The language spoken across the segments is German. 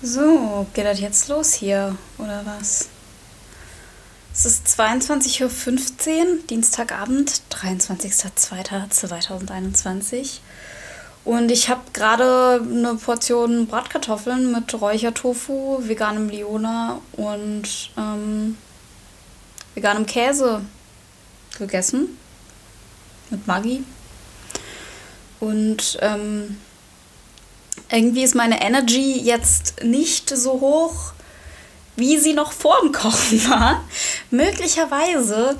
So, geht das jetzt los hier, oder was? Es ist 22.15 Uhr, Dienstagabend, 23.02.2021. Und ich habe gerade eine Portion Bratkartoffeln mit Räuchertofu, veganem Liona und ähm, veganem Käse gegessen. Mit Maggi. Und ähm, irgendwie ist meine Energy jetzt nicht so hoch, wie sie noch vor dem Kochen war. Möglicherweise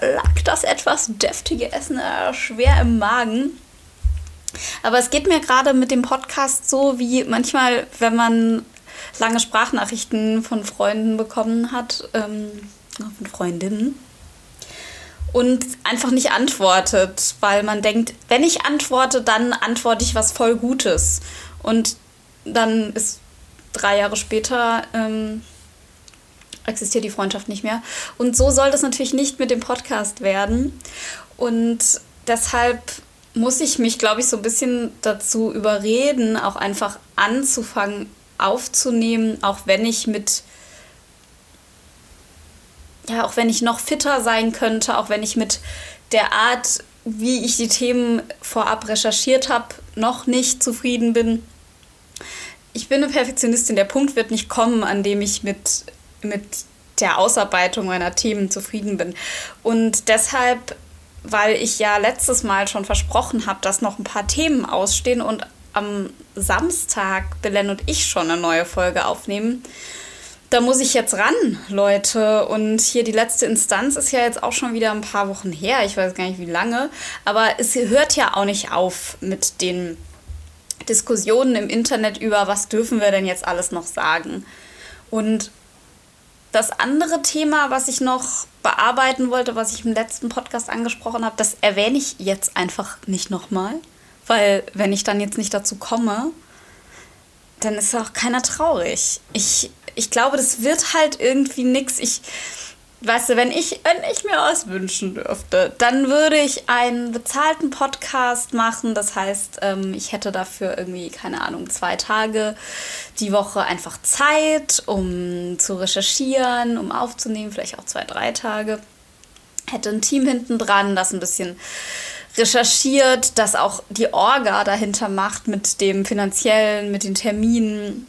lag das etwas deftige Essen äh, schwer im Magen. Aber es geht mir gerade mit dem Podcast so, wie manchmal, wenn man lange Sprachnachrichten von Freunden bekommen hat, ähm, von Freundinnen, und einfach nicht antwortet, weil man denkt, wenn ich antworte, dann antworte ich was voll Gutes. Und dann ist drei Jahre später ähm, existiert die Freundschaft nicht mehr. Und so soll das natürlich nicht mit dem Podcast werden. Und deshalb muss ich mich, glaube ich, so ein bisschen dazu überreden, auch einfach anzufangen aufzunehmen, auch wenn ich mit, ja, auch wenn ich noch fitter sein könnte, auch wenn ich mit der Art, wie ich die Themen vorab recherchiert habe, noch nicht zufrieden bin. Ich bin eine Perfektionistin. Der Punkt wird nicht kommen, an dem ich mit, mit der Ausarbeitung meiner Themen zufrieden bin. Und deshalb, weil ich ja letztes Mal schon versprochen habe, dass noch ein paar Themen ausstehen und am Samstag Belen und ich schon eine neue Folge aufnehmen, da muss ich jetzt ran, Leute. Und hier die letzte Instanz ist ja jetzt auch schon wieder ein paar Wochen her. Ich weiß gar nicht wie lange. Aber es hört ja auch nicht auf mit den Diskussionen im Internet über, was dürfen wir denn jetzt alles noch sagen. Und das andere Thema, was ich noch bearbeiten wollte, was ich im letzten Podcast angesprochen habe, das erwähne ich jetzt einfach nicht nochmal. Weil wenn ich dann jetzt nicht dazu komme, dann ist auch keiner traurig. Ich, ich glaube, das wird halt irgendwie nichts. Ich, weißt du, wenn ich, wenn ich mir was wünschen dürfte, dann würde ich einen bezahlten Podcast machen. Das heißt, ähm, ich hätte dafür irgendwie, keine Ahnung, zwei Tage die Woche einfach Zeit, um zu recherchieren, um aufzunehmen, vielleicht auch zwei, drei Tage. Hätte ein Team hinten dran, das ein bisschen recherchiert, das auch die Orga dahinter macht mit dem finanziellen, mit den Terminen.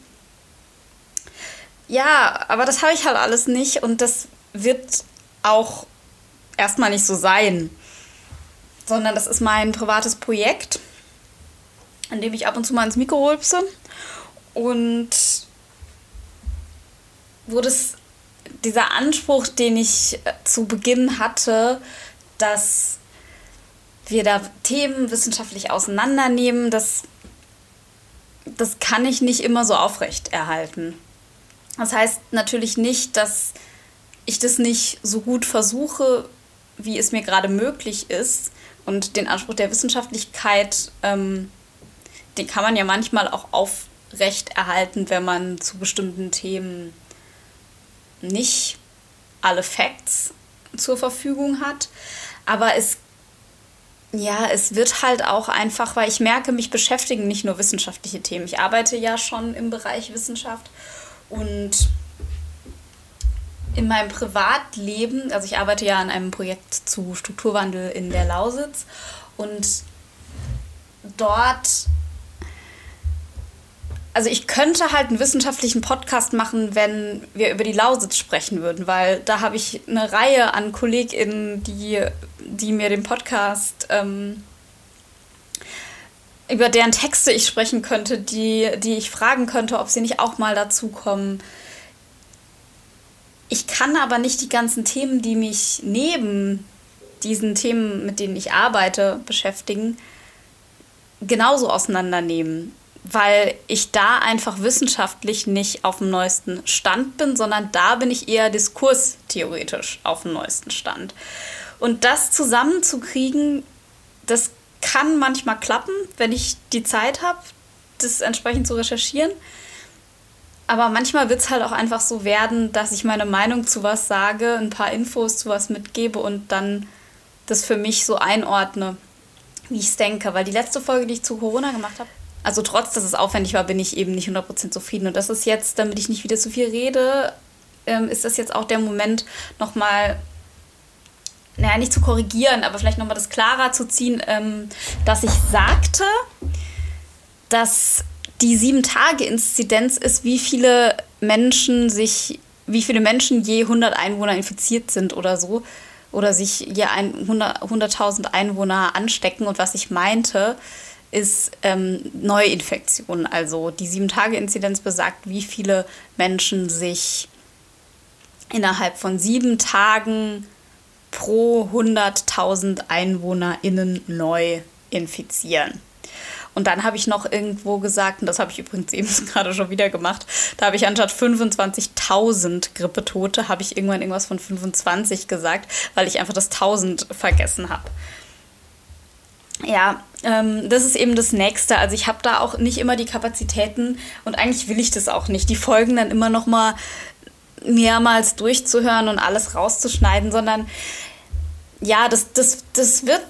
Ja, aber das habe ich halt alles nicht und das wird auch erstmal nicht so sein, sondern das ist mein privates Projekt, an dem ich ab und zu mal ins Mikro rülpse und wo das dieser Anspruch, den ich äh, zu Beginn hatte, dass wir da Themen wissenschaftlich auseinandernehmen, das, das kann ich nicht immer so aufrecht erhalten. Das heißt natürlich nicht, dass ich das nicht so gut versuche, wie es mir gerade möglich ist. Und den Anspruch der Wissenschaftlichkeit, ähm, den kann man ja manchmal auch aufrecht erhalten, wenn man zu bestimmten Themen nicht alle Facts zur Verfügung hat. Aber es ja, es wird halt auch einfach, weil ich merke, mich beschäftigen nicht nur wissenschaftliche Themen. Ich arbeite ja schon im Bereich Wissenschaft und in meinem Privatleben, also ich arbeite ja an einem Projekt zu Strukturwandel in der Lausitz und dort, also ich könnte halt einen wissenschaftlichen Podcast machen, wenn wir über die Lausitz sprechen würden, weil da habe ich eine Reihe an KollegInnen, die, die mir den Podcast ähm, über deren Texte ich sprechen könnte, die, die ich fragen könnte, ob sie nicht auch mal dazu kommen ich kann aber nicht die ganzen Themen, die mich neben diesen Themen, mit denen ich arbeite, beschäftigen, genauso auseinandernehmen, weil ich da einfach wissenschaftlich nicht auf dem neuesten Stand bin, sondern da bin ich eher diskurstheoretisch auf dem neuesten Stand. Und das zusammenzukriegen, das kann manchmal klappen, wenn ich die Zeit habe, das entsprechend zu recherchieren. Aber manchmal wird es halt auch einfach so werden, dass ich meine Meinung zu was sage, ein paar Infos zu was mitgebe und dann das für mich so einordne, wie ich es denke. Weil die letzte Folge, die ich zu Corona gemacht habe, also trotz, dass es aufwendig war, bin ich eben nicht 100% zufrieden. Und das ist jetzt, damit ich nicht wieder zu viel rede, ähm, ist das jetzt auch der Moment, nochmal, naja, nicht zu korrigieren, aber vielleicht nochmal das klarer zu ziehen, ähm, dass ich sagte, dass die Sieben-Tage-Inzidenz ist, wie viele Menschen sich, wie viele Menschen je 100 Einwohner infiziert sind oder so. Oder sich je 100.000 Einwohner anstecken. Und was ich meinte, ist ähm, Neuinfektionen. Also die Sieben-Tage-Inzidenz besagt, wie viele Menschen sich innerhalb von sieben Tagen pro 100.000 EinwohnerInnen neu infizieren. Und dann habe ich noch irgendwo gesagt, und das habe ich übrigens eben gerade schon wieder gemacht, da habe ich anstatt 25.000 Grippetote, habe ich irgendwann irgendwas von 25 gesagt, weil ich einfach das 1000 vergessen habe. Ja, ähm, das ist eben das Nächste. Also ich habe da auch nicht immer die Kapazitäten und eigentlich will ich das auch nicht. Die Folgen dann immer noch mal mehrmals durchzuhören und alles rauszuschneiden, sondern ja, das, das, das wird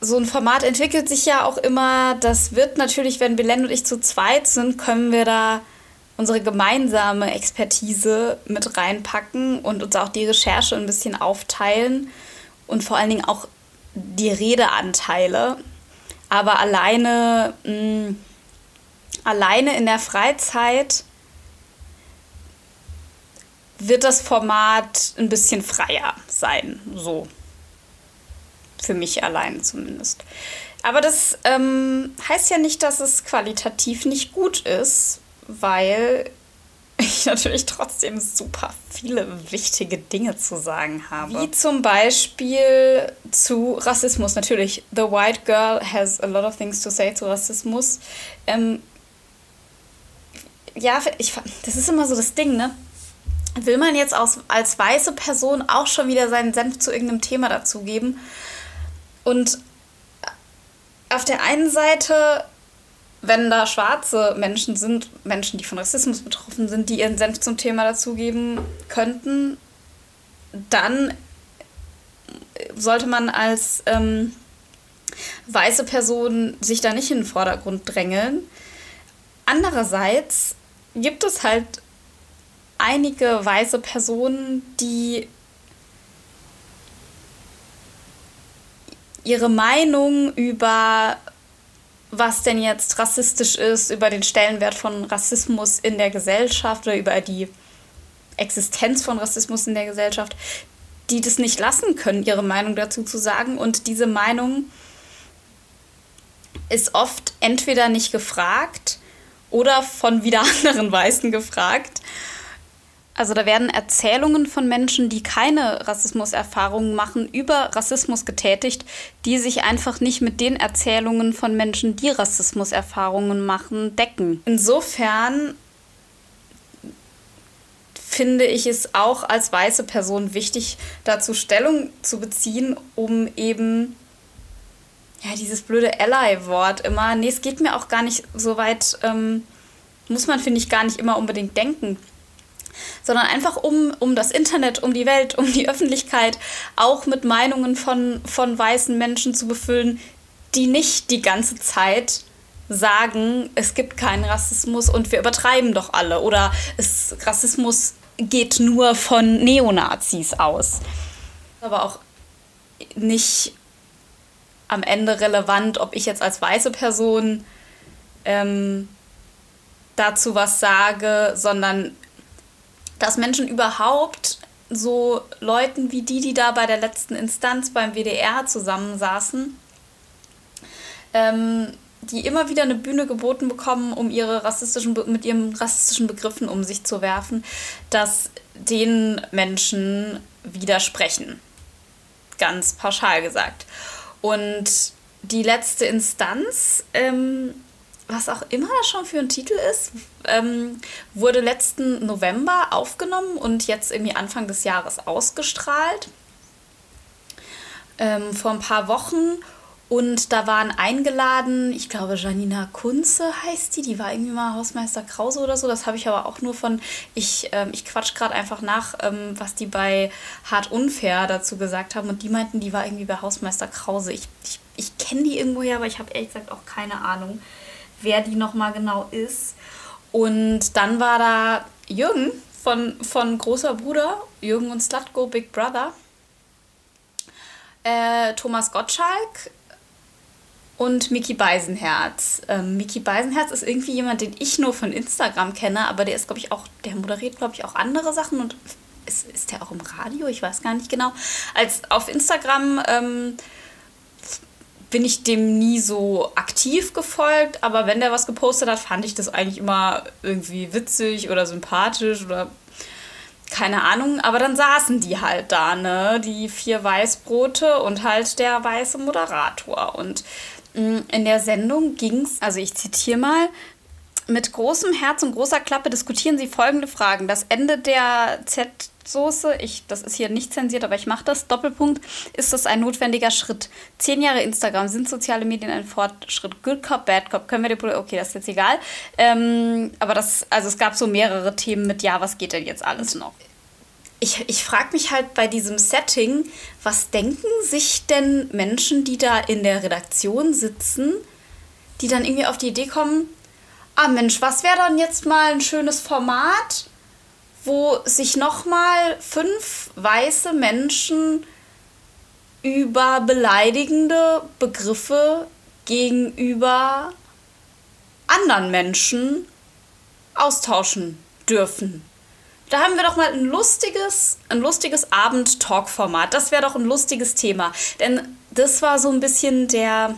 so ein Format entwickelt sich ja auch immer. Das wird natürlich, wenn Belen und ich zu zweit sind, können wir da unsere gemeinsame Expertise mit reinpacken und uns auch die Recherche ein bisschen aufteilen und vor allen Dingen auch die Redeanteile. Aber alleine, mh, mm, alleine in der Freizeit wird das Format ein bisschen freier sein. So für mich allein zumindest. Aber das ähm, heißt ja nicht, dass es qualitativ nicht gut ist, weil ich natürlich trotzdem super viele wichtige Dinge zu sagen habe. Wie zum Beispiel zu Rassismus. Natürlich, The White Girl has a lot of things to say zu Rassismus. Ähm, ja, ich, das ist immer so das Ding, ne? Will man jetzt aus, als weiße Person auch schon wieder seinen Senf zu irgendeinem Thema dazugeben? Und auf der einen Seite, wenn da schwarze Menschen sind, Menschen, die von Rassismus betroffen sind, die ihren Senf zum Thema dazugeben könnten, dann sollte man als ähm, weiße Person sich da nicht in den Vordergrund drängeln. Andererseits gibt es halt einige weiße Personen, die ihre Meinung über was denn jetzt rassistisch ist, über den Stellenwert von Rassismus in der Gesellschaft oder über die Existenz von Rassismus in der Gesellschaft, die das nicht lassen können, ihre Meinung dazu zu sagen. Und diese Meinung ist oft entweder nicht gefragt oder von wieder anderen Weißen gefragt. Also da werden Erzählungen von Menschen, die keine Rassismuserfahrungen machen, über Rassismus getätigt, die sich einfach nicht mit den Erzählungen von Menschen, die Rassismuserfahrungen machen, decken. Insofern finde ich es auch als weiße Person wichtig, dazu Stellung zu beziehen, um eben ja, dieses blöde Ally-Wort immer. Nee, es geht mir auch gar nicht so weit, ähm, muss man, finde ich, gar nicht immer unbedingt denken sondern einfach um, um das Internet, um die Welt, um die Öffentlichkeit auch mit Meinungen von, von weißen Menschen zu befüllen, die nicht die ganze Zeit sagen, es gibt keinen Rassismus und wir übertreiben doch alle oder es, Rassismus geht nur von Neonazis aus. Aber auch nicht am Ende relevant, ob ich jetzt als weiße Person ähm, dazu was sage, sondern dass Menschen überhaupt so Leuten wie die, die da bei der letzten Instanz beim WDR zusammensaßen, ähm, die immer wieder eine Bühne geboten bekommen, um ihre rassistischen mit ihren rassistischen Begriffen um sich zu werfen, dass den Menschen widersprechen. Ganz pauschal gesagt. Und die letzte Instanz ähm, was auch immer das schon für ein Titel ist, ähm, wurde letzten November aufgenommen und jetzt irgendwie Anfang des Jahres ausgestrahlt. Ähm, vor ein paar Wochen. Und da waren eingeladen, ich glaube, Janina Kunze heißt die, die war irgendwie mal Hausmeister Krause oder so. Das habe ich aber auch nur von, ich, ähm, ich quatsch gerade einfach nach, ähm, was die bei Hart Unfair dazu gesagt haben. Und die meinten, die war irgendwie bei Hausmeister Krause. Ich, ich, ich kenne die irgendwoher, aber ich habe ehrlich gesagt auch keine Ahnung. Wer die nochmal genau ist. Und dann war da Jürgen von, von Großer Bruder, Jürgen und Slatko, Big Brother. Äh, Thomas Gottschalk und Miki Beisenherz. Ähm, Miki Beisenherz ist irgendwie jemand, den ich nur von Instagram kenne, aber der ist, glaube ich, auch, der moderiert, glaube ich, auch andere Sachen und ist, ist der auch im Radio? Ich weiß gar nicht genau. Als auf Instagram ähm, bin ich dem nie so aktiv gefolgt, aber wenn der was gepostet hat, fand ich das eigentlich immer irgendwie witzig oder sympathisch oder keine Ahnung, aber dann saßen die halt da, ne? Die vier Weißbrote und halt der weiße Moderator. Und mm, in der Sendung ging es, also ich zitiere mal, mit großem Herz und großer Klappe diskutieren sie folgende Fragen. Das Ende der Z Soße, das ist hier nicht zensiert, aber ich mache das, Doppelpunkt, ist das ein notwendiger Schritt. Zehn Jahre Instagram, sind soziale Medien ein Fortschritt? Good Cop, Bad Cop, können wir die, okay, das ist jetzt egal. Ähm, aber das, also es gab so mehrere Themen mit, ja, was geht denn jetzt alles noch? Ich, ich frage mich halt bei diesem Setting, was denken sich denn Menschen, die da in der Redaktion sitzen, die dann irgendwie auf die Idee kommen, ah Mensch, was wäre dann jetzt mal ein schönes Format, wo sich nochmal fünf weiße Menschen über beleidigende Begriffe gegenüber anderen Menschen austauschen dürfen. Da haben wir doch mal ein lustiges, ein lustiges Abend-Talk-Format. Das wäre doch ein lustiges Thema. Denn das war so ein bisschen der,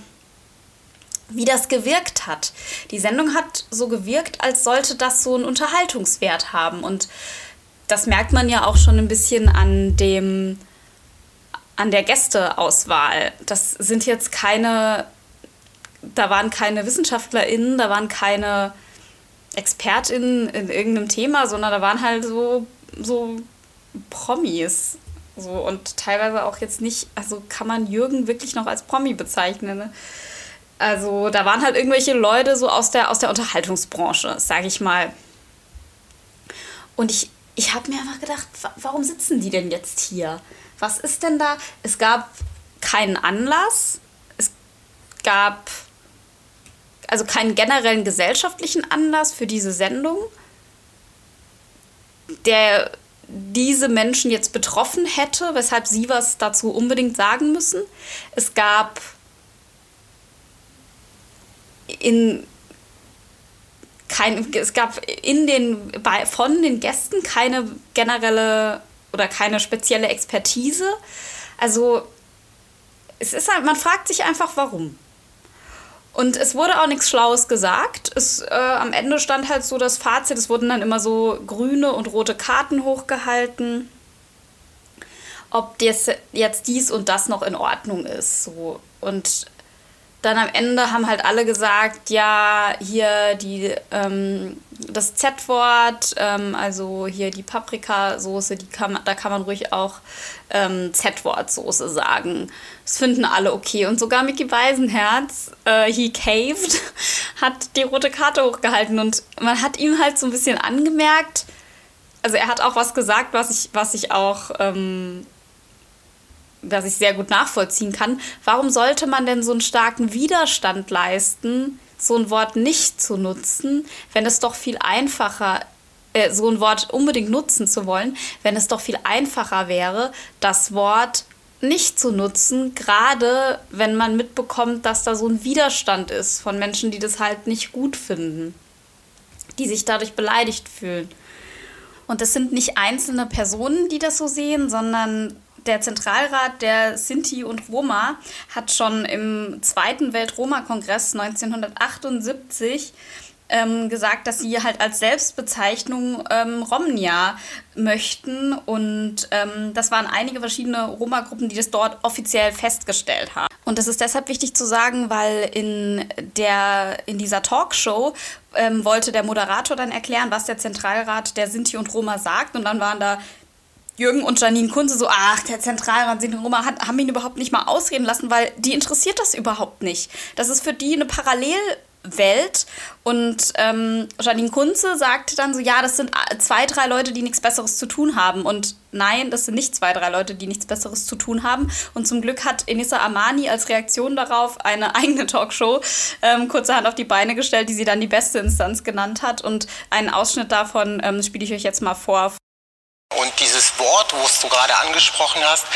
wie das gewirkt hat. Die Sendung hat so gewirkt, als sollte das so einen Unterhaltungswert haben. Und das merkt man ja auch schon ein bisschen an dem an der Gästeauswahl. Das sind jetzt keine, da waren keine WissenschaftlerInnen, da waren keine ExpertInnen in irgendeinem Thema, sondern da waren halt so, so Promis. So, und teilweise auch jetzt nicht, also kann man Jürgen wirklich noch als Promi bezeichnen. Ne? Also da waren halt irgendwelche Leute so aus der, aus der Unterhaltungsbranche, sage ich mal. Und ich, ich habe mir einfach gedacht, warum sitzen die denn jetzt hier? Was ist denn da? Es gab keinen Anlass. Es gab also keinen generellen gesellschaftlichen Anlass für diese Sendung, der diese Menschen jetzt betroffen hätte, weshalb sie was dazu unbedingt sagen müssen. Es gab in kein, es gab in den, von den Gästen keine generelle oder keine spezielle Expertise. Also es ist halt, man fragt sich einfach, warum. Und es wurde auch nichts Schlaues gesagt. Es, äh, am Ende stand halt so das Fazit, es wurden dann immer so grüne und rote Karten hochgehalten, ob jetzt, jetzt dies und das noch in Ordnung ist. So. Und dann am Ende haben halt alle gesagt, ja, hier die, ähm, das Z-Wort, ähm, also hier die Paprikasoße, die kann, da kann man ruhig auch ähm, Z-Wort-Soße sagen. Das finden alle okay. Und sogar Mickey Weisenherz, äh, he caved, hat die rote Karte hochgehalten und man hat ihm halt so ein bisschen angemerkt, also er hat auch was gesagt, was ich, was ich auch ähm, was ich sehr gut nachvollziehen kann. Warum sollte man denn so einen starken Widerstand leisten, so ein Wort nicht zu nutzen, wenn es doch viel einfacher äh, so ein Wort unbedingt nutzen zu wollen, wenn es doch viel einfacher wäre, das Wort nicht zu nutzen, gerade wenn man mitbekommt, dass da so ein Widerstand ist von Menschen, die das halt nicht gut finden, die sich dadurch beleidigt fühlen. Und das sind nicht einzelne Personen, die das so sehen, sondern der Zentralrat der Sinti und Roma hat schon im Zweiten Welt-Roma-Kongress 1978 ähm, gesagt, dass sie halt als Selbstbezeichnung ähm, Romnia möchten. Und ähm, das waren einige verschiedene Roma-Gruppen, die das dort offiziell festgestellt haben. Und das ist deshalb wichtig zu sagen, weil in, der, in dieser Talkshow ähm, wollte der Moderator dann erklären, was der Zentralrat der Sinti und Roma sagt. Und dann waren da Jürgen und Janine Kunze so, ach, der Zentralrat Roma hat, haben ihn überhaupt nicht mal ausreden lassen, weil die interessiert das überhaupt nicht. Das ist für die eine Parallel, Welt. Und ähm, Janine Kunze sagte dann so, ja, das sind zwei, drei Leute, die nichts Besseres zu tun haben. Und nein, das sind nicht zwei, drei Leute, die nichts Besseres zu tun haben. Und zum Glück hat Enissa Amani als Reaktion darauf eine eigene Talkshow ähm, kurzerhand auf die Beine gestellt, die sie dann die beste Instanz genannt hat. Und einen Ausschnitt davon ähm, spiele ich euch jetzt mal vor. Und dieses Wort, wo du gerade angesprochen hast,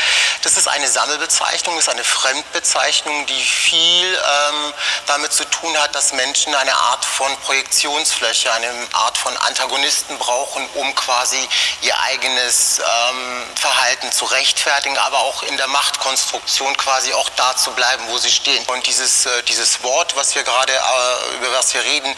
das ist eine Sammelbezeichnung, ist eine Fremdbezeichnung, die viel ähm, damit zu tun hat, dass Menschen eine Art von Projektionsfläche, eine Art von Antagonisten brauchen, um quasi ihr eigenes ähm, Verhalten zu rechtfertigen, aber auch in der Machtkonstruktion quasi auch da zu bleiben, wo sie stehen. Und dieses, äh, dieses Wort, was wir gerade, äh, über was wir reden,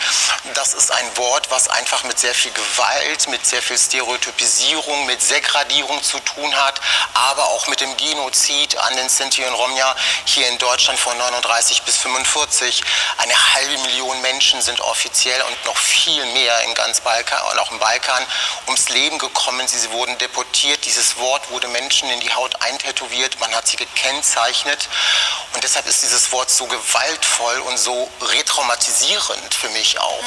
das ist ein Wort, was einfach mit sehr viel Gewalt, mit sehr viel Stereotypisierung, mit Segradierung zu tun hat, aber auch mit dem Genozid an den Sinti und Romja hier in Deutschland von 39 bis 45. Eine halbe Million Menschen sind offiziell und noch viel mehr in ganz Balkan und auch im Balkan ums Leben gekommen. Sie wurden deportiert. Dieses Wort wurde Menschen in die Haut eintätowiert. Man hat sie gekennzeichnet. Und deshalb ist dieses Wort so gewaltvoll und so retraumatisierend für mich auch.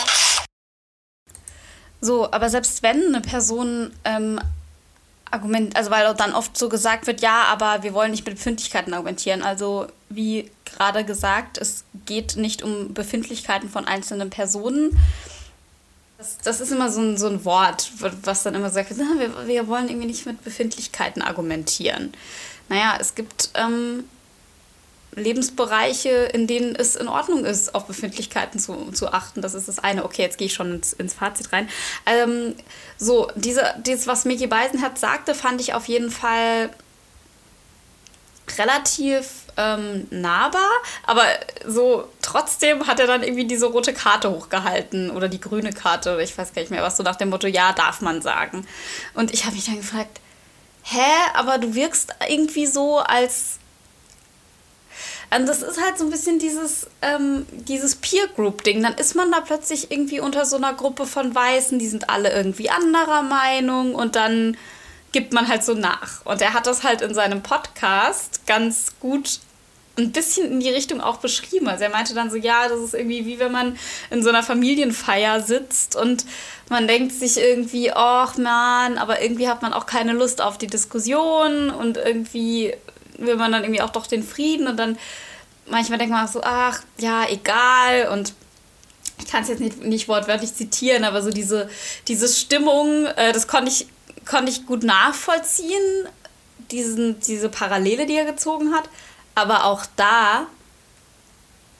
So, aber selbst wenn eine Person ähm, Argument, also weil dann oft so gesagt wird, ja, aber wir wollen nicht mit Befindlichkeiten argumentieren. Also wie gerade gesagt, es geht nicht um Befindlichkeiten von einzelnen Personen. Das, das ist immer so ein, so ein Wort, was dann immer sagt, wir, wir wollen irgendwie nicht mit Befindlichkeiten argumentieren. Naja, es gibt ähm, Lebensbereiche, in denen es in Ordnung ist, auf Befindlichkeiten zu, zu achten. Das ist das eine. Okay, jetzt gehe ich schon ins, ins Fazit rein. Ähm, so, diese, dieses, was Mickey Beisenherz sagte, fand ich auf jeden Fall relativ ähm, nahbar, aber so trotzdem hat er dann irgendwie diese rote Karte hochgehalten oder die grüne Karte oder ich weiß gar nicht mehr was, so nach dem Motto, ja, darf man sagen. Und ich habe mich dann gefragt, hä, aber du wirkst irgendwie so, als und das ist halt so ein bisschen dieses, ähm, dieses Peer-Group-Ding. Dann ist man da plötzlich irgendwie unter so einer Gruppe von Weißen, die sind alle irgendwie anderer Meinung und dann gibt man halt so nach. Und er hat das halt in seinem Podcast ganz gut ein bisschen in die Richtung auch beschrieben. Also er meinte dann so, ja, das ist irgendwie wie wenn man in so einer Familienfeier sitzt und man denkt sich irgendwie, ach man, aber irgendwie hat man auch keine Lust auf die Diskussion und irgendwie will man dann irgendwie auch doch den Frieden und dann manchmal denkt man auch so, ach, ja, egal und ich kann es jetzt nicht, nicht wortwörtlich zitieren, aber so diese, diese Stimmung, äh, das konnte ich, konnte ich gut nachvollziehen, diesen, diese Parallele, die er gezogen hat. Aber auch da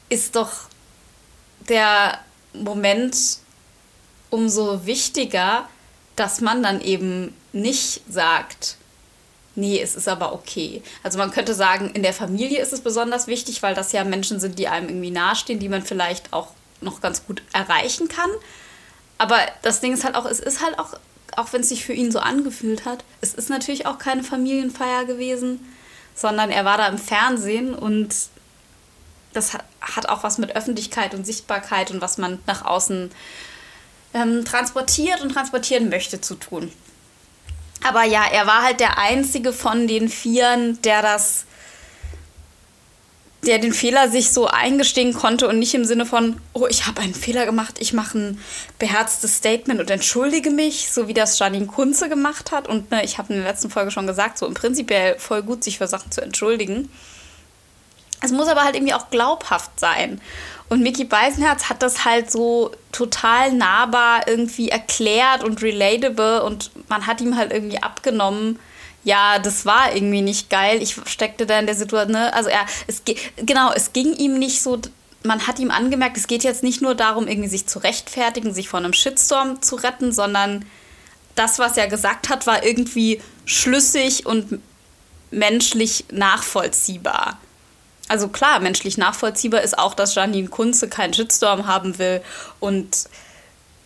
ist doch der Moment umso wichtiger, dass man dann eben nicht sagt, Nee, es ist aber okay. Also man könnte sagen, in der Familie ist es besonders wichtig, weil das ja Menschen sind, die einem irgendwie nahestehen, die man vielleicht auch noch ganz gut erreichen kann. Aber das Ding ist halt auch, es ist halt auch, auch wenn es sich für ihn so angefühlt hat, es ist natürlich auch keine Familienfeier gewesen, sondern er war da im Fernsehen und das hat auch was mit Öffentlichkeit und Sichtbarkeit und was man nach außen ähm, transportiert und transportieren möchte zu tun. Aber ja, er war halt der einzige von den Vieren, der das, der den Fehler sich so eingestehen konnte und nicht im Sinne von, oh, ich habe einen Fehler gemacht, ich mache ein beherztes Statement und entschuldige mich, so wie das Janine Kunze gemacht hat. Und ne, ich habe in der letzten Folge schon gesagt, so im Prinzip voll gut, sich für Sachen zu entschuldigen. Es muss aber halt irgendwie auch glaubhaft sein. Und Mickey Beisenherz hat das halt so total nahbar irgendwie erklärt und relatable und man hat ihm halt irgendwie abgenommen, ja, das war irgendwie nicht geil. Ich steckte da in der Situation, ne? Also er, es genau, es ging ihm nicht so, man hat ihm angemerkt, es geht jetzt nicht nur darum, irgendwie sich zu rechtfertigen, sich vor einem Shitstorm zu retten, sondern das, was er gesagt hat, war irgendwie schlüssig und menschlich nachvollziehbar also klar, menschlich nachvollziehbar ist auch, dass Janine Kunze keinen Shitstorm haben will und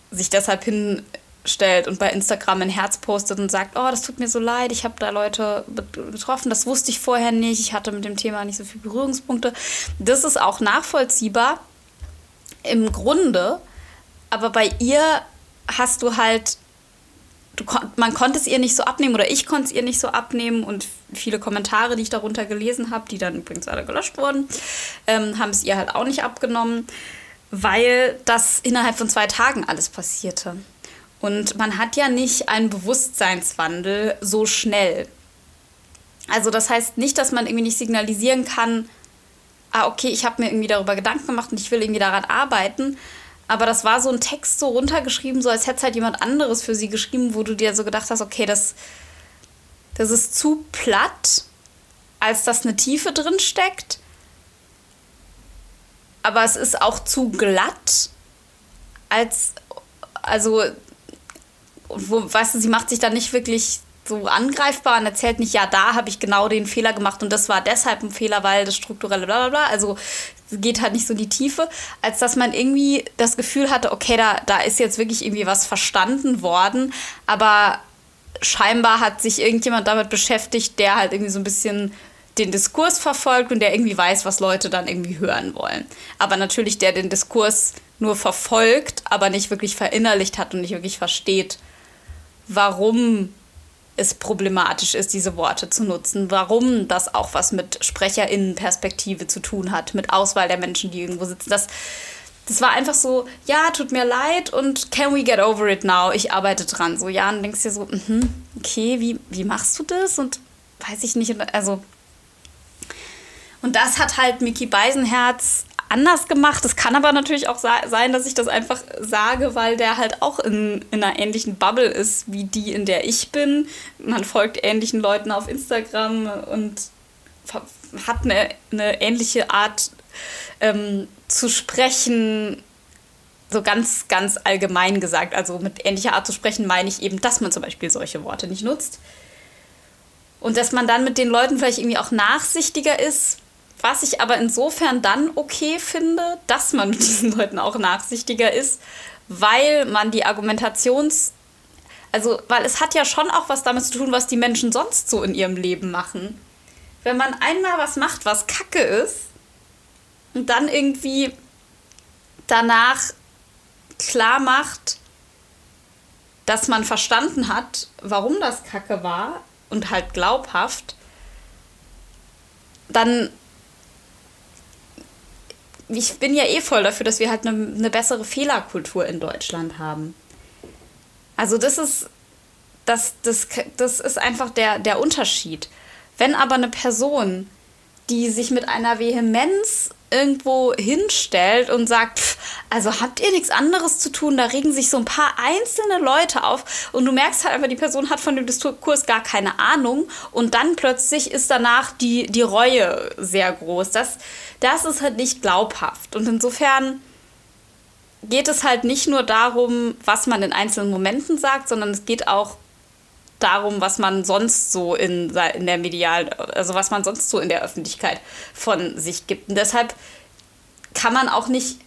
sich deshalb hinstellt und bei Instagram ein Herz postet und sagt, oh, das tut mir so leid, ich habe da Leute getroffen, das wusste ich vorher nicht, ich hatte mit dem Thema nicht so viele Berührungspunkte. Das ist auch nachvollziehbar im Grunde, aber bei ihr hast du halt du, man konnte es ihr nicht so abnehmen oder ich konnte es ihr nicht so abnehmen und viele Kommentare, die ich darunter gelesen habe, die dann übrigens alle gelöscht wurden, ähm, haben es ihr halt auch nicht abgenommen. weil das innerhalb von zwei Tagen alles passierte. Und man hat ja nicht einen Bewusstseinswandel so schnell. Also das heißt nicht, dass man irgendwie nicht signalisieren kann, ah, okay, ich habe mir irgendwie darüber Gedanken gemacht und ich will irgendwie daran arbeiten. Aber das war so ein Text so runtergeschrieben, so als hätte es halt jemand anderes für sie geschrieben, wo du dir so gedacht hast, okay, das, das ist zu platt, als dass eine Tiefe drin steckt. Aber es ist auch zu glatt, als, also, wo, weißt du, sie macht sich da nicht wirklich so angreifbar und erzählt nicht, ja, da habe ich genau den Fehler gemacht und das war deshalb ein Fehler, weil das strukturelle bla bla bla. Also geht halt nicht so in die Tiefe, als dass man irgendwie das Gefühl hatte, okay, da, da ist jetzt wirklich irgendwie was verstanden worden, aber scheinbar hat sich irgendjemand damit beschäftigt, der halt irgendwie so ein bisschen den Diskurs verfolgt und der irgendwie weiß, was Leute dann irgendwie hören wollen. Aber natürlich der den Diskurs nur verfolgt, aber nicht wirklich verinnerlicht hat und nicht wirklich versteht, warum es problematisch ist, diese Worte zu nutzen, warum das auch was mit Sprecherinnenperspektive zu tun hat, mit Auswahl der Menschen, die irgendwo sitzen. Das, das war einfach so, ja, tut mir leid und can we get over it now? Ich arbeite dran. So, ja, und denkst dir so, mh, okay, wie, wie machst du das? Und weiß ich nicht, also. Und das hat halt Mickey Beisenherz anders gemacht. Es kann aber natürlich auch sein, dass ich das einfach sage, weil der halt auch in, in einer ähnlichen Bubble ist wie die, in der ich bin. Man folgt ähnlichen Leuten auf Instagram und hat eine, eine ähnliche Art ähm, zu sprechen, so ganz, ganz allgemein gesagt. Also mit ähnlicher Art zu sprechen meine ich eben, dass man zum Beispiel solche Worte nicht nutzt. Und dass man dann mit den Leuten vielleicht irgendwie auch nachsichtiger ist, was ich aber insofern dann okay finde, dass man mit diesen Leuten auch nachsichtiger ist, weil man die Argumentations... Also, weil es hat ja schon auch was damit zu tun, was die Menschen sonst so in ihrem Leben machen. Wenn man einmal was macht, was kacke ist, und dann irgendwie danach klar macht, dass man verstanden hat, warum das kacke war und halt glaubhaft, dann ich bin ja eh voll dafür, dass wir halt eine, eine bessere Fehlerkultur in Deutschland haben. Also das ist, das, das, das ist einfach der, der Unterschied. Wenn aber eine Person, die sich mit einer Vehemenz irgendwo hinstellt und sagt, pff, also habt ihr nichts anderes zu tun, da regen sich so ein paar einzelne Leute auf und du merkst halt einfach, die Person hat von dem Diskurs gar keine Ahnung und dann plötzlich ist danach die, die Reue sehr groß. Das, das ist halt nicht glaubhaft und insofern geht es halt nicht nur darum, was man in einzelnen Momenten sagt, sondern es geht auch darum, was man sonst so in, in der Medial, also was man sonst so in der Öffentlichkeit von sich gibt. Und deshalb kann man auch nicht,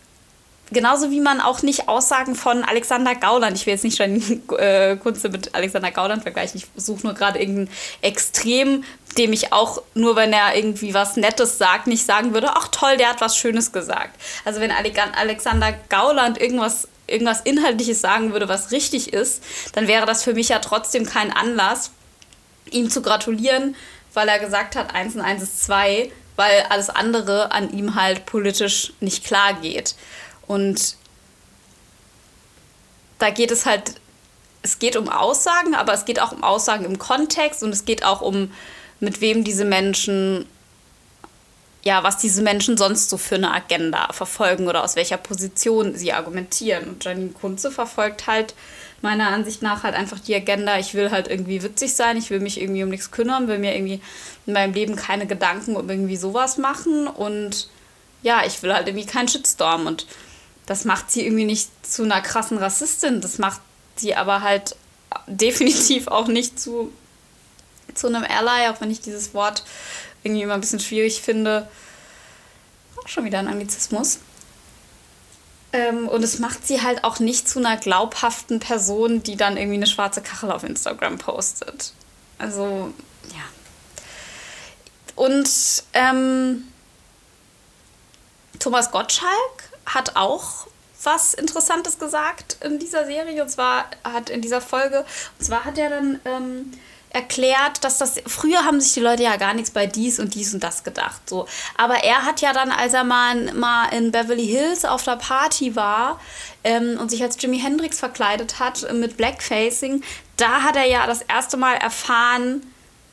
genauso wie man auch nicht Aussagen von Alexander Gauland, ich will jetzt nicht schon äh, Kunze mit Alexander Gauland vergleichen, ich suche nur gerade irgendein Extrem, dem ich auch, nur wenn er irgendwie was Nettes sagt, nicht sagen würde, ach toll, der hat was Schönes gesagt. Also wenn Alexander Gauland irgendwas irgendwas Inhaltliches sagen würde, was richtig ist, dann wäre das für mich ja trotzdem kein Anlass, ihm zu gratulieren, weil er gesagt hat, 1 und 1 ist 2, weil alles andere an ihm halt politisch nicht klar geht. Und da geht es halt, es geht um Aussagen, aber es geht auch um Aussagen im Kontext und es geht auch um, mit wem diese Menschen ja, was diese Menschen sonst so für eine Agenda verfolgen oder aus welcher Position sie argumentieren. Und Janine Kunze verfolgt halt meiner Ansicht nach halt einfach die Agenda, ich will halt irgendwie witzig sein, ich will mich irgendwie um nichts kümmern, will mir irgendwie in meinem Leben keine Gedanken um irgendwie sowas machen und ja, ich will halt irgendwie keinen Shitstorm und das macht sie irgendwie nicht zu einer krassen Rassistin, das macht sie aber halt definitiv auch nicht zu, zu einem Ally, auch wenn ich dieses Wort irgendwie immer ein bisschen schwierig finde. Auch schon wieder ein Anglizismus. Ähm, und es macht sie halt auch nicht zu einer glaubhaften Person, die dann irgendwie eine schwarze Kachel auf Instagram postet. Also, ja. Und ähm, Thomas Gottschalk hat auch was Interessantes gesagt in dieser Serie. Und zwar hat in dieser Folge, und zwar hat er dann ähm, erklärt, dass das früher haben sich die Leute ja gar nichts bei dies und dies und das gedacht, so. Aber er hat ja dann, als er mal, mal in Beverly Hills auf der Party war ähm, und sich als Jimi Hendrix verkleidet hat mit Blackfacing, da hat er ja das erste Mal erfahren,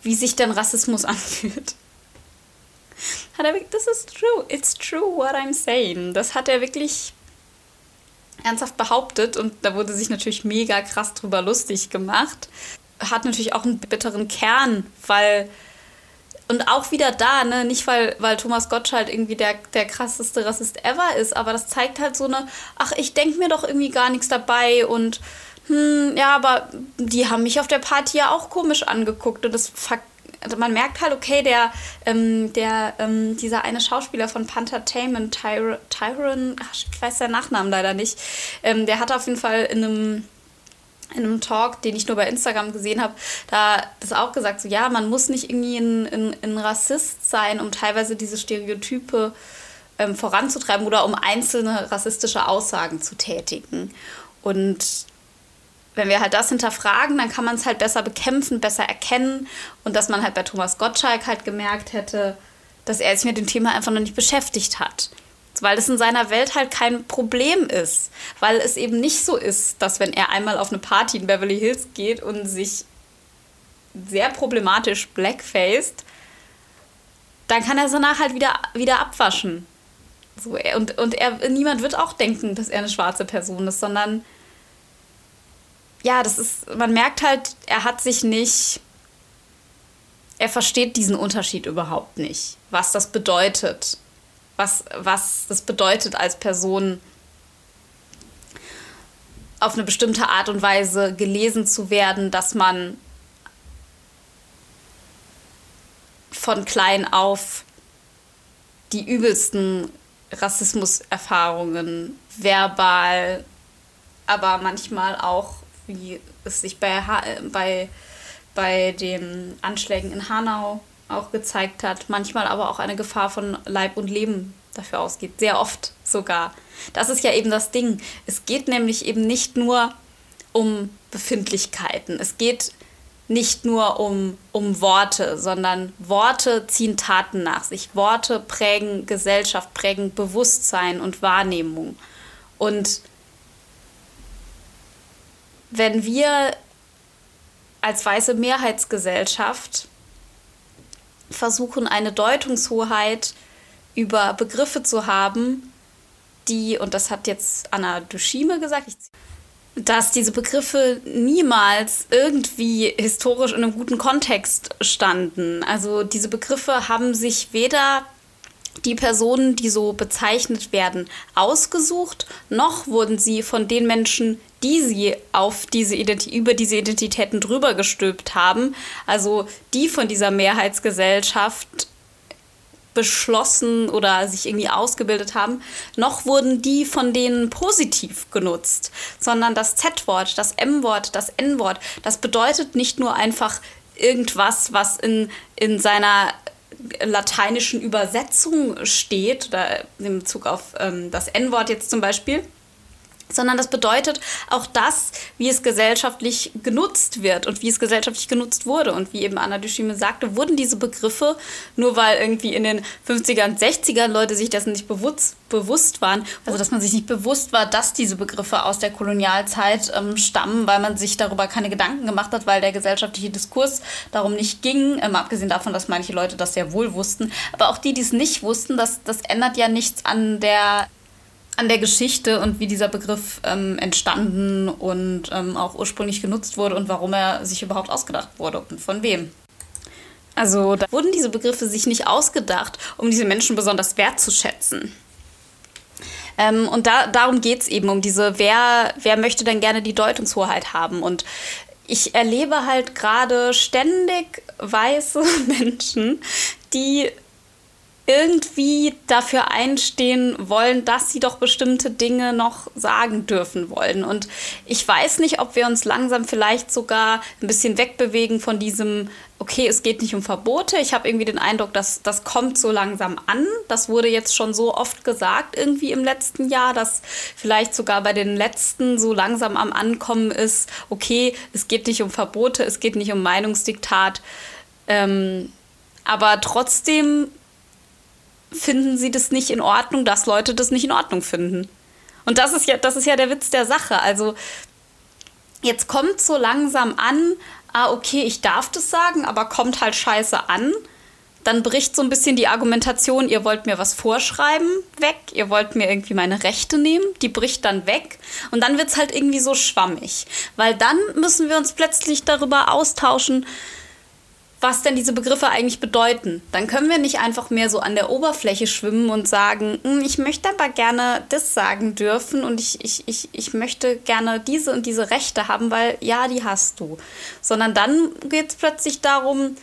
wie sich denn Rassismus anfühlt. Hat er, this is true, it's true what I'm saying. Das hat er wirklich ernsthaft behauptet und da wurde sich natürlich mega krass drüber lustig gemacht hat natürlich auch einen bitteren Kern, weil und auch wieder da, ne, nicht weil, weil Thomas Gottschalk irgendwie der, der krasseste Rassist ever ist, aber das zeigt halt so eine, ach, ich denke mir doch irgendwie gar nichts dabei und hm, ja, aber die haben mich auf der Party ja auch komisch angeguckt und das also man merkt halt, okay, der, ähm, der, ähm, dieser eine Schauspieler von Panthertainment, Tyron, Tyron, ich weiß seinen Nachnamen leider nicht, ähm, der hat auf jeden Fall in einem in einem Talk, den ich nur bei Instagram gesehen habe, da das auch gesagt, so ja, man muss nicht irgendwie ein, ein, ein Rassist sein, um teilweise diese Stereotype ähm, voranzutreiben oder um einzelne rassistische Aussagen zu tätigen. Und wenn wir halt das hinterfragen, dann kann man es halt besser bekämpfen, besser erkennen. Und dass man halt bei Thomas Gottschalk halt gemerkt hätte, dass er sich mit dem Thema einfach noch nicht beschäftigt hat weil es in seiner Welt halt kein Problem ist. Weil es eben nicht so ist, dass wenn er einmal auf eine Party in Beverly Hills geht und sich sehr problematisch blackfaced, dann kann er danach halt wieder, wieder abwaschen. So, und und er, niemand wird auch denken, dass er eine schwarze Person ist, sondern ja, das ist, man merkt halt, er hat sich nicht, er versteht diesen Unterschied überhaupt nicht, was das bedeutet was, was das bedeutet als Person auf eine bestimmte Art und Weise gelesen zu werden, dass man von klein auf die übelsten Rassismuserfahrungen verbal, aber manchmal auch, wie es sich bei, bei, bei den Anschlägen in Hanau auch gezeigt hat, manchmal aber auch eine Gefahr von Leib und Leben dafür ausgeht, sehr oft sogar. Das ist ja eben das Ding. Es geht nämlich eben nicht nur um Befindlichkeiten, es geht nicht nur um, um Worte, sondern Worte ziehen Taten nach sich. Worte prägen Gesellschaft, prägen Bewusstsein und Wahrnehmung. Und wenn wir als weiße Mehrheitsgesellschaft versuchen, eine Deutungshoheit über Begriffe zu haben, die, und das hat jetzt Anna Dushime gesagt, dass diese Begriffe niemals irgendwie historisch in einem guten Kontext standen. Also diese Begriffe haben sich weder die Personen, die so bezeichnet werden, ausgesucht, noch wurden sie von den Menschen, die sie auf diese Identi über diese Identitäten drüber gestülpt haben, also die von dieser Mehrheitsgesellschaft beschlossen oder sich irgendwie ausgebildet haben, noch wurden die von denen positiv genutzt, sondern das Z-Wort, das M-Wort, das N-Wort, das bedeutet nicht nur einfach irgendwas, was in, in seiner lateinischen Übersetzung steht, oder in Bezug auf ähm, das N-Wort jetzt zum Beispiel, sondern das bedeutet auch das, wie es gesellschaftlich genutzt wird und wie es gesellschaftlich genutzt wurde. Und wie eben Anna Dushime sagte, wurden diese Begriffe, nur weil irgendwie in den 50er und 60er Leute sich dessen nicht bewusst, bewusst waren, also dass man sich nicht bewusst war, dass diese Begriffe aus der Kolonialzeit ähm, stammen, weil man sich darüber keine Gedanken gemacht hat, weil der gesellschaftliche Diskurs darum nicht ging, ähm, abgesehen davon, dass manche Leute das sehr wohl wussten. Aber auch die, die es nicht wussten, das, das ändert ja nichts an der an der Geschichte und wie dieser Begriff ähm, entstanden und ähm, auch ursprünglich genutzt wurde und warum er sich überhaupt ausgedacht wurde und von wem. Also da wurden diese Begriffe sich nicht ausgedacht, um diese Menschen besonders wertzuschätzen. Ähm, und da, darum geht es eben, um diese, wer, wer möchte denn gerne die Deutungshoheit haben. Und ich erlebe halt gerade ständig weiße Menschen, die irgendwie dafür einstehen wollen, dass sie doch bestimmte Dinge noch sagen dürfen wollen. Und ich weiß nicht, ob wir uns langsam vielleicht sogar ein bisschen wegbewegen von diesem, okay, es geht nicht um Verbote. Ich habe irgendwie den Eindruck, dass das kommt so langsam an. Das wurde jetzt schon so oft gesagt irgendwie im letzten Jahr, dass vielleicht sogar bei den letzten so langsam am Ankommen ist, okay, es geht nicht um Verbote, es geht nicht um Meinungsdiktat. Ähm, aber trotzdem finden sie das nicht in Ordnung, dass Leute das nicht in Ordnung finden. Und das ist ja, das ist ja der Witz der Sache. Also jetzt kommt so langsam an, ah, okay, ich darf das sagen, aber kommt halt scheiße an. Dann bricht so ein bisschen die Argumentation, ihr wollt mir was vorschreiben, weg, ihr wollt mir irgendwie meine Rechte nehmen, die bricht dann weg. Und dann wird es halt irgendwie so schwammig. Weil dann müssen wir uns plötzlich darüber austauschen, was denn diese Begriffe eigentlich bedeuten. Dann können wir nicht einfach mehr so an der Oberfläche schwimmen und sagen, hm, ich möchte aber gerne das sagen dürfen und ich, ich, ich, ich möchte gerne diese und diese Rechte haben, weil ja, die hast du. Sondern dann geht es plötzlich darum,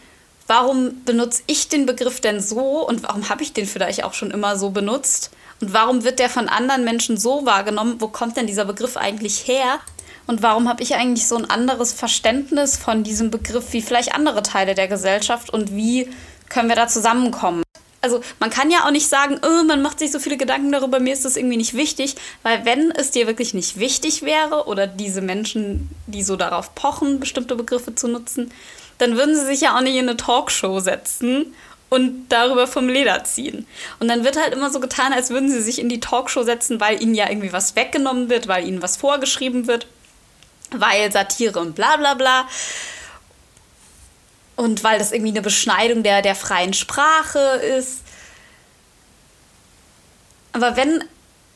warum benutze ich den Begriff denn so und warum habe ich den vielleicht auch schon immer so benutzt? Und warum wird der von anderen Menschen so wahrgenommen? Wo kommt denn dieser Begriff eigentlich her? Und warum habe ich eigentlich so ein anderes Verständnis von diesem Begriff wie vielleicht andere Teile der Gesellschaft und wie können wir da zusammenkommen? Also man kann ja auch nicht sagen, oh, man macht sich so viele Gedanken darüber, mir ist das irgendwie nicht wichtig, weil wenn es dir wirklich nicht wichtig wäre oder diese Menschen, die so darauf pochen, bestimmte Begriffe zu nutzen, dann würden sie sich ja auch nicht in eine Talkshow setzen und darüber vom Leder ziehen. Und dann wird halt immer so getan, als würden sie sich in die Talkshow setzen, weil ihnen ja irgendwie was weggenommen wird, weil ihnen was vorgeschrieben wird weil Satire und bla bla bla. Und weil das irgendwie eine Beschneidung der, der freien Sprache ist. Aber wenn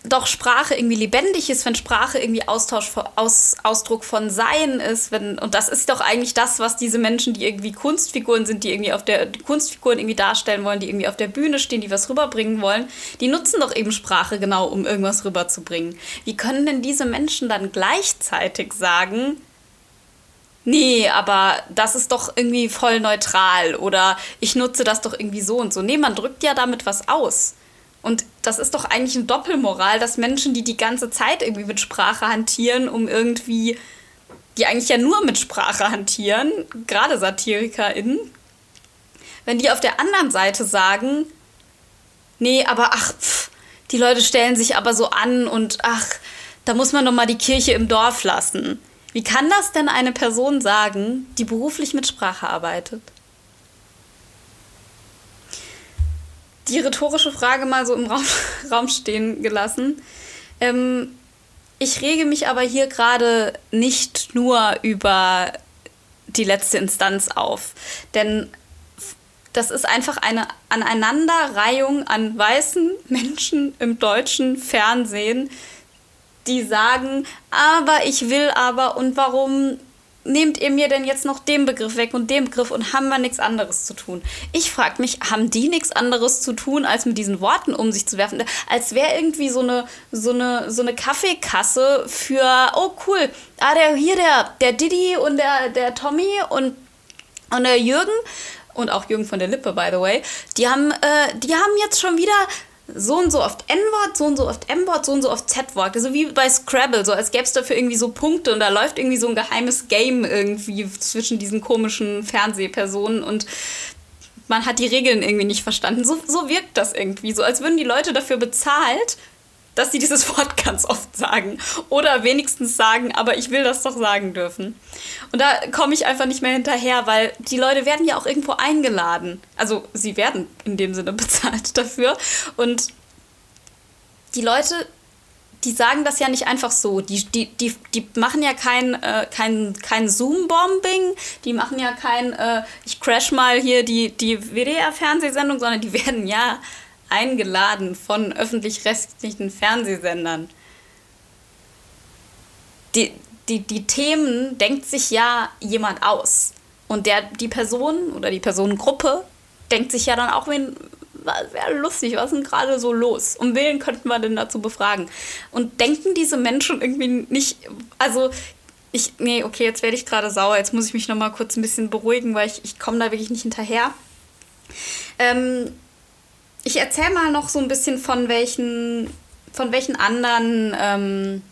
doch Sprache irgendwie lebendig ist, wenn Sprache irgendwie Austausch, Aus, Ausdruck von Sein ist, wenn, und das ist doch eigentlich das, was diese Menschen, die irgendwie Kunstfiguren sind, die irgendwie auf der Kunstfiguren irgendwie darstellen wollen, die irgendwie auf der Bühne stehen, die was rüberbringen wollen, die nutzen doch eben Sprache genau, um irgendwas rüberzubringen. Wie können denn diese Menschen dann gleichzeitig sagen, nee, aber das ist doch irgendwie voll neutral oder ich nutze das doch irgendwie so und so. Nee, man drückt ja damit was aus. Und das ist doch eigentlich eine Doppelmoral, dass Menschen, die die ganze Zeit irgendwie mit Sprache hantieren, um irgendwie, die eigentlich ja nur mit Sprache hantieren, gerade SatirikerInnen, wenn die auf der anderen Seite sagen, nee, aber ach, pff, die Leute stellen sich aber so an und ach, da muss man doch mal die Kirche im Dorf lassen. Wie kann das denn eine Person sagen, die beruflich mit Sprache arbeitet? Die rhetorische Frage mal so im Raum, Raum stehen gelassen. Ähm, ich rege mich aber hier gerade nicht nur über die letzte Instanz auf, denn das ist einfach eine Aneinanderreihung an weißen Menschen im deutschen Fernsehen, die sagen, aber ich will aber und warum nehmt ihr mir denn jetzt noch den Begriff weg und den Begriff und haben wir nichts anderes zu tun? Ich frage mich, haben die nichts anderes zu tun, als mit diesen Worten um sich zu werfen? Als wäre irgendwie so eine, so, eine, so eine Kaffeekasse für, oh cool, ah, der, hier der, der Didi und der, der Tommy und, und der Jürgen und auch Jürgen von der Lippe, by the way, die haben, äh, die haben jetzt schon wieder so und so oft N-Wort, so und so oft M-Wort, so und so oft Z-Wort. So also wie bei Scrabble, so als gäbe es dafür irgendwie so Punkte und da läuft irgendwie so ein geheimes Game irgendwie zwischen diesen komischen Fernsehpersonen und man hat die Regeln irgendwie nicht verstanden. So, so wirkt das irgendwie, so als würden die Leute dafür bezahlt, dass sie dieses Wort ganz oft sagen. Oder wenigstens sagen, aber ich will das doch sagen dürfen. Und da komme ich einfach nicht mehr hinterher, weil die Leute werden ja auch irgendwo eingeladen. Also sie werden in dem Sinne bezahlt dafür. Und die Leute, die sagen das ja nicht einfach so. Die, die, die, die machen ja kein, äh, kein, kein Zoom-Bombing, die machen ja kein, äh, ich crash mal hier die, die WDR-Fernsehsendung, sondern die werden ja eingeladen von öffentlich-rechtlichen Fernsehsendern. Die, die, die Themen denkt sich ja jemand aus. Und der, die Person oder die Personengruppe denkt sich ja dann auch, wen, wäre lustig, was ist denn gerade so los? Um wen könnten wir denn dazu befragen? Und denken diese Menschen irgendwie nicht, also ich, nee, okay, jetzt werde ich gerade sauer, jetzt muss ich mich nochmal kurz ein bisschen beruhigen, weil ich, ich komme da wirklich nicht hinterher. Ähm, ich erzähle mal noch so ein bisschen von welchen, von welchen anderen ähm,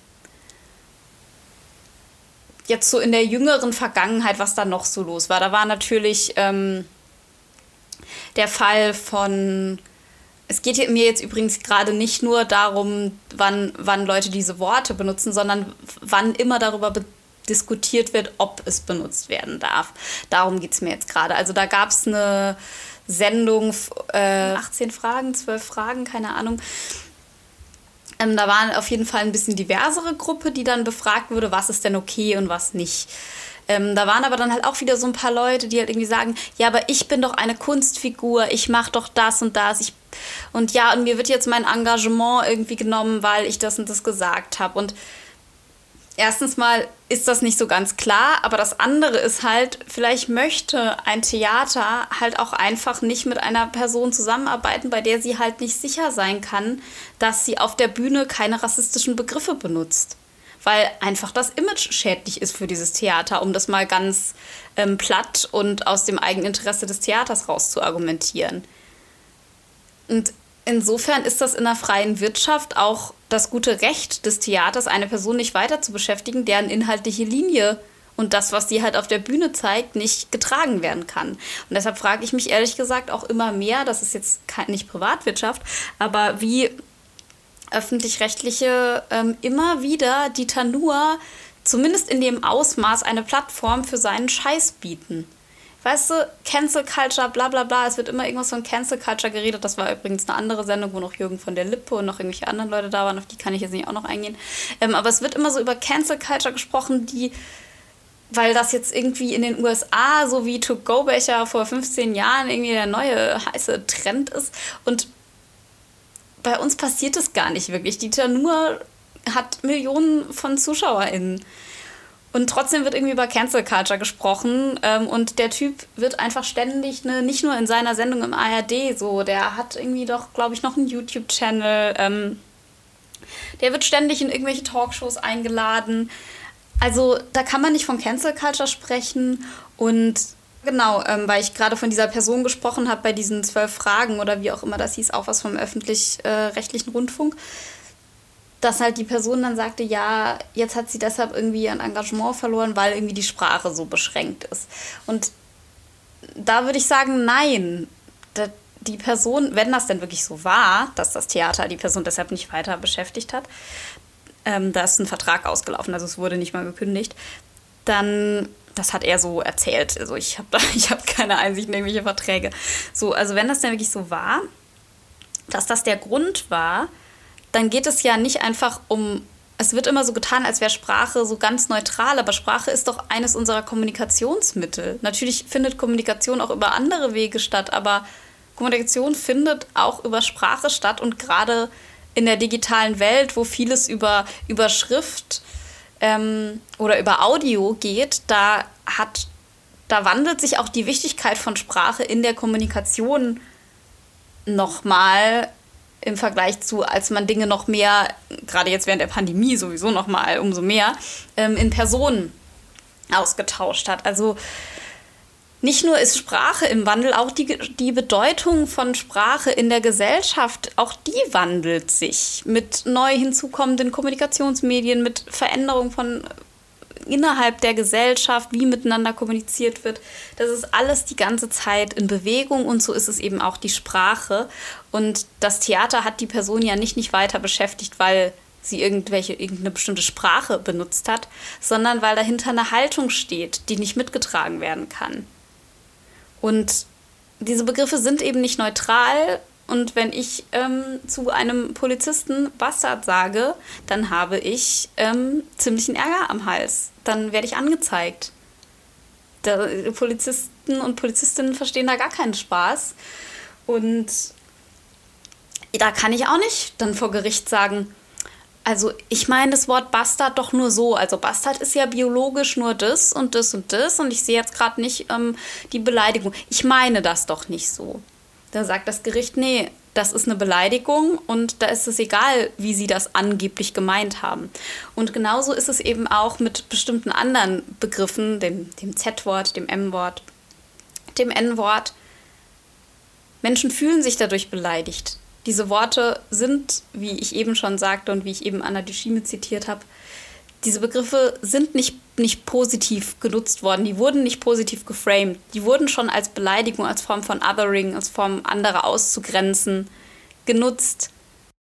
jetzt so in der jüngeren Vergangenheit, was da noch so los war. Da war natürlich ähm, der Fall von es geht mir jetzt übrigens gerade nicht nur darum, wann, wann Leute diese Worte benutzen, sondern wann immer darüber diskutiert wird, ob es benutzt werden darf. Darum geht es mir jetzt gerade. Also da gab es eine Sendung, äh, 18 Fragen, 12 Fragen, keine Ahnung. Ähm, da war auf jeden Fall ein bisschen diversere Gruppe, die dann befragt wurde, was ist denn okay und was nicht. Ähm, da waren aber dann halt auch wieder so ein paar Leute, die halt irgendwie sagen, ja, aber ich bin doch eine Kunstfigur, ich mache doch das und das, ich und ja, und mir wird jetzt mein Engagement irgendwie genommen, weil ich das und das gesagt habe. Und erstens mal ist das nicht so ganz klar, aber das andere ist halt, vielleicht möchte ein Theater halt auch einfach nicht mit einer Person zusammenarbeiten, bei der sie halt nicht sicher sein kann, dass sie auf der Bühne keine rassistischen Begriffe benutzt. Weil einfach das Image schädlich ist für dieses Theater, um das mal ganz ähm, platt und aus dem Eigeninteresse des Theaters raus zu argumentieren. Und insofern ist das in der freien Wirtschaft auch das gute Recht des Theaters, eine Person nicht weiter zu beschäftigen, deren inhaltliche Linie und das, was sie halt auf der Bühne zeigt, nicht getragen werden kann. Und deshalb frage ich mich ehrlich gesagt auch immer mehr, das ist jetzt nicht Privatwirtschaft, aber wie öffentlich-rechtliche ähm, immer wieder die Tanur zumindest in dem Ausmaß eine Plattform für seinen Scheiß bieten weißt du, Cancel Culture, bla bla bla, es wird immer irgendwas von Cancel Culture geredet. Das war übrigens eine andere Sendung, wo noch Jürgen von der Lippe und noch irgendwelche anderen Leute da waren, auf die kann ich jetzt nicht auch noch eingehen. Ähm, aber es wird immer so über Cancel Culture gesprochen, die, weil das jetzt irgendwie in den USA so wie To-Go-Becher vor 15 Jahren irgendwie der neue heiße Trend ist. Und bei uns passiert es gar nicht wirklich. Die Tanur hat Millionen von ZuschauerInnen. Und trotzdem wird irgendwie über Cancel Culture gesprochen. Ähm, und der Typ wird einfach ständig, ne, nicht nur in seiner Sendung im ARD so, der hat irgendwie doch, glaube ich, noch einen YouTube-Channel. Ähm, der wird ständig in irgendwelche Talkshows eingeladen. Also da kann man nicht von Cancel Culture sprechen. Und genau, ähm, weil ich gerade von dieser Person gesprochen habe bei diesen zwölf Fragen oder wie auch immer das hieß, auch was vom öffentlich-rechtlichen äh, Rundfunk dass halt die Person dann sagte, ja, jetzt hat sie deshalb irgendwie ein Engagement verloren, weil irgendwie die Sprache so beschränkt ist. Und da würde ich sagen, nein. Die Person, wenn das denn wirklich so war, dass das Theater die Person deshalb nicht weiter beschäftigt hat, ähm, da ist ein Vertrag ausgelaufen, also es wurde nicht mal gekündigt, dann, das hat er so erzählt. Also ich habe hab keine Einsicht in irgendwelche Verträge. So, also wenn das denn wirklich so war, dass das der Grund war, dann geht es ja nicht einfach um es wird immer so getan, als wäre Sprache so ganz neutral, aber Sprache ist doch eines unserer Kommunikationsmittel. Natürlich findet Kommunikation auch über andere Wege statt, aber Kommunikation findet auch über Sprache statt und gerade in der digitalen Welt, wo vieles über, über Schrift ähm, oder über Audio geht, da hat, da wandelt sich auch die Wichtigkeit von Sprache in der Kommunikation nochmal im Vergleich zu, als man Dinge noch mehr, gerade jetzt während der Pandemie sowieso noch mal umso mehr, ähm, in Personen ausgetauscht hat. Also nicht nur ist Sprache im Wandel, auch die, die Bedeutung von Sprache in der Gesellschaft, auch die wandelt sich mit neu hinzukommenden Kommunikationsmedien, mit Veränderung von innerhalb der Gesellschaft, wie miteinander kommuniziert wird. Das ist alles die ganze Zeit in Bewegung und so ist es eben auch die Sprache. Und das Theater hat die Person ja nicht, nicht weiter beschäftigt, weil sie irgendwelche, irgendeine bestimmte Sprache benutzt hat, sondern weil dahinter eine Haltung steht, die nicht mitgetragen werden kann. Und diese Begriffe sind eben nicht neutral, und wenn ich ähm, zu einem Polizisten Bastard sage, dann habe ich ähm, ziemlichen Ärger am Hals. Dann werde ich angezeigt. Der, Polizisten und Polizistinnen verstehen da gar keinen Spaß. Und da kann ich auch nicht dann vor Gericht sagen, also ich meine das Wort Bastard doch nur so. Also Bastard ist ja biologisch nur das und das und das und ich sehe jetzt gerade nicht ähm, die Beleidigung. Ich meine das doch nicht so. Da sagt das Gericht, nee, das ist eine Beleidigung und da ist es egal, wie sie das angeblich gemeint haben. Und genauso ist es eben auch mit bestimmten anderen Begriffen, dem, Z-Wort, dem M-Wort, dem N-Wort. Menschen fühlen sich dadurch beleidigt. Diese Worte sind, wie ich eben schon sagte und wie ich eben Anna Dushime zitiert habe, diese Begriffe sind nicht, nicht positiv genutzt worden, die wurden nicht positiv geframed, die wurden schon als Beleidigung, als Form von Othering, als Form anderer auszugrenzen genutzt.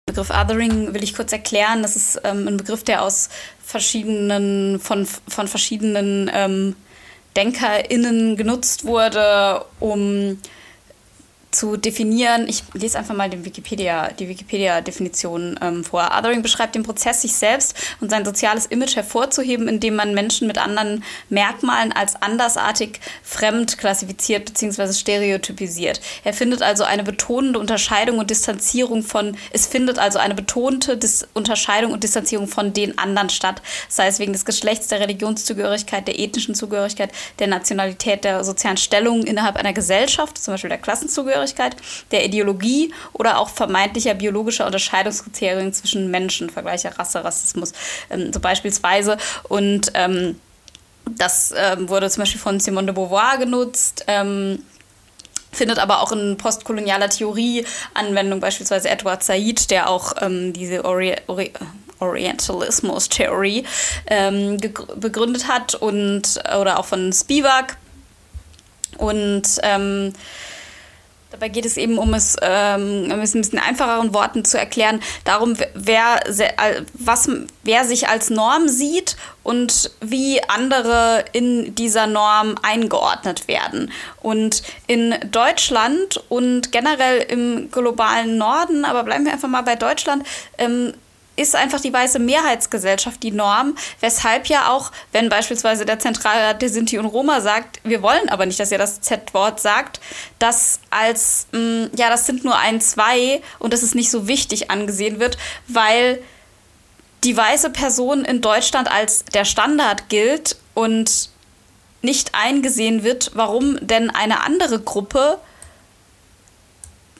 Den Begriff Othering will ich kurz erklären. Das ist ähm, ein Begriff, der aus verschiedenen, von, von verschiedenen ähm, DenkerInnen genutzt wurde, um zu definieren. Ich lese einfach mal den Wikipedia, die Wikipedia-Definition ähm, vor. Othering beschreibt den Prozess, sich selbst und sein soziales Image hervorzuheben, indem man Menschen mit anderen Merkmalen als andersartig, fremd klassifiziert bzw. stereotypisiert. Er findet also eine betonende Unterscheidung und Distanzierung von, es findet also eine betonte Dis Unterscheidung und Distanzierung von den anderen statt, sei es wegen des Geschlechts, der Religionszugehörigkeit, der ethnischen Zugehörigkeit, der Nationalität, der sozialen Stellung innerhalb einer Gesellschaft, zum Beispiel der Klassenzugehörigkeit Zugehörigkeit, der Ideologie oder auch vermeintlicher biologischer Unterscheidungskriterien zwischen Menschen, Vergleiche Rasse, Rassismus, ähm, so beispielsweise. Und ähm, das ähm, wurde zum Beispiel von Simone de Beauvoir genutzt. Ähm, findet aber auch in postkolonialer Theorie Anwendung, beispielsweise Edward Said, der auch ähm, diese Ori Ori Orientalismus-Theorie ähm, begründet hat und oder auch von Spivak. Und ähm, Dabei geht es eben um es, ähm, ein bisschen einfacheren Worten zu erklären, darum, wer, was, wer sich als Norm sieht und wie andere in dieser Norm eingeordnet werden. Und in Deutschland und generell im globalen Norden, aber bleiben wir einfach mal bei Deutschland, ähm, ist einfach die weiße Mehrheitsgesellschaft die Norm, weshalb ja auch, wenn beispielsweise der Zentralrat der Sinti und Roma sagt, wir wollen aber nicht, dass ihr das Z-Wort sagt, das als, mh, mm, ja, das sind nur ein, zwei und das ist nicht so wichtig angesehen wird, weil die weiße Person in Deutschland als der Standard gilt und nicht eingesehen wird, warum denn eine andere Gruppe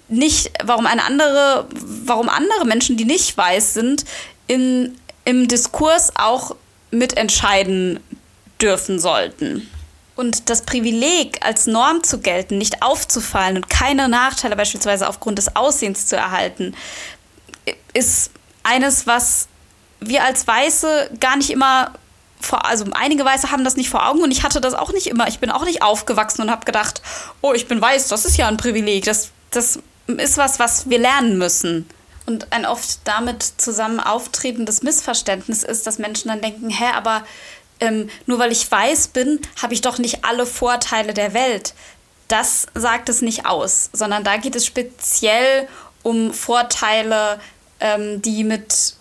nicht, warum eine andere, warum andere Menschen, die nicht weiß sind, in, im Diskurs auch mitentscheiden dürfen sollten. Und das Privileg, als Norm zu gelten, nicht aufzufallen und keine Nachteile beispielsweise aufgrund des Aussehens zu erhalten, ist eines, was wir als Weiße gar nicht immer vor, also einige Weiße haben das nicht vor Augen und ich hatte das auch nicht immer. Ich bin auch nicht aufgewachsen und habe gedacht, oh, ich bin weiß, das ist ja ein Privileg. Das, das ist was, was wir lernen müssen. Und ein oft damit zusammen auftretendes Missverständnis ist, dass Menschen dann denken, hä, aber ähm, nur weil ich weiß bin, habe ich doch nicht alle Vorteile der Welt. Das sagt es nicht aus, sondern da geht es speziell um Vorteile, ähm, die mit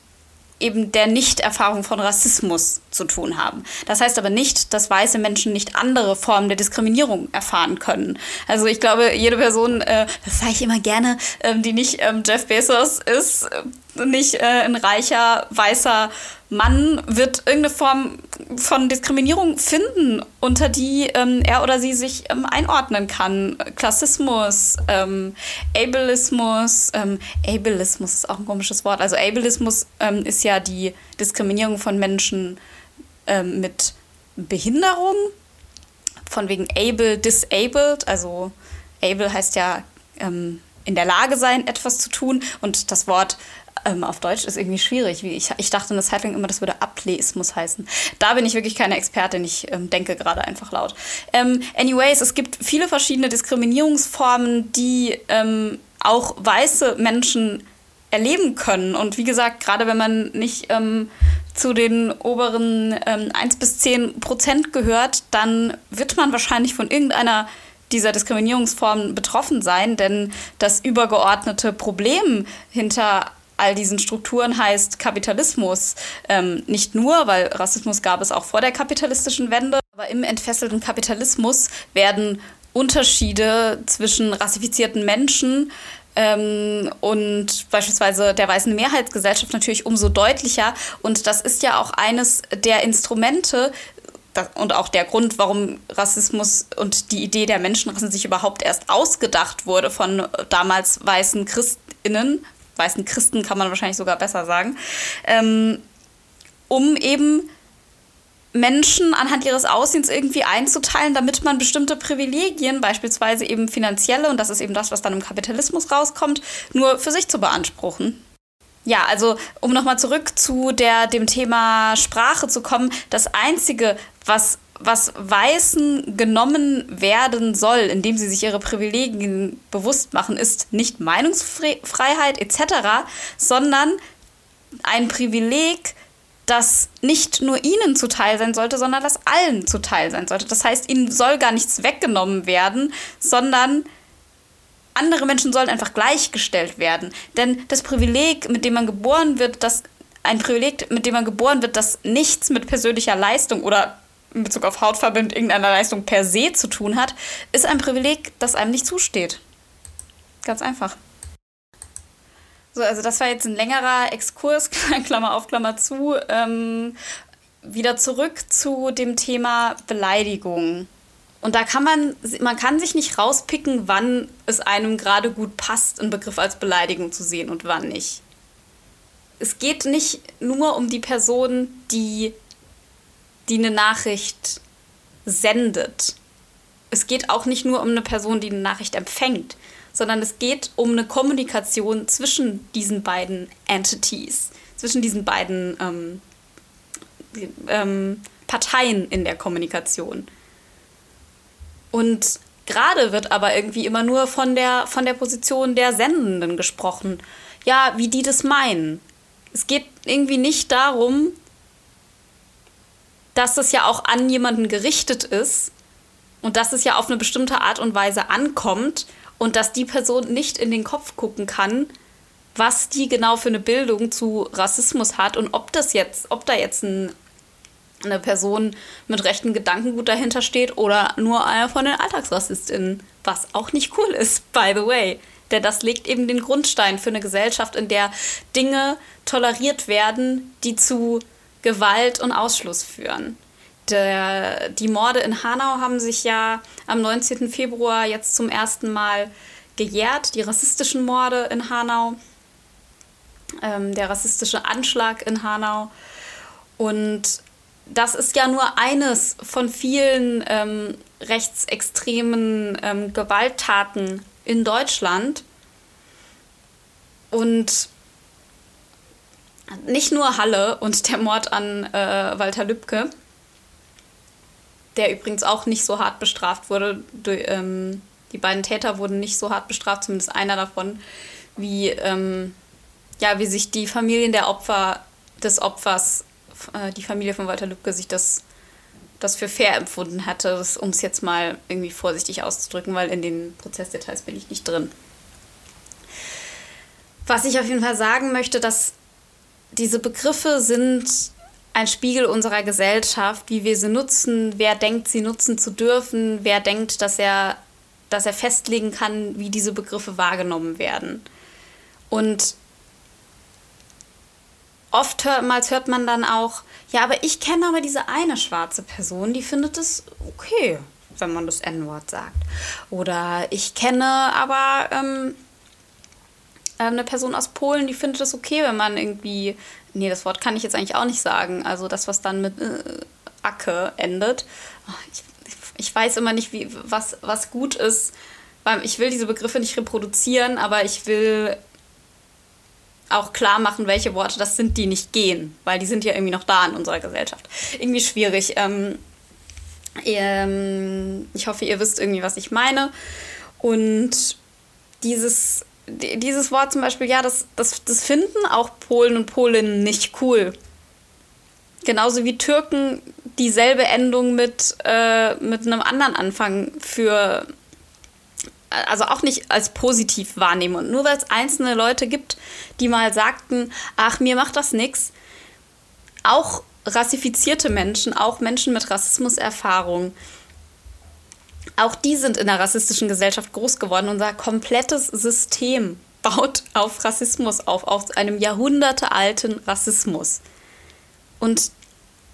eben der Nichterfahrung von Rassismus zu tun haben. Das heißt aber nicht, dass weiße Menschen nicht andere Formen der Diskriminierung erfahren können. Also ich glaube, jede Person, äh, das sage ich immer gerne, äh, die nicht ähm, Jeff Bezos ist, äh, nicht äh, ein reicher, weißer Mann wird irgendeine Form von Diskriminierung finden, unter die ähm, er oder sie sich ähm, einordnen kann. Klassismus, ähm, Ableismus, ähm, Ableismus ist auch ein komisches Wort. Also Ableismus ähm, ist ja die Diskriminierung von Menschen ähm, mit Behinderung, von wegen able, disabled. Also able heißt ja in der Lage sein, etwas zu tun und das Wort ähm, auf Deutsch ist irgendwie schwierig. Wie ich, ich dachte eine Zeit lang immer, das würde Ableismus heißen. Da bin ich wirklich keine Expertin, ich ähm, denke gerade einfach laut. Ähm, anyways, es gibt viele verschiedene Diskriminierungsformen, die ähm, auch weiße Menschen erleben können. Und wie gesagt, gerade wenn man nicht ähm, zu den oberen ähm, 1 bis 10 Prozent gehört, dann wird man wahrscheinlich von irgendeiner dieser Diskriminierungsformen betroffen sein, denn das übergeordnete Problem hinter all diesen Strukturen heißt Kapitalismus. Ähm, nicht nur, weil Rassismus gab es auch vor der kapitalistischen Wende, aber im entfesselten Kapitalismus werden Unterschiede zwischen rassifizierten Menschen ähm, und beispielsweise der weißen Mehrheitsgesellschaft natürlich umso deutlicher. Und das ist ja auch eines der Instrumente, und auch der Grund, warum Rassismus und die Idee der Menschenrassen sich überhaupt erst ausgedacht wurde von damals weißen Christinnen, weißen Christen kann man wahrscheinlich sogar besser sagen, ähm, um eben Menschen anhand ihres Aussehens irgendwie einzuteilen, damit man bestimmte Privilegien, beispielsweise eben finanzielle, und das ist eben das, was dann im Kapitalismus rauskommt, nur für sich zu beanspruchen. Ja, also um nochmal zurück zu der, dem Thema Sprache zu kommen, das Einzige, was, was Weißen genommen werden soll, indem sie sich ihre Privilegien bewusst machen, ist nicht Meinungsfreiheit etc., sondern ein Privileg, das nicht nur ihnen zuteil sein sollte, sondern das allen zuteil sein sollte. Das heißt, ihnen soll gar nichts weggenommen werden, sondern andere Menschen sollen einfach gleichgestellt werden. Denn das Privileg, mit dem man geboren wird, das ein Privileg, mit dem man geboren wird, das nichts mit persönlicher Leistung oder in Bezug auf Hautfarbe mit irgendeiner Leistung per se zu tun hat, ist ein Privileg, das einem nicht zusteht. Ganz einfach. So, also das war jetzt ein längerer Exkurs, Klammer auf, Klammer zu. Ähm, wieder zurück zu dem Thema Beleidigung. Und da kann man, man kann sich nicht rauspicken, wann es einem gerade gut passt, einen Begriff als Beleidigung zu sehen und wann nicht. Es geht nicht nur um die Person, die, die eine Nachricht sendet. Es geht auch nicht nur um eine Person, die eine Nachricht empfängt sondern es geht um eine Kommunikation zwischen diesen beiden Entities, zwischen diesen beiden ähm, ähm, Parteien in der Kommunikation. Und gerade wird aber irgendwie immer nur von der, von der Position der Sendenden gesprochen. Ja, wie die das meinen. Es geht irgendwie nicht darum, dass es ja auch an jemanden gerichtet ist und dass es ja auf eine bestimmte Art und Weise ankommt und dass die Person nicht in den Kopf gucken kann, was die genau für eine Bildung zu Rassismus hat und ob das jetzt, ob da jetzt ein, eine Person mit rechten Gedankengut dahinter steht oder nur einer von den AlltagsrassistInnen, was auch nicht cool ist, by the way. Denn das legt eben den Grundstein für eine Gesellschaft, in der Dinge toleriert werden, die zu Gewalt und Ausschluss führen der, die Morde in Hanau haben sich ja am 19. Februar jetzt zum ersten Mal gejährt, die rassistischen Morde in Hanau, ähm, der rassistische Anschlag in Hanau. Und das ist ja nur eines von vielen ähm, rechtsextremen ähm, Gewalttaten in Deutschland. Und nicht nur Halle und der Mord an äh, Walter Lübcke, der übrigens auch nicht so hart bestraft wurde. Ähm, die beiden Täter wurden nicht so hart bestraft, zumindest einer davon, wie, ähm, ja, wie sich die Familien der Opfer des Opfers, äh, die Familie von Walter Lübcke, sich das, das für fair empfunden hatte, um es jetzt mal irgendwie vorsichtig auszudrücken, weil in den Prozessdetails bin ich nicht drin. Was ich auf jeden Fall sagen möchte, dass diese Begriffe sind ein Spiegel unserer Gesellschaft, wie wir sie nutzen, wer denkt, sie nutzen zu dürfen, wer denkt, dass er, dass er festlegen kann, wie diese Begriffe wahrgenommen werden. Und oftmals hört man dann auch, ja, aber ich kenne aber diese eine schwarze Person, die findet es okay, wenn man das N-Wort sagt. Oder ich kenne aber ähm, eine Person aus Polen, die findet es okay, wenn man irgendwie nee, das Wort kann ich jetzt eigentlich auch nicht sagen. Also das, was dann mit äh, Acke endet. Ich, ich weiß immer nicht, wie, was, was gut ist. Weil ich will diese Begriffe nicht reproduzieren, aber ich will auch klar machen, welche Worte das sind, die nicht gehen, weil die sind ja irgendwie noch da in unserer Gesellschaft. Irgendwie schwierig. Ähm, ähm, ich hoffe, ihr wisst irgendwie, was ich meine. Und dieses dieses Wort zum Beispiel, ja, das, das, das finden auch Polen und Polinnen nicht cool. Genauso wie Türken dieselbe Endung mit, äh, mit einem anderen Anfang für, also auch nicht als positiv wahrnehmen. Und nur weil es einzelne Leute gibt, die mal sagten, ach, mir macht das nichts, auch rassifizierte Menschen, auch Menschen mit Rassismuserfahrung, auch die sind in einer rassistischen Gesellschaft groß geworden. Unser komplettes System baut auf Rassismus auf, auf einem jahrhundertealten Rassismus. Und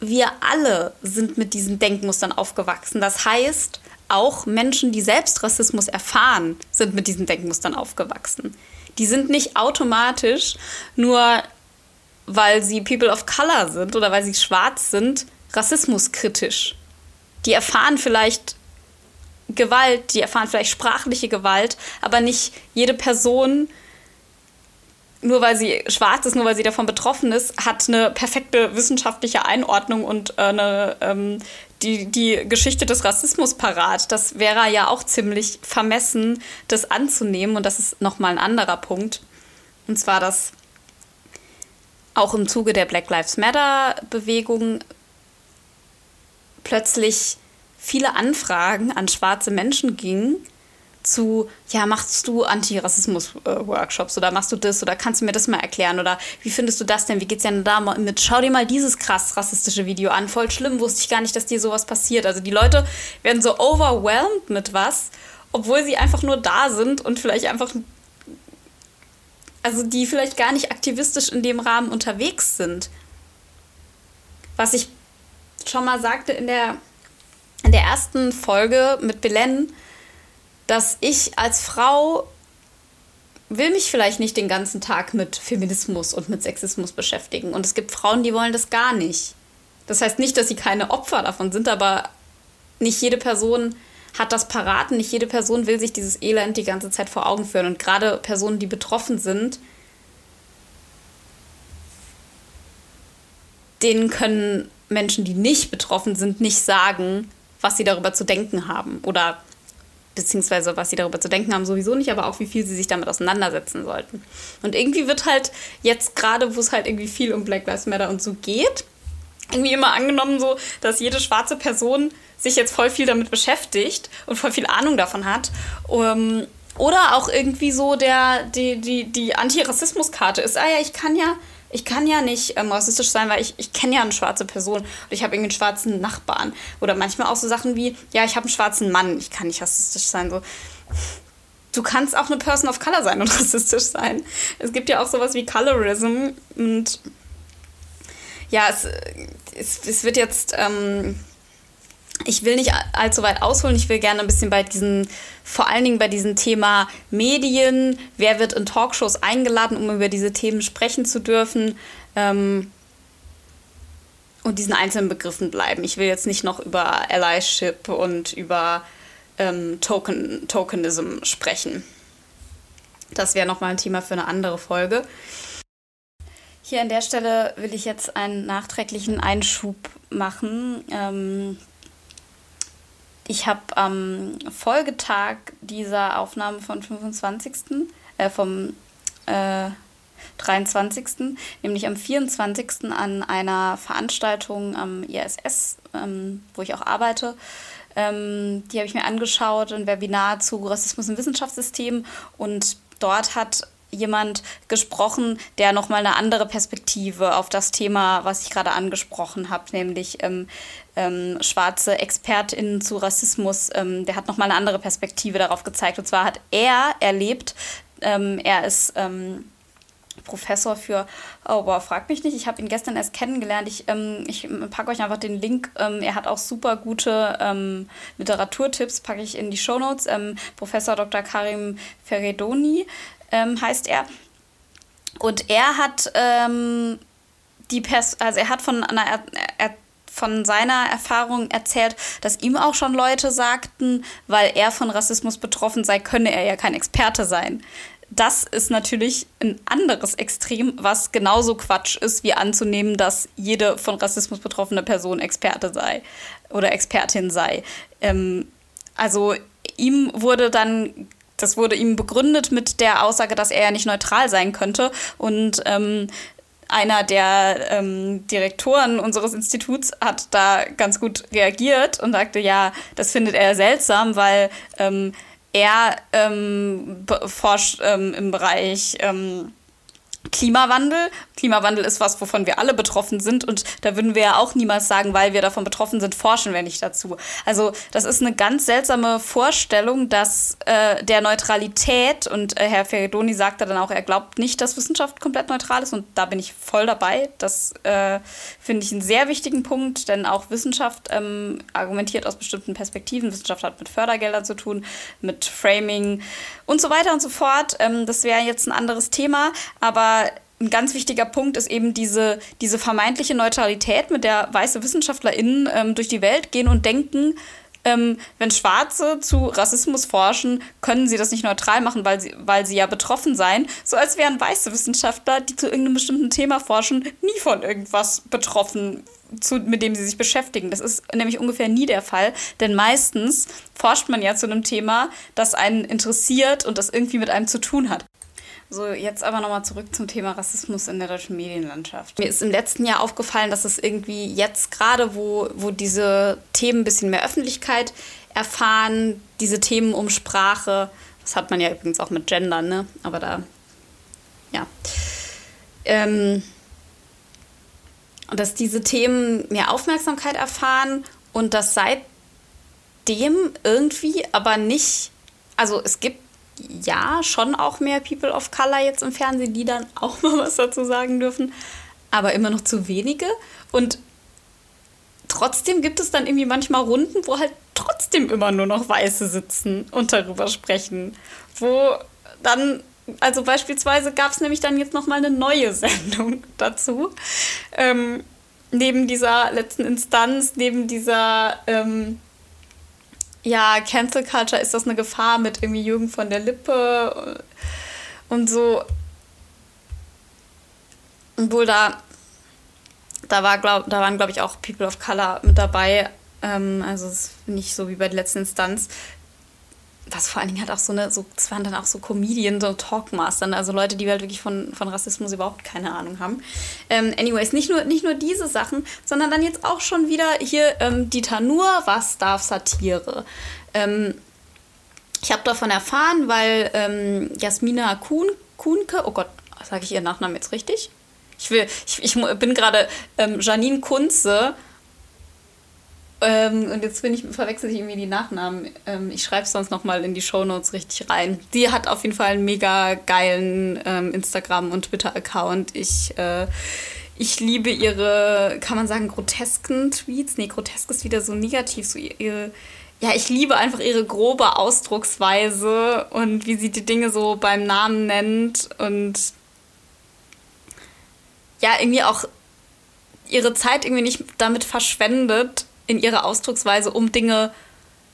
wir alle sind mit diesen Denkmustern aufgewachsen. Das heißt, auch Menschen, die selbst Rassismus erfahren, sind mit diesen Denkmustern aufgewachsen. Die sind nicht automatisch nur, weil sie People of Color sind oder weil sie schwarz sind, rassismuskritisch. Die erfahren vielleicht Gewalt, die erfahren vielleicht sprachliche Gewalt, aber nicht jede Person, nur weil sie schwarz ist, nur weil sie davon betroffen ist, hat eine perfekte wissenschaftliche Einordnung und äh, eine, ähm, die, die Geschichte des Rassismus parat. Das wäre ja auch ziemlich vermessen, das anzunehmen. Und das ist nochmal ein anderer Punkt. Und zwar, dass auch im Zuge der Black Lives Matter-Bewegung plötzlich viele Anfragen an schwarze Menschen gingen zu, ja, machst du Antirassismus-Workshops oder machst du das oder kannst du mir das mal erklären oder wie findest du das denn? Wie geht's denn da mit? Schau dir mal dieses krass rassistische Video an. Voll schlimm, wusste ich gar nicht, dass dir sowas passiert. Also die Leute werden so overwhelmed mit was, obwohl sie einfach nur da sind und vielleicht einfach, also die vielleicht gar nicht aktivistisch in dem Rahmen unterwegs sind. Was ich schon mal sagte in der in der ersten Folge mit Belen, dass ich als Frau will mich vielleicht nicht den ganzen Tag mit Feminismus und mit Sexismus beschäftigen. Und es gibt Frauen, die wollen das gar nicht. Das heißt nicht, dass sie keine Opfer davon sind, aber nicht jede Person hat das parat. Nicht jede Person will sich dieses Elend die ganze Zeit vor Augen führen. Und gerade Personen, die betroffen sind, denen können Menschen, die nicht betroffen sind, nicht sagen, was sie darüber zu denken haben oder beziehungsweise was sie darüber zu denken haben, sowieso nicht, aber auch wie viel sie sich damit auseinandersetzen sollten. Und irgendwie wird halt jetzt gerade, wo es halt irgendwie viel um Black Lives Matter und so geht, irgendwie immer angenommen so, dass jede schwarze Person sich jetzt voll viel damit beschäftigt und voll viel Ahnung davon hat. Um, oder auch irgendwie so der, die, die, die Antirassismuskarte ist, ah ja, ich kann ja ich kann ja nicht ähm, rassistisch sein, weil ich, ich kenne ja eine schwarze Person und ich habe irgendwie einen schwarzen Nachbarn. Oder manchmal auch so Sachen wie, ja, ich habe einen schwarzen Mann, ich kann nicht rassistisch sein. So. Du kannst auch eine Person of Color sein und rassistisch sein. Es gibt ja auch sowas wie Colorism und ja, es, es, es wird jetzt ähm, ich will nicht allzu weit ausholen. Ich will gerne ein bisschen bei diesen, vor allen Dingen bei diesem Thema Medien, wer wird in Talkshows eingeladen, um über diese Themen sprechen zu dürfen, ähm, und diesen einzelnen Begriffen bleiben. Ich will jetzt nicht noch über Allyship und über ähm, Token, Tokenism sprechen. Das wäre nochmal ein Thema für eine andere Folge. Hier an der Stelle will ich jetzt einen nachträglichen Einschub machen. Ähm, ich habe am Folgetag dieser Aufnahme vom 25. Äh, vom äh, 23. nämlich am 24. an einer Veranstaltung am ISS, ähm, wo ich auch arbeite. Ähm, die habe ich mir angeschaut, ein Webinar zu Rassismus im Wissenschaftssystem und dort hat jemand gesprochen, der nochmal eine andere Perspektive auf das Thema, was ich gerade angesprochen habe, nämlich ähm, ähm, schwarze ExpertInnen zu Rassismus, ähm, der hat nochmal eine andere Perspektive darauf gezeigt. Und zwar hat er erlebt, ähm, er ist ähm, Professor für, oh boah, frag mich nicht, ich habe ihn gestern erst kennengelernt. Ich, ähm, ich packe euch einfach den Link. Ähm, er hat auch super gute ähm, Literaturtipps, packe ich in die Shownotes. Ähm, Professor Dr. Karim Feredoni ähm, heißt er. Und er hat ähm, die Pers also er hat von einer er er von seiner Erfahrung erzählt, dass ihm auch schon Leute sagten, weil er von Rassismus betroffen sei, könne er ja kein Experte sein. Das ist natürlich ein anderes Extrem, was genauso Quatsch ist, wie anzunehmen, dass jede von Rassismus betroffene Person Experte sei oder Expertin sei. Ähm, also ihm wurde dann das wurde ihm begründet mit der Aussage, dass er ja nicht neutral sein könnte. Und ähm, einer der ähm, Direktoren unseres Instituts hat da ganz gut reagiert und sagte, ja, das findet er seltsam, weil ähm, er ähm, forscht ähm, im Bereich ähm, Klimawandel. Klimawandel ist was, wovon wir alle betroffen sind und da würden wir ja auch niemals sagen, weil wir davon betroffen sind, forschen wir nicht dazu. Also das ist eine ganz seltsame Vorstellung, dass äh, der Neutralität und äh, Herr Feridoni sagte dann auch, er glaubt nicht, dass Wissenschaft komplett neutral ist und da bin ich voll dabei. Das äh, finde ich einen sehr wichtigen Punkt, denn auch Wissenschaft ähm, argumentiert aus bestimmten Perspektiven. Wissenschaft hat mit Fördergeldern zu tun, mit Framing und so weiter und so fort. Ähm, das wäre jetzt ein anderes Thema, aber ein ganz wichtiger Punkt ist eben diese, diese vermeintliche Neutralität, mit der weiße WissenschaftlerInnen ähm, durch die Welt gehen und denken, ähm, wenn Schwarze zu Rassismus forschen, können sie das nicht neutral machen, weil sie, weil sie ja betroffen seien. So als wären weiße Wissenschaftler, die zu irgendeinem bestimmten Thema forschen, nie von irgendwas betroffen, zu, mit dem sie sich beschäftigen. Das ist nämlich ungefähr nie der Fall, denn meistens forscht man ja zu einem Thema, das einen interessiert und das irgendwie mit einem zu tun hat. So, jetzt aber nochmal zurück zum Thema Rassismus in der deutschen Medienlandschaft. Mir ist im letzten Jahr aufgefallen, dass es irgendwie jetzt gerade, wo, wo diese Themen ein bisschen mehr Öffentlichkeit erfahren, diese Themen um Sprache, das hat man ja übrigens auch mit Gender, ne? Aber da, ja. Ähm, dass diese Themen mehr Aufmerksamkeit erfahren und dass seitdem irgendwie aber nicht, also es gibt ja, schon auch mehr People of Color jetzt im Fernsehen, die dann auch mal was dazu sagen dürfen, aber immer noch zu wenige. Und trotzdem gibt es dann irgendwie manchmal Runden, wo halt trotzdem immer nur noch Weiße sitzen und darüber sprechen. Wo dann, also beispielsweise gab es nämlich dann jetzt nochmal eine neue Sendung dazu. Ähm, neben dieser letzten Instanz, neben dieser ähm, ja, Cancel Culture, ist das eine Gefahr mit irgendwie Jürgen von der Lippe und so. Obwohl da, da, war, glaub, da waren, glaube ich, auch People of Color mit dabei. Ähm, also es ist nicht so wie bei der letzten Instanz was vor allen Dingen halt auch so eine, so, das waren dann auch so Comedian, so Talkmastern, also Leute, die halt wirklich von, von Rassismus überhaupt keine Ahnung haben. Ähm, anyways, nicht nur, nicht nur diese Sachen, sondern dann jetzt auch schon wieder hier ähm, Dieter Nur, was darf Satire? Ähm, ich habe davon erfahren, weil ähm, Jasmina Kuhn, Kuhnke, oh Gott, sage ich ihren Nachnamen jetzt richtig? Ich, will, ich, ich bin gerade ähm, Janine Kunze ähm, und jetzt bin ich, verwechsel ich irgendwie die Nachnamen. Ähm, ich schreibe es sonst nochmal in die Shownotes richtig rein. Die hat auf jeden Fall einen mega geilen ähm, Instagram- und Twitter-Account. Ich, äh, ich liebe ihre, kann man sagen, grotesken Tweets. Nee, grotesk ist wieder so negativ. So ihre, ja, ich liebe einfach ihre grobe Ausdrucksweise und wie sie die Dinge so beim Namen nennt und ja, irgendwie auch ihre Zeit irgendwie nicht damit verschwendet, in ihrer Ausdrucksweise, um Dinge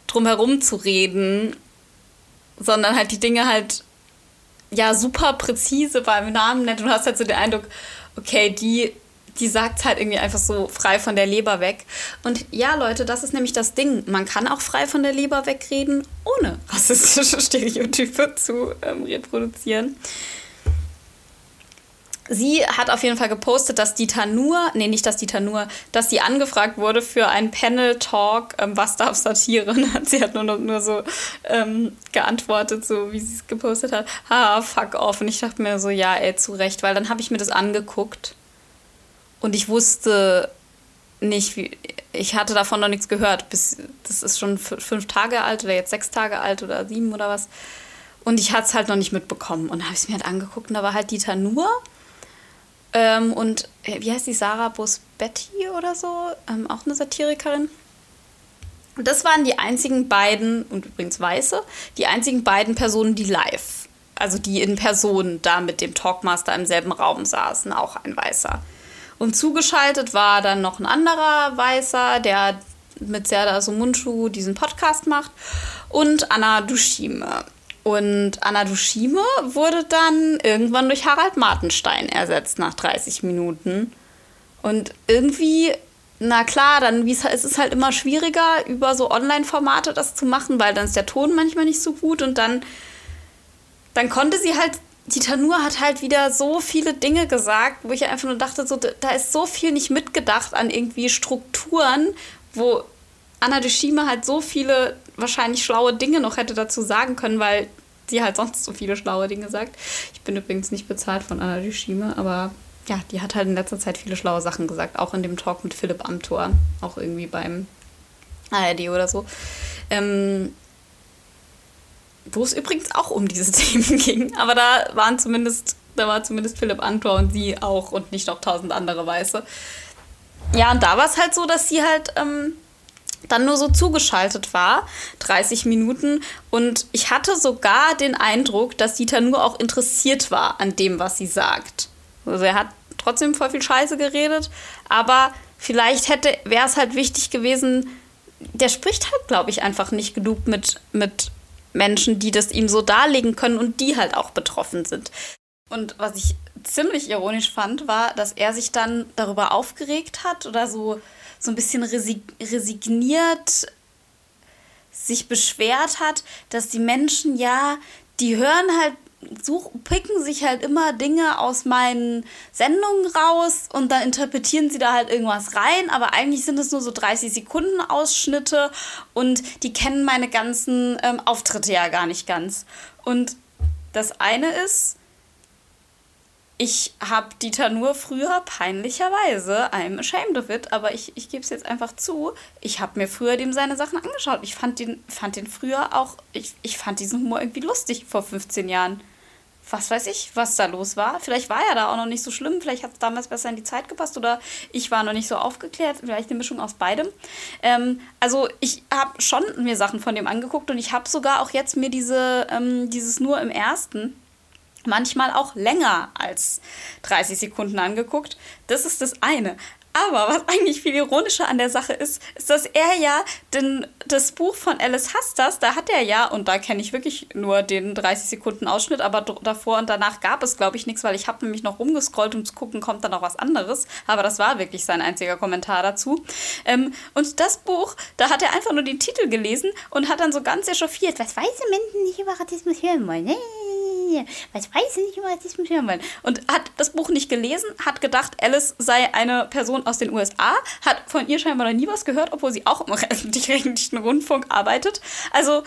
drumherum zu reden, sondern halt die Dinge halt ja super präzise beim Namen nennt und hast halt so den Eindruck, okay, die die sagt halt irgendwie einfach so frei von der Leber weg. Und ja, Leute, das ist nämlich das Ding. Man kann auch frei von der Leber wegreden, ohne rassistische Stereotype zu ähm, reproduzieren. Sie hat auf jeden Fall gepostet, dass Dieter nur, nee, nicht dass Dieter nur, dass sie angefragt wurde für einen Panel-Talk, ähm, was darf Satire? Und sie hat nur, nur so ähm, geantwortet, so wie sie es gepostet hat, ha, fuck off. Und ich dachte mir so, ja, ey, zu Recht, weil dann habe ich mir das angeguckt und ich wusste nicht, wie, ich hatte davon noch nichts gehört. Bis, das ist schon fünf Tage alt oder jetzt sechs Tage alt oder sieben oder was. Und ich hatte es halt noch nicht mitbekommen. Und habe ich es mir halt angeguckt und da war halt Dieter nur ähm, und äh, wie heißt die Sarah Betty oder so? Ähm, auch eine Satirikerin. Und das waren die einzigen beiden, und übrigens Weiße, die einzigen beiden Personen, die live, also die in Person da mit dem Talkmaster im selben Raum saßen, auch ein Weißer. Und zugeschaltet war dann noch ein anderer Weißer, der mit Serda Sumunchu diesen Podcast macht, und Anna Dushime. Und Anna Dushime wurde dann irgendwann durch Harald Martenstein ersetzt nach 30 Minuten. Und irgendwie, na klar, dann ist es halt immer schwieriger, über so Online-Formate das zu machen, weil dann ist der Ton manchmal nicht so gut und dann, dann konnte sie halt die Tanur hat halt wieder so viele Dinge gesagt, wo ich einfach nur dachte, so, da ist so viel nicht mitgedacht an irgendwie Strukturen, wo Anna Dushime halt so viele wahrscheinlich schlaue Dinge noch hätte dazu sagen können, weil sie halt sonst so viele schlaue Dinge sagt. Ich bin übrigens nicht bezahlt von Anna Dushime, aber ja, die hat halt in letzter Zeit viele schlaue Sachen gesagt, auch in dem Talk mit Philipp Amthor, auch irgendwie beim ARD oder so. Ähm, wo es übrigens auch um diese Themen ging, aber da waren zumindest, da war zumindest Philipp Amthor und sie auch und nicht noch tausend andere Weiße. Ja, und da war es halt so, dass sie halt ähm, dann nur so zugeschaltet war, 30 Minuten. Und ich hatte sogar den Eindruck, dass Dieter nur auch interessiert war an dem, was sie sagt. Also er hat trotzdem voll viel Scheiße geredet, aber vielleicht hätte, wäre es halt wichtig gewesen, der spricht halt, glaube ich, einfach nicht genug mit, mit Menschen, die das ihm so darlegen können und die halt auch betroffen sind. Und was ich ziemlich ironisch fand, war, dass er sich dann darüber aufgeregt hat oder so, so ein bisschen resigniert sich beschwert hat, dass die Menschen ja, die hören halt such, picken sich halt immer Dinge aus meinen Sendungen raus und dann interpretieren sie da halt irgendwas rein, aber eigentlich sind es nur so 30 Sekunden Ausschnitte und die kennen meine ganzen ähm, Auftritte ja gar nicht ganz. Und das eine ist, ich habe Dieter nur früher peinlicherweise, I'm ashamed of it, aber ich, ich gebe es jetzt einfach zu, ich habe mir früher dem seine Sachen angeschaut. Ich fand den, fand den früher auch, ich, ich fand diesen Humor irgendwie lustig vor 15 Jahren. Was weiß ich, was da los war. Vielleicht war er da auch noch nicht so schlimm, vielleicht hat es damals besser in die Zeit gepasst oder ich war noch nicht so aufgeklärt, vielleicht eine Mischung aus beidem. Ähm, also ich habe schon mir Sachen von dem angeguckt und ich habe sogar auch jetzt mir diese, ähm, dieses nur im ersten manchmal auch länger als 30 Sekunden angeguckt. Das ist das eine. Aber was eigentlich viel ironischer an der Sache ist, ist, dass er ja den, das Buch von Alice Hastas, da hat er ja, und da kenne ich wirklich nur den 30 Sekunden Ausschnitt, aber davor und danach gab es, glaube ich, nichts, weil ich habe nämlich noch rumgescrollt, um zu gucken, kommt da noch was anderes. Aber das war wirklich sein einziger Kommentar dazu. Ähm, und das Buch, da hat er einfach nur den Titel gelesen und hat dann so ganz echauffiert, was weiße Menschen nicht über Rassismus hören wollen. Nee was weiß ich nicht über Rassismus hören wollen. Und hat das Buch nicht gelesen, hat gedacht, Alice sei eine Person aus den USA, hat von ihr scheinbar noch nie was gehört, obwohl sie auch im öffentlich-rechtlichen Rundfunk arbeitet. Also,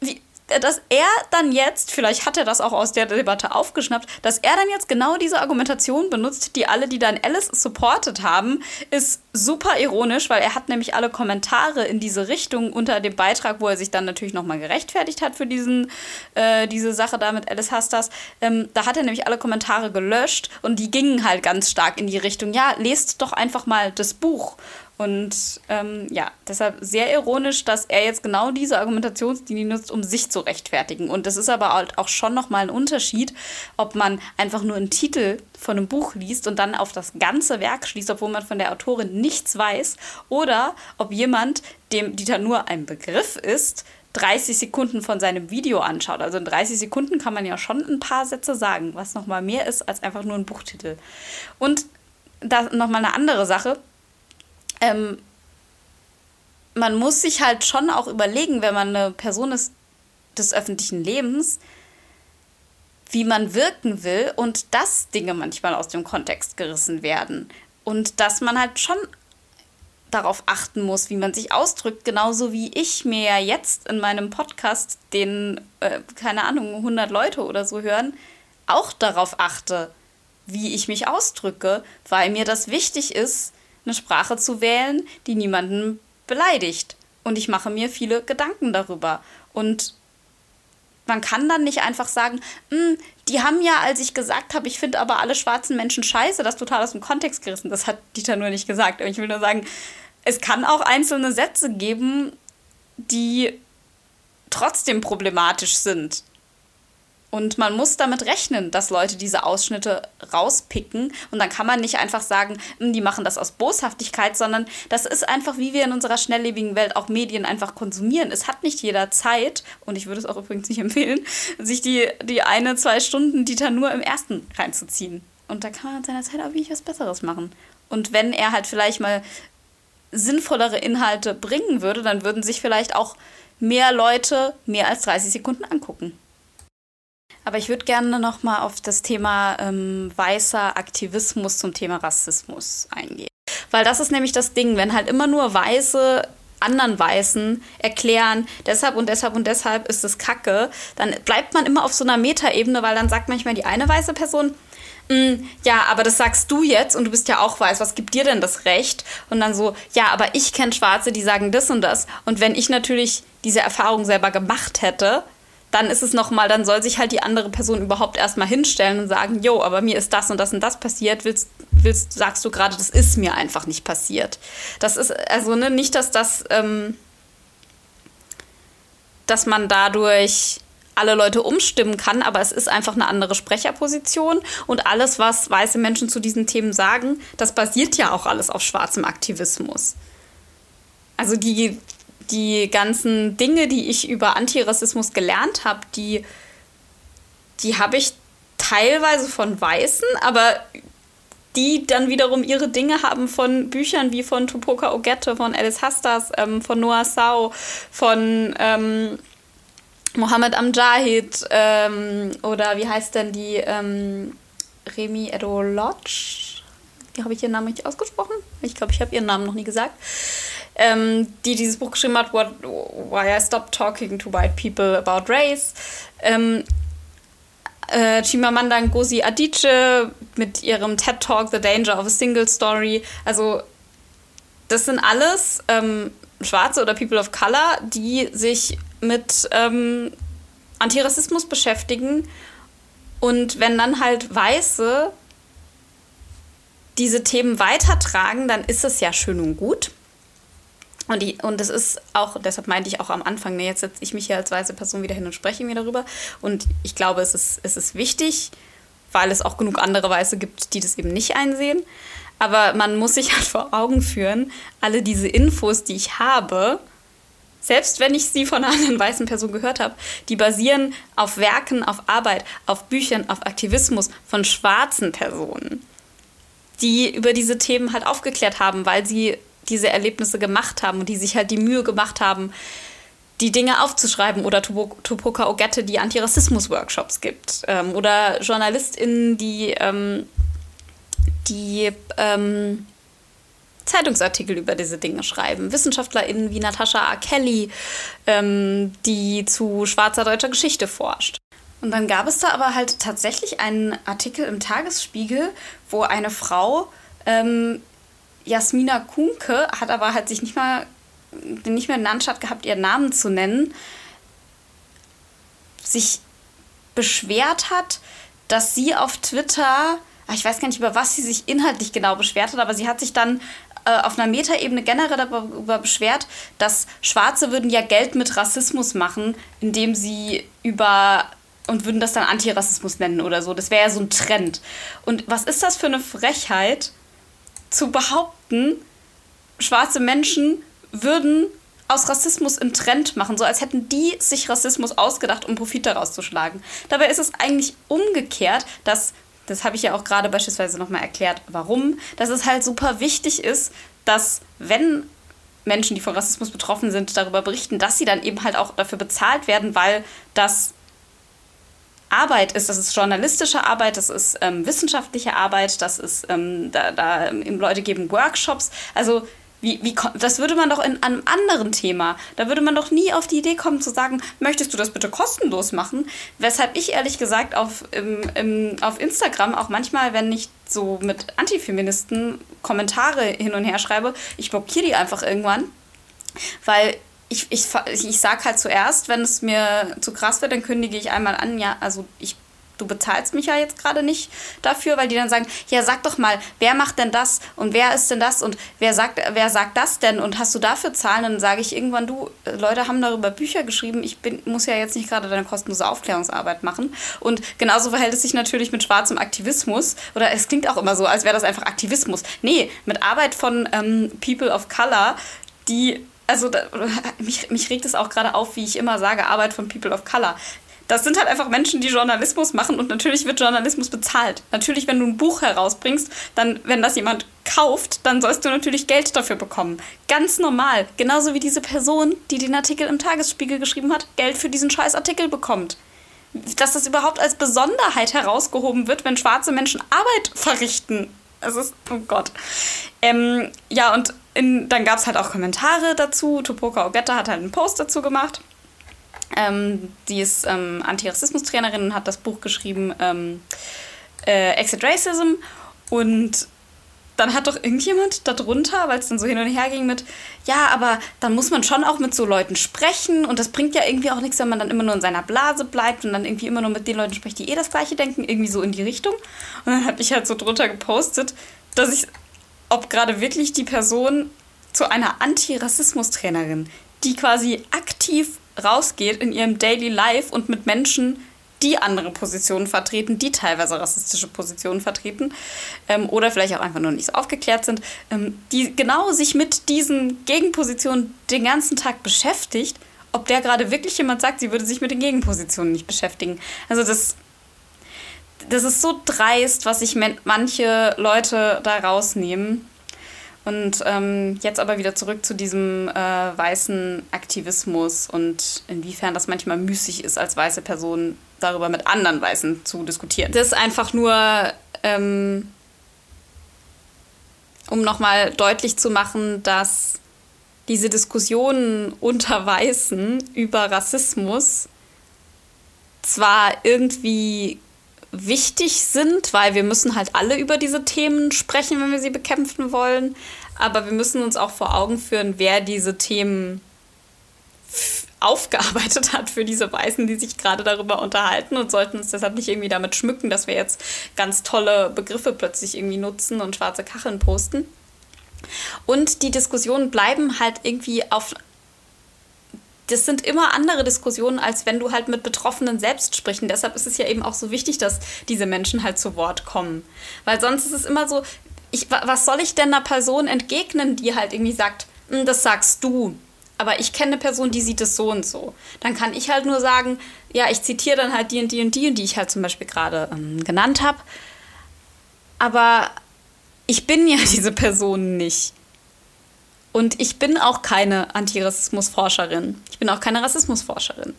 wie, dass er dann jetzt, vielleicht hat er das auch aus der Debatte aufgeschnappt, dass er dann jetzt genau diese Argumentation benutzt, die alle, die dann Alice supportet haben, ist super ironisch, weil er hat nämlich alle Kommentare in diese Richtung unter dem Beitrag, wo er sich dann natürlich nochmal gerechtfertigt hat für diesen, äh, diese Sache da mit Alice Hastas, ähm, da hat er nämlich alle Kommentare gelöscht und die gingen halt ganz stark in die Richtung, ja, lest doch einfach mal das Buch. Und ähm, ja, deshalb sehr ironisch, dass er jetzt genau diese Argumentationslinie nutzt, um sich zu rechtfertigen. Und das ist aber halt auch schon nochmal ein Unterschied, ob man einfach nur einen Titel von einem Buch liest und dann auf das ganze Werk schließt, obwohl man von der Autorin nichts weiß, oder ob jemand, dem Dieter nur ein Begriff ist, 30 Sekunden von seinem Video anschaut. Also in 30 Sekunden kann man ja schon ein paar Sätze sagen, was nochmal mehr ist als einfach nur ein Buchtitel. Und da nochmal eine andere Sache ähm, man muss sich halt schon auch überlegen, wenn man eine Person ist des öffentlichen Lebens, wie man wirken will und dass Dinge manchmal aus dem Kontext gerissen werden. Und dass man halt schon darauf achten muss, wie man sich ausdrückt, genauso wie ich mir jetzt in meinem Podcast, den, äh, keine Ahnung, 100 Leute oder so hören, auch darauf achte, wie ich mich ausdrücke, weil mir das wichtig ist, eine Sprache zu wählen, die niemanden beleidigt. Und ich mache mir viele Gedanken darüber. Und man kann dann nicht einfach sagen, hm, die haben ja, als ich gesagt habe, ich finde aber alle schwarzen Menschen scheiße, das total aus dem Kontext gerissen. Das hat Dieter nur nicht gesagt. Aber ich will nur sagen, es kann auch einzelne Sätze geben, die trotzdem problematisch sind. Und man muss damit rechnen, dass Leute diese Ausschnitte rauspicken. Und dann kann man nicht einfach sagen, hm, die machen das aus Boshaftigkeit, sondern das ist einfach, wie wir in unserer schnelllebigen Welt auch Medien einfach konsumieren. Es hat nicht jeder Zeit, und ich würde es auch übrigens nicht empfehlen, sich die, die eine, zwei Stunden Dieter nur im ersten reinzuziehen. Und da kann man in seiner Zeit auch wirklich was Besseres machen. Und wenn er halt vielleicht mal sinnvollere Inhalte bringen würde, dann würden sich vielleicht auch mehr Leute mehr als 30 Sekunden angucken. Aber ich würde gerne noch mal auf das Thema ähm, weißer Aktivismus zum Thema Rassismus eingehen. Weil das ist nämlich das Ding, wenn halt immer nur Weiße anderen Weißen erklären, deshalb und deshalb und deshalb ist es Kacke, dann bleibt man immer auf so einer Metaebene, weil dann sagt manchmal die eine weiße Person, mm, ja, aber das sagst du jetzt und du bist ja auch weiß, was gibt dir denn das Recht? Und dann so, ja, aber ich kenne Schwarze, die sagen das und das. Und wenn ich natürlich diese Erfahrung selber gemacht hätte, dann ist es nochmal, dann soll sich halt die andere Person überhaupt erstmal hinstellen und sagen, jo, aber mir ist das und das und das passiert, willst, willst sagst du gerade, das ist mir einfach nicht passiert. Das ist, also ne, nicht, dass das, ähm, dass man dadurch alle Leute umstimmen kann, aber es ist einfach eine andere Sprecherposition und alles, was weiße Menschen zu diesen Themen sagen, das basiert ja auch alles auf schwarzem Aktivismus. Also die, die ganzen Dinge, die ich über Antirassismus gelernt habe, die, die habe ich teilweise von Weißen, aber die dann wiederum ihre Dinge haben von Büchern wie von Tupoka Ogette, von Alice Hastas, ähm, von Noah Sau, von ähm, Mohammed Amjahid ähm, oder wie heißt denn die ähm, Remi Edolodge? Habe ich ihren Namen nicht ausgesprochen. Ich glaube, ich habe ihren Namen noch nie gesagt. Ähm, die dieses Buch geschrieben hat, What, Why I Stopped Talking to White People About Race. Ähm, äh, Chimamanda Ngozi Adichie mit ihrem TED Talk The Danger of a Single Story. Also das sind alles ähm, Schwarze oder People of Color, die sich mit ähm, Antirassismus beschäftigen. Und wenn dann halt Weiße diese Themen weitertragen, dann ist es ja schön und gut. Und, die, und das ist auch, deshalb meinte ich auch am Anfang, ne, jetzt setze ich mich hier als weiße Person wieder hin und spreche mir darüber. Und ich glaube, es ist, es ist wichtig, weil es auch genug andere Weiße gibt, die das eben nicht einsehen. Aber man muss sich halt vor Augen führen, alle diese Infos, die ich habe, selbst wenn ich sie von einer anderen weißen Person gehört habe, die basieren auf Werken, auf Arbeit, auf Büchern, auf Aktivismus von schwarzen Personen, die über diese Themen halt aufgeklärt haben, weil sie diese Erlebnisse gemacht haben und die sich halt die Mühe gemacht haben, die Dinge aufzuschreiben oder Tupoka Ogette, die Antirassismus-Workshops gibt ähm, oder JournalistInnen, die, ähm, die ähm, Zeitungsartikel über diese Dinge schreiben, WissenschaftlerInnen wie Natascha A. Kelly, ähm, die zu schwarzer deutscher Geschichte forscht. Und dann gab es da aber halt tatsächlich einen Artikel im Tagesspiegel, wo eine Frau ähm, Jasmina Kunke hat aber halt sich nicht mal nicht mehr in Anstatt gehabt, ihren Namen zu nennen, sich beschwert hat, dass sie auf Twitter, ich weiß gar nicht, über was sie sich inhaltlich genau beschwert hat, aber sie hat sich dann äh, auf einer Metaebene generell darüber beschwert, dass Schwarze würden ja Geld mit Rassismus machen, indem sie über und würden das dann Antirassismus nennen oder so. Das wäre ja so ein Trend. Und was ist das für eine Frechheit, zu behaupten, schwarze Menschen würden aus Rassismus einen Trend machen, so als hätten die sich Rassismus ausgedacht, um Profit daraus zu schlagen. Dabei ist es eigentlich umgekehrt, dass, das habe ich ja auch gerade beispielsweise nochmal erklärt, warum, dass es halt super wichtig ist, dass wenn Menschen, die von Rassismus betroffen sind, darüber berichten, dass sie dann eben halt auch dafür bezahlt werden, weil das Arbeit ist. Das ist journalistische Arbeit, das ist ähm, wissenschaftliche Arbeit, das ist, ähm, da, da ähm, Leute geben Workshops. Also wie, wie, das würde man doch in einem anderen Thema, da würde man doch nie auf die Idee kommen zu sagen, möchtest du das bitte kostenlos machen? Weshalb ich ehrlich gesagt auf, im, im, auf Instagram auch manchmal, wenn ich so mit Antifeministen Kommentare hin und her schreibe, ich blockiere die einfach irgendwann, weil ich, ich, ich sag halt zuerst, wenn es mir zu krass wird, dann kündige ich einmal an, ja, also ich, du bezahlst mich ja jetzt gerade nicht dafür, weil die dann sagen, ja, sag doch mal, wer macht denn das und wer ist denn das und wer sagt, wer sagt das denn und hast du dafür Zahlen? Dann sage ich irgendwann, du, Leute haben darüber Bücher geschrieben, ich bin, muss ja jetzt nicht gerade deine kostenlose Aufklärungsarbeit machen. Und genauso verhält es sich natürlich mit schwarzem Aktivismus. Oder es klingt auch immer so, als wäre das einfach Aktivismus. Nee, mit Arbeit von ähm, People of Color, die also da, mich, mich regt es auch gerade auf, wie ich immer sage, Arbeit von People of Color. Das sind halt einfach Menschen, die Journalismus machen und natürlich wird Journalismus bezahlt. Natürlich, wenn du ein Buch herausbringst, dann, wenn das jemand kauft, dann sollst du natürlich Geld dafür bekommen. Ganz normal. Genauso wie diese Person, die den Artikel im Tagesspiegel geschrieben hat, Geld für diesen scheiß Artikel bekommt. Dass das überhaupt als Besonderheit herausgehoben wird, wenn schwarze Menschen Arbeit verrichten. Es ist, oh Gott. Ähm, ja, und in, dann gab es halt auch Kommentare dazu. Topoka Ogetta hat halt einen Post dazu gemacht. Ähm, die ist ähm, Antirassismus-Trainerin und hat das Buch geschrieben ähm, äh, Exit Racism. Und dann hat doch irgendjemand darunter, weil es dann so hin und her ging mit, ja, aber dann muss man schon auch mit so Leuten sprechen und das bringt ja irgendwie auch nichts, wenn man dann immer nur in seiner Blase bleibt und dann irgendwie immer nur mit den Leuten spricht, die eh das Gleiche denken, irgendwie so in die Richtung. Und dann habe ich halt so drunter gepostet, dass ich ob gerade wirklich die Person zu einer Antirassismus-Trainerin, die quasi aktiv rausgeht in ihrem Daily Life und mit Menschen, die andere Positionen vertreten, die teilweise rassistische Positionen vertreten ähm, oder vielleicht auch einfach nur nicht so aufgeklärt sind, ähm, die genau sich mit diesen Gegenpositionen den ganzen Tag beschäftigt, ob der gerade wirklich jemand sagt, sie würde sich mit den Gegenpositionen nicht beschäftigen. Also das, das ist so dreist, was sich manche Leute da rausnehmen. Und ähm, jetzt aber wieder zurück zu diesem äh, weißen Aktivismus und inwiefern das manchmal müßig ist, als weiße Person darüber mit anderen Weißen zu diskutieren. Das ist einfach nur, ähm, um nochmal deutlich zu machen, dass diese Diskussionen unter Weißen über Rassismus zwar irgendwie wichtig sind, weil wir müssen halt alle über diese Themen sprechen, wenn wir sie bekämpfen wollen. Aber wir müssen uns auch vor Augen führen, wer diese Themen aufgearbeitet hat für diese Weißen, die sich gerade darüber unterhalten und sollten uns deshalb nicht irgendwie damit schmücken, dass wir jetzt ganz tolle Begriffe plötzlich irgendwie nutzen und schwarze Kacheln posten. Und die Diskussionen bleiben halt irgendwie auf das sind immer andere Diskussionen, als wenn du halt mit Betroffenen selbst sprichst. Und deshalb ist es ja eben auch so wichtig, dass diese Menschen halt zu Wort kommen. Weil sonst ist es immer so, ich, was soll ich denn einer Person entgegnen, die halt irgendwie sagt, hm, das sagst du. Aber ich kenne eine Person, die sieht es so und so. Dann kann ich halt nur sagen, ja, ich zitiere dann halt die und die und die, die ich halt zum Beispiel gerade ähm, genannt habe. Aber ich bin ja diese Person nicht. Und ich bin auch keine Antirassismusforscherin. Ich bin auch keine Rassismusforscherin.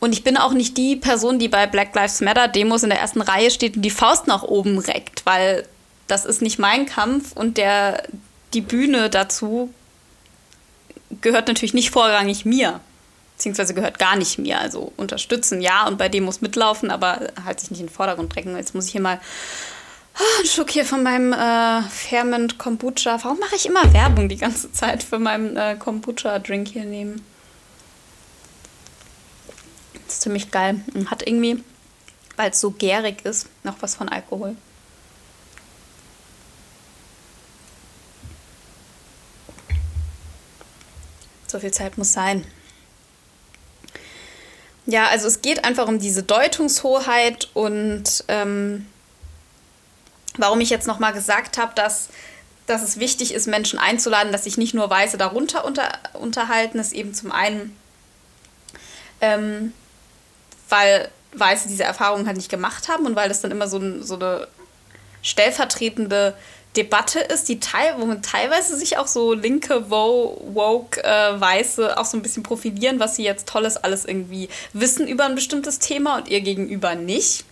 Und ich bin auch nicht die Person, die bei Black Lives Matter Demos in der ersten Reihe steht und die Faust nach oben reckt, weil das ist nicht mein Kampf und der, die Bühne dazu gehört natürlich nicht vorrangig mir. Beziehungsweise gehört gar nicht mir. Also unterstützen, ja, und bei Demos mitlaufen, aber halt sich nicht in den Vordergrund drängen. Jetzt muss ich hier mal Oh, ein Schluck hier von meinem äh, Ferment Kombucha. Warum mache ich immer Werbung die ganze Zeit für meinen äh, Kombucha-Drink hier nehmen? Das ist ziemlich geil. Und hat irgendwie, weil es so gärig ist, noch was von Alkohol. So viel Zeit muss sein. Ja, also es geht einfach um diese Deutungshoheit und ähm, warum ich jetzt nochmal gesagt habe, dass, dass es wichtig ist, Menschen einzuladen, dass sich nicht nur Weiße darunter unter, unterhalten, ist eben zum einen, ähm, weil Weiße diese Erfahrungen halt nicht gemacht haben und weil das dann immer so, so eine stellvertretende Debatte ist, die teil, womit teilweise sich auch so linke woke äh, Weiße auch so ein bisschen profilieren, was sie jetzt tolles alles irgendwie wissen über ein bestimmtes Thema und ihr gegenüber nicht.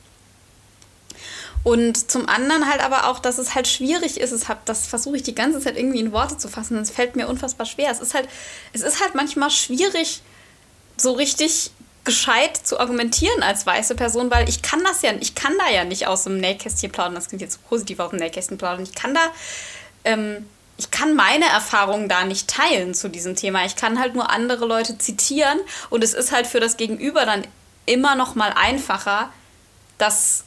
Und zum anderen halt aber auch, dass es halt schwierig ist. Es hat, das versuche ich die ganze Zeit irgendwie in Worte zu fassen. Es fällt mir unfassbar schwer. Es ist halt, es ist halt manchmal schwierig, so richtig gescheit zu argumentieren als weiße Person, weil ich kann das ja, ich kann da ja nicht aus dem Nähkästchen plaudern. Das klingt jetzt positiv aus dem Nähkästchen plaudern. Ich kann da, ähm, ich kann meine Erfahrungen da nicht teilen zu diesem Thema. Ich kann halt nur andere Leute zitieren und es ist halt für das Gegenüber dann immer noch mal einfacher, das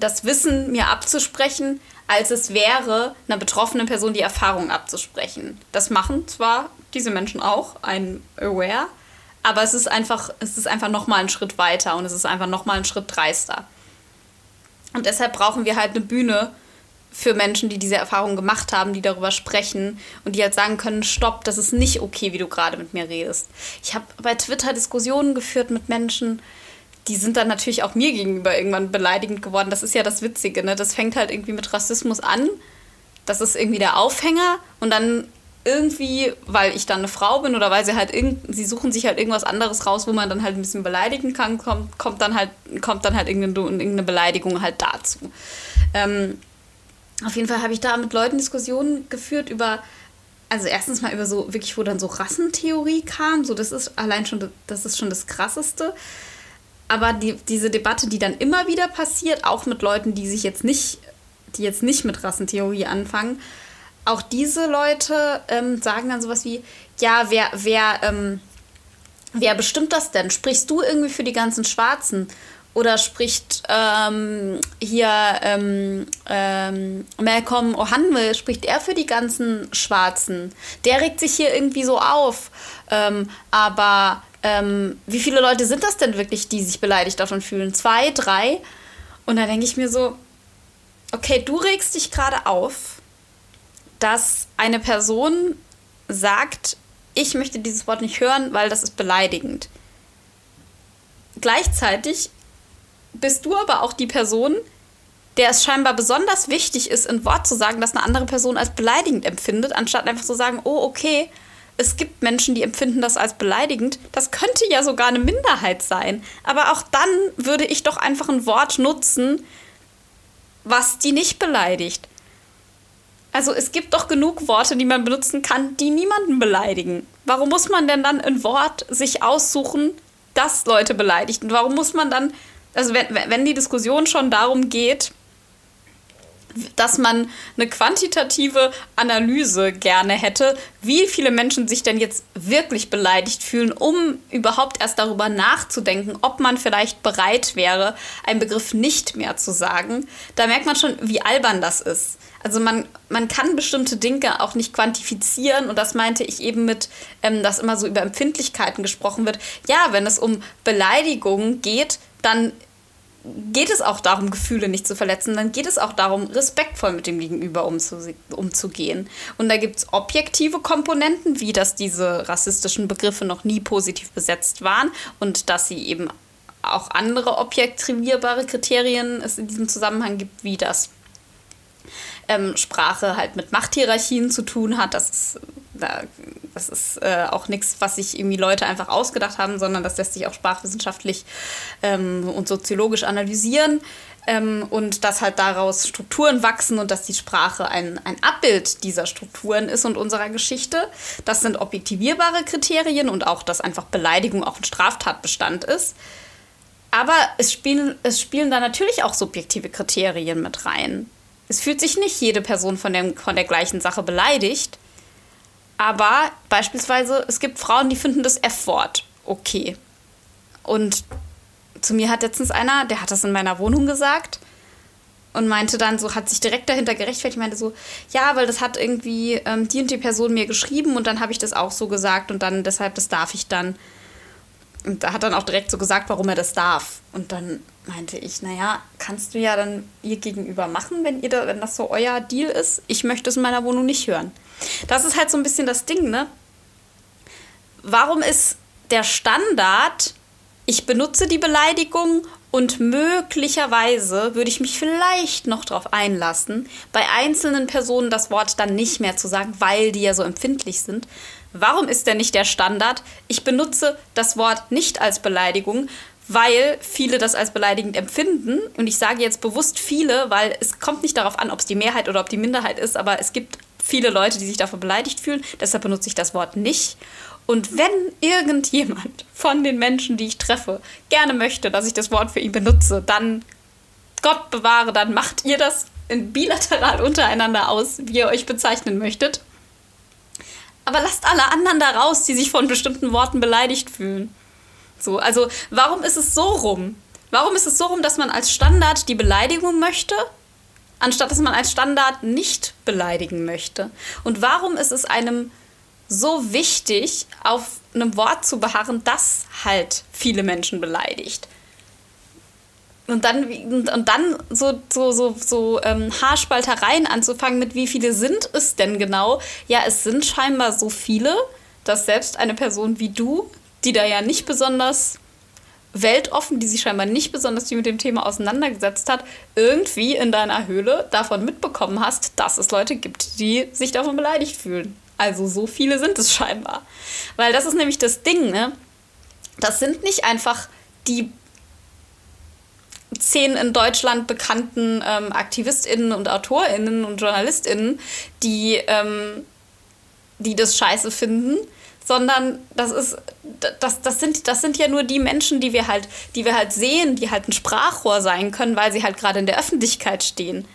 das Wissen mir abzusprechen, als es wäre, einer betroffenen Person die Erfahrung abzusprechen. Das machen zwar diese Menschen auch, ein Aware, aber es ist einfach, es ist einfach nochmal einen Schritt weiter und es ist einfach nochmal einen Schritt dreister. Und deshalb brauchen wir halt eine Bühne für Menschen, die diese Erfahrung gemacht haben, die darüber sprechen und die halt sagen können, stopp, das ist nicht okay, wie du gerade mit mir redest. Ich habe bei Twitter Diskussionen geführt mit Menschen, die sind dann natürlich auch mir gegenüber irgendwann beleidigend geworden. Das ist ja das Witzige, ne? Das fängt halt irgendwie mit Rassismus an. Das ist irgendwie der Aufhänger und dann irgendwie, weil ich dann eine Frau bin oder weil sie halt irgend, sie suchen sich halt irgendwas anderes raus, wo man dann halt ein bisschen beleidigen kann, kommt, kommt dann halt, kommt dann halt irgendeine, Beleidigung halt dazu. Ähm, auf jeden Fall habe ich da mit Leuten Diskussionen geführt über, also erstens mal über so, wirklich, wo dann so Rassentheorie kam, so das ist allein schon, das ist schon das Krasseste aber die, diese Debatte, die dann immer wieder passiert, auch mit Leuten, die sich jetzt nicht, die jetzt nicht mit Rassentheorie anfangen, auch diese Leute ähm, sagen dann sowas wie, ja, wer, wer, ähm, wer bestimmt das denn? Sprichst du irgendwie für die ganzen Schwarzen? oder spricht ähm, hier ähm, ähm, Malcolm O'Hanwell, spricht er für die ganzen Schwarzen? Der regt sich hier irgendwie so auf. Ähm, aber ähm, wie viele Leute sind das denn wirklich, die sich beleidigt davon fühlen? Zwei, drei? Und da denke ich mir so, okay, du regst dich gerade auf, dass eine Person sagt, ich möchte dieses Wort nicht hören, weil das ist beleidigend. Gleichzeitig bist du aber auch die Person, der es scheinbar besonders wichtig ist, ein Wort zu sagen, das eine andere Person als beleidigend empfindet, anstatt einfach zu sagen, oh, okay, es gibt Menschen, die empfinden das als beleidigend. Das könnte ja sogar eine Minderheit sein. Aber auch dann würde ich doch einfach ein Wort nutzen, was die nicht beleidigt. Also es gibt doch genug Worte, die man benutzen kann, die niemanden beleidigen. Warum muss man denn dann ein Wort sich aussuchen, das Leute beleidigt? Und warum muss man dann also wenn, wenn die Diskussion schon darum geht, dass man eine quantitative Analyse gerne hätte, wie viele Menschen sich denn jetzt wirklich beleidigt fühlen, um überhaupt erst darüber nachzudenken, ob man vielleicht bereit wäre, einen Begriff nicht mehr zu sagen. Da merkt man schon, wie albern das ist. Also man, man kann bestimmte Dinge auch nicht quantifizieren und das meinte ich eben mit, ähm, dass immer so über Empfindlichkeiten gesprochen wird. Ja, wenn es um Beleidigungen geht, dann geht es auch darum, Gefühle nicht zu verletzen, dann geht es auch darum, respektvoll mit dem Gegenüber umzu umzugehen. Und da gibt es objektive Komponenten, wie dass diese rassistischen Begriffe noch nie positiv besetzt waren und dass sie eben auch andere objektivierbare Kriterien es in diesem Zusammenhang gibt, wie das ähm, Sprache halt mit Machthierarchien zu tun hat. Das ist, das ist äh, auch nichts, was sich irgendwie Leute einfach ausgedacht haben, sondern das lässt sich auch sprachwissenschaftlich ähm, und soziologisch analysieren. Ähm, und dass halt daraus Strukturen wachsen und dass die Sprache ein, ein Abbild dieser Strukturen ist und unserer Geschichte. Das sind objektivierbare Kriterien und auch, dass einfach Beleidigung auch ein Straftatbestand ist. Aber es spielen, es spielen da natürlich auch subjektive Kriterien mit rein. Es fühlt sich nicht jede Person von, dem, von der gleichen Sache beleidigt. Aber beispielsweise, es gibt Frauen, die finden das F-Wort okay. Und zu mir hat letztens einer, der hat das in meiner Wohnung gesagt und meinte dann so, hat sich direkt dahinter gerechtfertigt, meinte so, ja, weil das hat irgendwie ähm, die und die Person mir geschrieben und dann habe ich das auch so gesagt und dann deshalb, das darf ich dann. Und da hat dann auch direkt so gesagt, warum er das darf. Und dann meinte ich, naja, kannst du ja dann ihr gegenüber machen, wenn, ihr da, wenn das so euer Deal ist. Ich möchte es in meiner Wohnung nicht hören. Das ist halt so ein bisschen das Ding, ne? Warum ist der Standard, ich benutze die Beleidigung und möglicherweise würde ich mich vielleicht noch darauf einlassen, bei einzelnen Personen das Wort dann nicht mehr zu sagen, weil die ja so empfindlich sind. Warum ist denn nicht der Standard, ich benutze das Wort nicht als Beleidigung, weil viele das als beleidigend empfinden. Und ich sage jetzt bewusst viele, weil es kommt nicht darauf an, ob es die Mehrheit oder ob die Minderheit ist, aber es gibt viele Leute, die sich davon beleidigt fühlen. Deshalb benutze ich das Wort nicht. Und wenn irgendjemand von den Menschen, die ich treffe, gerne möchte, dass ich das Wort für ihn benutze, dann Gott bewahre, dann macht ihr das bilateral untereinander aus, wie ihr euch bezeichnen möchtet. Aber lasst alle anderen da raus, die sich von bestimmten Worten beleidigt fühlen. So, also warum ist es so rum? Warum ist es so rum, dass man als Standard die Beleidigung möchte, anstatt dass man als Standard nicht beleidigen möchte? Und warum ist es einem so wichtig, auf einem Wort zu beharren, das halt viele Menschen beleidigt? Und dann, und dann so, so, so, so ähm, Haarspaltereien anzufangen mit, wie viele sind es denn genau? Ja, es sind scheinbar so viele, dass selbst eine Person wie du die da ja nicht besonders weltoffen, die sich scheinbar nicht besonders viel mit dem Thema auseinandergesetzt hat, irgendwie in deiner Höhle davon mitbekommen hast, dass es Leute gibt, die sich davon beleidigt fühlen. Also so viele sind es scheinbar. Weil das ist nämlich das Ding, ne? Das sind nicht einfach die zehn in Deutschland bekannten ähm, AktivistInnen und AutorInnen und JournalistInnen, die, ähm, die das scheiße finden, sondern das ist, das, das, sind, das sind ja nur die Menschen, die wir halt, die wir halt sehen, die halt ein Sprachrohr sein können, weil sie halt gerade in der Öffentlichkeit stehen.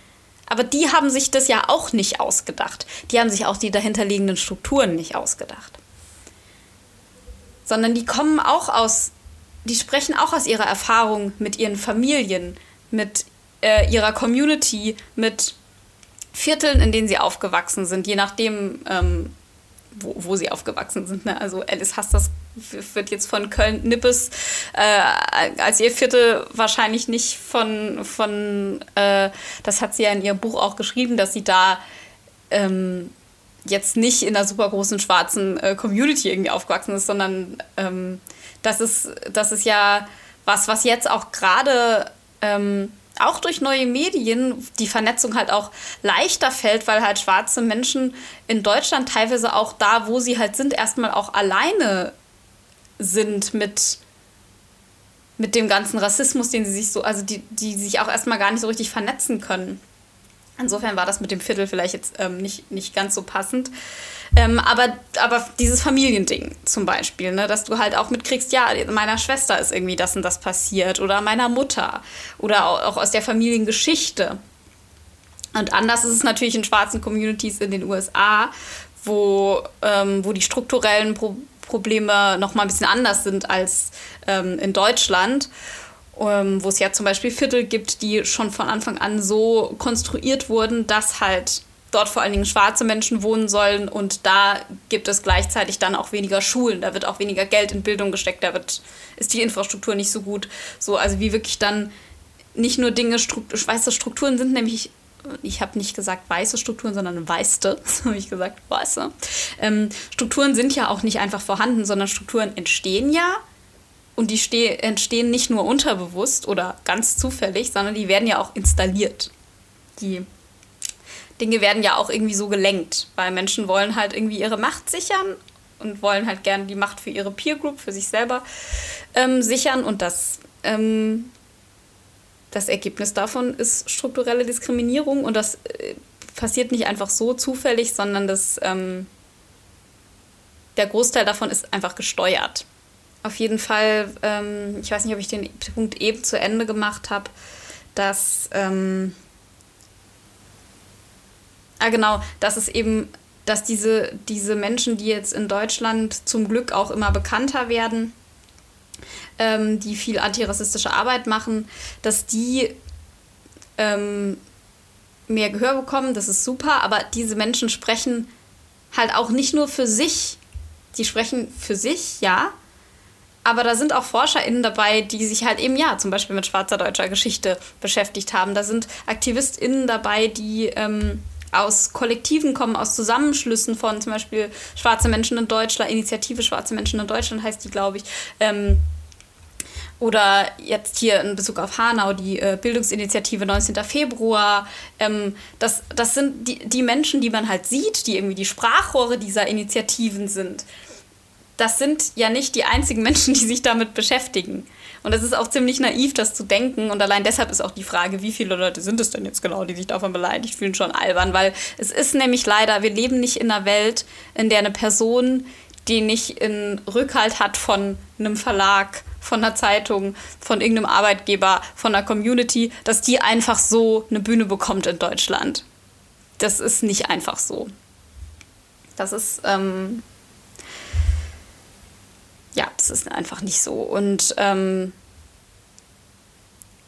Aber die haben sich das ja auch nicht ausgedacht. Die haben sich auch die dahinterliegenden Strukturen nicht ausgedacht. Sondern die kommen auch aus die sprechen auch aus ihrer Erfahrung mit ihren Familien, mit äh, ihrer Community, mit Vierteln, in denen sie aufgewachsen sind, je nachdem, ähm, wo, wo sie aufgewachsen sind. Ne? Also Alice Hass, das wird jetzt von Köln-Nippes äh, als ihr Viertel wahrscheinlich nicht von, von äh, das hat sie ja in ihrem Buch auch geschrieben, dass sie da ähm, jetzt nicht in einer super großen schwarzen äh, Community irgendwie aufgewachsen ist, sondern ähm, das, ist, das ist ja was, was jetzt auch gerade ähm, auch durch neue Medien die Vernetzung halt auch leichter fällt, weil halt schwarze Menschen in Deutschland teilweise auch da, wo sie halt sind, erstmal auch alleine sind mit, mit dem ganzen Rassismus, den sie sich so, also die, die sich auch erstmal gar nicht so richtig vernetzen können. Insofern war das mit dem Viertel vielleicht jetzt ähm, nicht, nicht ganz so passend. Ähm, aber, aber dieses Familiending zum Beispiel, ne, dass du halt auch mitkriegst, ja, meiner Schwester ist irgendwie das und das passiert oder meiner Mutter oder auch aus der Familiengeschichte. Und anders ist es natürlich in schwarzen Communities in den USA, wo, ähm, wo die strukturellen Pro Probleme noch mal ein bisschen anders sind als ähm, in Deutschland ähm, wo es ja zum Beispiel Viertel gibt, die schon von Anfang an so konstruiert wurden, dass halt dort vor allen Dingen schwarze Menschen wohnen sollen und da gibt es gleichzeitig dann auch weniger Schulen, da wird auch weniger Geld in Bildung gesteckt, da wird, ist die Infrastruktur nicht so gut. So, also wie wirklich dann nicht nur Dinge, Struktur, weiße Strukturen sind nämlich, ich habe nicht gesagt weiße Strukturen, sondern weißte, so habe ich gesagt, weiße. Ähm, Strukturen sind ja auch nicht einfach vorhanden, sondern Strukturen entstehen ja und die entstehen nicht nur unterbewusst oder ganz zufällig, sondern die werden ja auch installiert. Die Dinge werden ja auch irgendwie so gelenkt, weil Menschen wollen halt irgendwie ihre Macht sichern und wollen halt gerne die Macht für ihre Peer Group, für sich selber ähm, sichern. Und das, ähm, das Ergebnis davon ist strukturelle Diskriminierung. Und das äh, passiert nicht einfach so zufällig, sondern das, ähm, der Großteil davon ist einfach gesteuert auf jeden Fall, ähm, ich weiß nicht, ob ich den Punkt eben zu Ende gemacht habe, dass, ähm, ah genau, dass es eben, dass diese, diese Menschen, die jetzt in Deutschland zum Glück auch immer bekannter werden, ähm, die viel antirassistische Arbeit machen, dass die ähm, mehr Gehör bekommen, das ist super, aber diese Menschen sprechen halt auch nicht nur für sich, die sprechen für sich, ja, aber da sind auch ForscherInnen dabei, die sich halt eben, ja, zum Beispiel mit schwarzer deutscher Geschichte beschäftigt haben. Da sind AktivistInnen dabei, die ähm, aus Kollektiven kommen, aus Zusammenschlüssen von zum Beispiel Schwarze Menschen in Deutschland, Initiative Schwarze Menschen in Deutschland heißt die, glaube ich. Ähm, oder jetzt hier in Bezug auf Hanau, die äh, Bildungsinitiative 19. Februar. Ähm, das, das sind die, die Menschen, die man halt sieht, die irgendwie die Sprachrohre dieser Initiativen sind das sind ja nicht die einzigen Menschen, die sich damit beschäftigen. Und es ist auch ziemlich naiv, das zu denken. Und allein deshalb ist auch die Frage, wie viele Leute sind es denn jetzt genau, die sich davon beleidigt fühlen, schon albern. Weil es ist nämlich leider, wir leben nicht in einer Welt, in der eine Person, die nicht in Rückhalt hat von einem Verlag, von einer Zeitung, von irgendeinem Arbeitgeber, von einer Community, dass die einfach so eine Bühne bekommt in Deutschland. Das ist nicht einfach so. Das ist. Ähm ja, das ist einfach nicht so. Und ähm,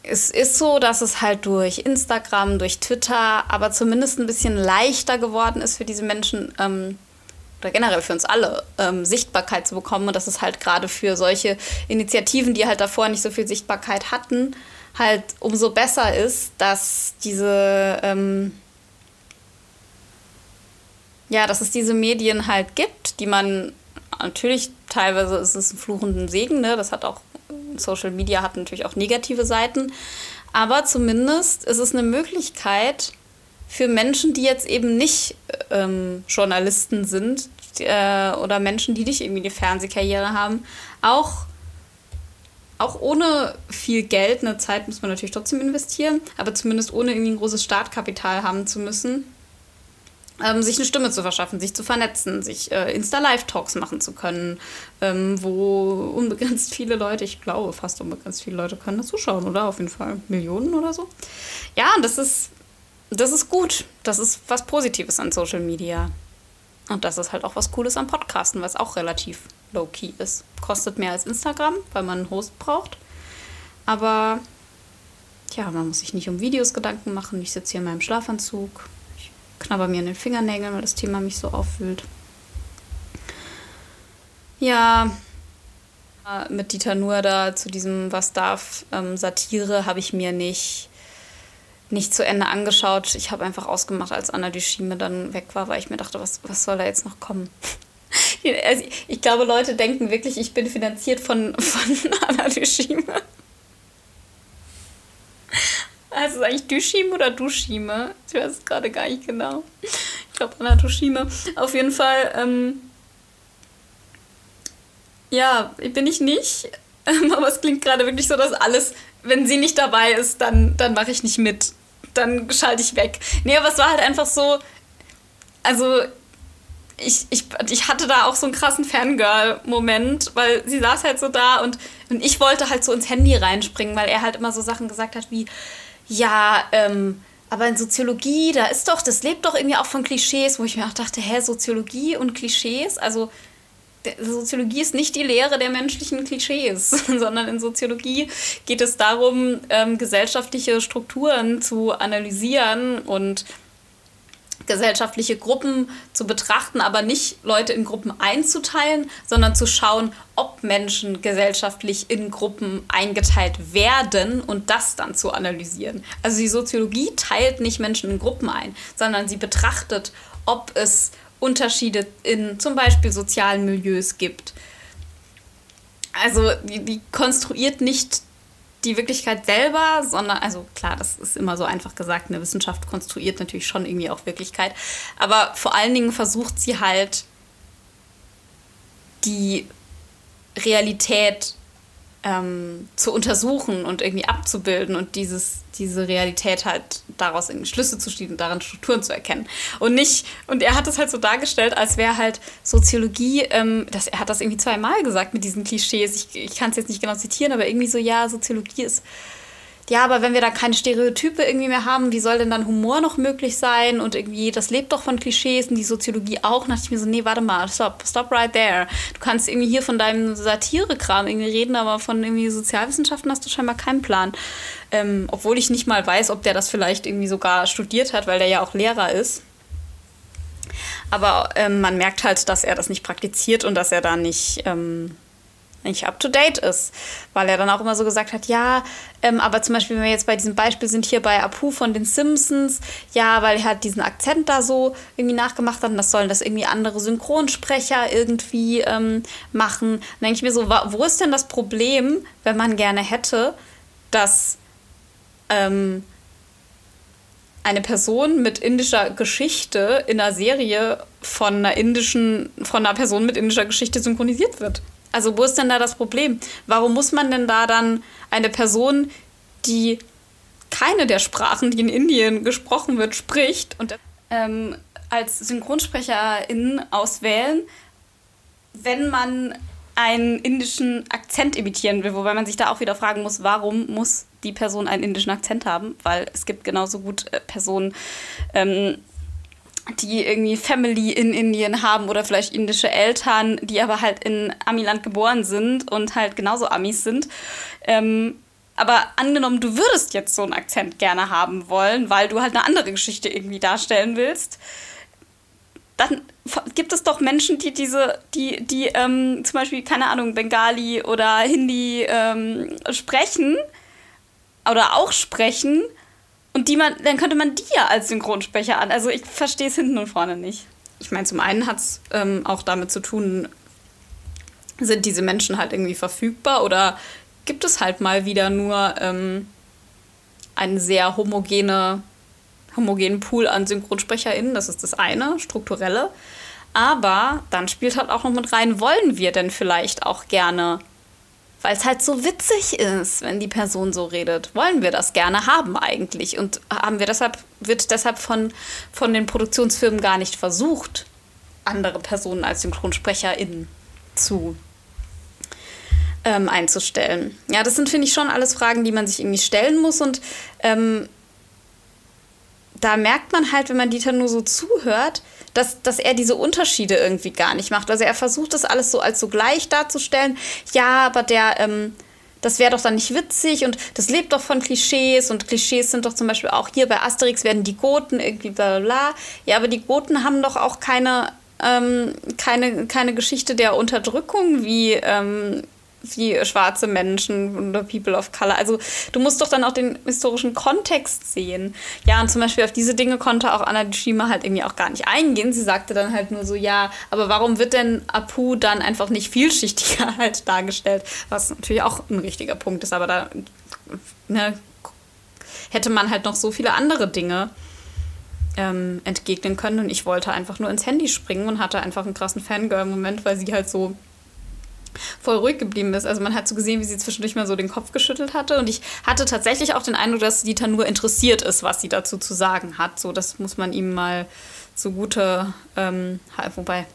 es ist so, dass es halt durch Instagram, durch Twitter, aber zumindest ein bisschen leichter geworden ist für diese Menschen ähm, oder generell für uns alle ähm, Sichtbarkeit zu bekommen und dass es halt gerade für solche Initiativen, die halt davor nicht so viel Sichtbarkeit hatten, halt umso besser ist, dass diese ähm, ja, dass es diese Medien halt gibt, die man natürlich teilweise ist es ein Fluch und ein Segen, ne? Das hat auch, Social Media hat natürlich auch negative Seiten. Aber zumindest ist es eine Möglichkeit für Menschen, die jetzt eben nicht ähm, Journalisten sind äh, oder Menschen, die nicht irgendwie eine Fernsehkarriere haben, auch, auch ohne viel Geld, eine Zeit muss man natürlich trotzdem investieren, aber zumindest ohne irgendwie ein großes Startkapital haben zu müssen, ähm, sich eine Stimme zu verschaffen, sich zu vernetzen, sich äh, Insta-Live-Talks machen zu können, ähm, wo unbegrenzt viele Leute, ich glaube fast unbegrenzt viele Leute können das zuschauen, oder? Auf jeden Fall Millionen oder so. Ja, das ist, das ist gut. Das ist was Positives an Social Media. Und das ist halt auch was Cooles am Podcasten, was auch relativ low-key ist. Kostet mehr als Instagram, weil man einen Host braucht. Aber ja, man muss sich nicht um Videos Gedanken machen. Ich sitze hier in meinem Schlafanzug. Knabber mir an den Fingernägeln, weil das Thema mich so auffühlt. Ja, mit Dieter Nuhr da zu diesem Was darf ähm, Satire habe ich mir nicht, nicht zu Ende angeschaut. Ich habe einfach ausgemacht, als Anna Dushime dann weg war, weil ich mir dachte, was, was soll da jetzt noch kommen? also ich glaube, Leute denken wirklich, ich bin finanziert von, von Anna Dushime. Also eigentlich Dushime oder Dushime? Ich weiß es gerade gar nicht genau. Ich glaube Anna Dushime. Auf jeden Fall, ähm, ja, bin ich nicht. Aber es klingt gerade wirklich so, dass alles, wenn sie nicht dabei ist, dann, dann mache ich nicht mit. Dann schalte ich weg. Nee, aber es war halt einfach so, also ich, ich, ich hatte da auch so einen krassen Fangirl-Moment, weil sie saß halt so da und, und ich wollte halt so ins Handy reinspringen, weil er halt immer so Sachen gesagt hat wie, ja, ähm, aber in Soziologie, da ist doch, das lebt doch irgendwie auch von Klischees, wo ich mir auch dachte, hä, Soziologie und Klischees? Also Soziologie ist nicht die Lehre der menschlichen Klischees, sondern in Soziologie geht es darum, ähm, gesellschaftliche Strukturen zu analysieren und gesellschaftliche Gruppen zu betrachten, aber nicht Leute in Gruppen einzuteilen, sondern zu schauen, ob Menschen gesellschaftlich in Gruppen eingeteilt werden und das dann zu analysieren. Also die Soziologie teilt nicht Menschen in Gruppen ein, sondern sie betrachtet, ob es Unterschiede in zum Beispiel sozialen Milieus gibt. Also die, die konstruiert nicht die Wirklichkeit selber, sondern, also klar, das ist immer so einfach gesagt, eine Wissenschaft konstruiert natürlich schon irgendwie auch Wirklichkeit, aber vor allen Dingen versucht sie halt die Realität ähm, zu untersuchen und irgendwie abzubilden und dieses, diese Realität halt daraus irgendwie Schlüsse zu ziehen und darin Strukturen zu erkennen. Und nicht, und er hat es halt so dargestellt, als wäre halt Soziologie, ähm, das, er hat das irgendwie zweimal gesagt mit diesen Klischees. Ich, ich kann es jetzt nicht genau zitieren, aber irgendwie so, ja, Soziologie ist ja, aber wenn wir da keine Stereotype irgendwie mehr haben, wie soll denn dann Humor noch möglich sein? Und irgendwie, das lebt doch von Klischees und die Soziologie auch. Da dachte ich mir so, nee, warte mal, stop, stop right there. Du kannst irgendwie hier von deinem Satire-Kram irgendwie reden, aber von irgendwie Sozialwissenschaften hast du scheinbar keinen Plan. Ähm, obwohl ich nicht mal weiß, ob der das vielleicht irgendwie sogar studiert hat, weil der ja auch Lehrer ist. Aber ähm, man merkt halt, dass er das nicht praktiziert und dass er da nicht... Ähm, nicht up to date ist. Weil er dann auch immer so gesagt hat, ja, ähm, aber zum Beispiel, wenn wir jetzt bei diesem Beispiel sind, hier bei Apu von den Simpsons, ja, weil er halt diesen Akzent da so irgendwie nachgemacht hat und das sollen das irgendwie andere Synchronsprecher irgendwie ähm, machen. Dann denke ich mir so, wo ist denn das Problem, wenn man gerne hätte, dass ähm, eine Person mit indischer Geschichte in einer Serie von einer indischen, von einer Person mit indischer Geschichte synchronisiert wird. Also wo ist denn da das Problem? Warum muss man denn da dann eine Person, die keine der Sprachen, die in Indien gesprochen wird, spricht und ähm, als Synchronsprecherin auswählen, wenn man einen indischen Akzent imitieren will, wobei man sich da auch wieder fragen muss, warum muss die Person einen indischen Akzent haben? Weil es gibt genauso gut äh, Personen, ähm, die irgendwie Family in Indien haben oder vielleicht indische Eltern, die aber halt in Amiland geboren sind und halt genauso Amis sind. Ähm, aber angenommen, du würdest jetzt so einen Akzent gerne haben wollen, weil du halt eine andere Geschichte irgendwie darstellen willst, dann gibt es doch Menschen, die diese, die, die ähm, zum Beispiel, keine Ahnung, Bengali oder Hindi ähm, sprechen oder auch sprechen und die man, dann könnte man die ja als Synchronsprecher an. Also ich verstehe es hinten und vorne nicht. Ich meine, zum einen hat es ähm, auch damit zu tun, sind diese Menschen halt irgendwie verfügbar oder gibt es halt mal wieder nur ähm, einen sehr homogene, homogenen Pool an SynchronsprecherInnen? Das ist das eine, strukturelle. Aber dann spielt halt auch noch mit rein, wollen wir denn vielleicht auch gerne weil es halt so witzig ist, wenn die Person so redet. Wollen wir das gerne haben eigentlich? Und haben wir deshalb, wird deshalb von, von den Produktionsfirmen gar nicht versucht, andere Personen als SynchronsprecherInnen zu ähm, einzustellen. Ja, das sind, finde ich, schon alles Fragen, die man sich irgendwie stellen muss und ähm, da merkt man halt, wenn man Dieter nur so zuhört, dass, dass er diese Unterschiede irgendwie gar nicht macht. Also er versucht das alles so als so gleich darzustellen. Ja, aber der, ähm, das wäre doch dann nicht witzig und das lebt doch von Klischees und Klischees sind doch zum Beispiel auch hier bei Asterix werden die Goten irgendwie bla bla. Ja, aber die Goten haben doch auch keine, ähm, keine, keine Geschichte der Unterdrückung wie ähm, wie schwarze Menschen oder People of Color. Also du musst doch dann auch den historischen Kontext sehen. Ja, und zum Beispiel auf diese Dinge konnte auch Anna Dushima halt irgendwie auch gar nicht eingehen. Sie sagte dann halt nur so, ja, aber warum wird denn Apu dann einfach nicht vielschichtiger halt dargestellt? Was natürlich auch ein richtiger Punkt ist, aber da ne, hätte man halt noch so viele andere Dinge ähm, entgegnen können. Und ich wollte einfach nur ins Handy springen und hatte einfach einen krassen Fangirl-Moment, weil sie halt so voll ruhig geblieben ist. Also man hat so gesehen, wie sie zwischendurch mal so den Kopf geschüttelt hatte. Und ich hatte tatsächlich auch den Eindruck, dass Dieter nur interessiert ist, was sie dazu zu sagen hat. So, das muss man ihm mal zugute, ähm, wobei,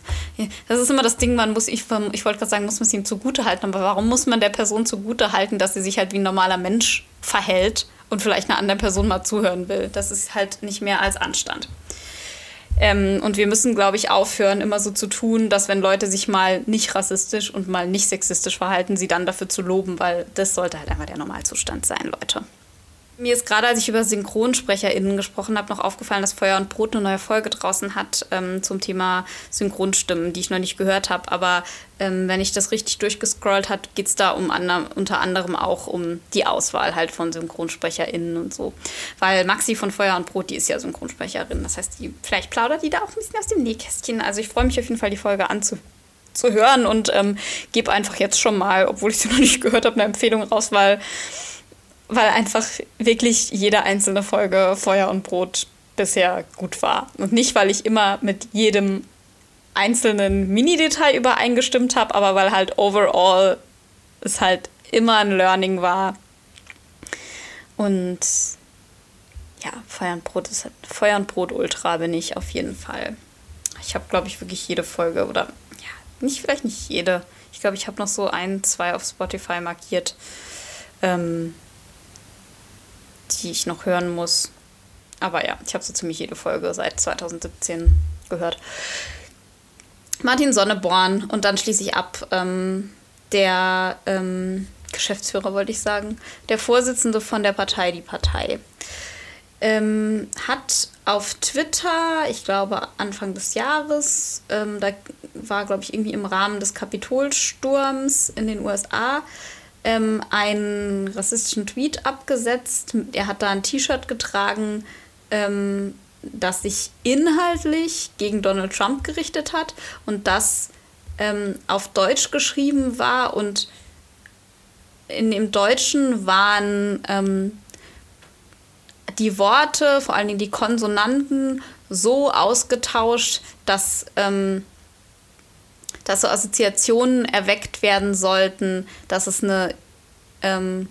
das ist immer das Ding, man muss, ich, ich wollte gerade sagen, muss man es ihm zugute halten, aber warum muss man der Person zugute halten, dass sie sich halt wie ein normaler Mensch verhält und vielleicht einer anderen Person mal zuhören will? Das ist halt nicht mehr als Anstand. Ähm, und wir müssen, glaube ich, aufhören, immer so zu tun, dass wenn Leute sich mal nicht rassistisch und mal nicht sexistisch verhalten, sie dann dafür zu loben, weil das sollte halt einfach der Normalzustand sein, Leute. Mir ist gerade, als ich über SynchronsprecherInnen gesprochen habe, noch aufgefallen, dass Feuer und Brot eine neue Folge draußen hat ähm, zum Thema Synchronstimmen, die ich noch nicht gehört habe. Aber ähm, wenn ich das richtig durchgescrollt habe, geht es da um ander unter anderem auch um die Auswahl halt von SynchronsprecherInnen und so. Weil Maxi von Feuer und Brot, die ist ja Synchronsprecherin. Das heißt, die, vielleicht plaudert die da auch ein bisschen aus dem Nähkästchen. Also ich freue mich auf jeden Fall, die Folge anzuhören zu hören und ähm, gebe einfach jetzt schon mal, obwohl ich sie noch nicht gehört habe, eine Empfehlung raus, weil weil einfach wirklich jede einzelne Folge Feuer und Brot bisher gut war. Und nicht, weil ich immer mit jedem einzelnen Mini-Detail übereingestimmt habe, aber weil halt overall es halt immer ein Learning war. Und ja, Feuer und Brot ist halt, Feuer und Brot Ultra bin ich auf jeden Fall. Ich habe, glaube ich, wirklich jede Folge oder ja, nicht vielleicht nicht jede. Ich glaube, ich habe noch so ein, zwei auf Spotify markiert. Ähm, die ich noch hören muss. Aber ja, ich habe so ziemlich jede Folge seit 2017 gehört. Martin Sonneborn und dann schließe ich ab. Ähm, der ähm, Geschäftsführer, wollte ich sagen, der Vorsitzende von der Partei Die Partei, ähm, hat auf Twitter, ich glaube Anfang des Jahres, ähm, da war, glaube ich, irgendwie im Rahmen des Kapitolsturms in den USA, ähm, einen rassistischen Tweet abgesetzt. Er hat da ein T-Shirt getragen, ähm, das sich inhaltlich gegen Donald Trump gerichtet hat und das ähm, auf Deutsch geschrieben war und in dem Deutschen waren ähm, die Worte, vor allen Dingen die Konsonanten, so ausgetauscht, dass ähm, dass so Assoziationen erweckt werden sollten, dass es eine ähm,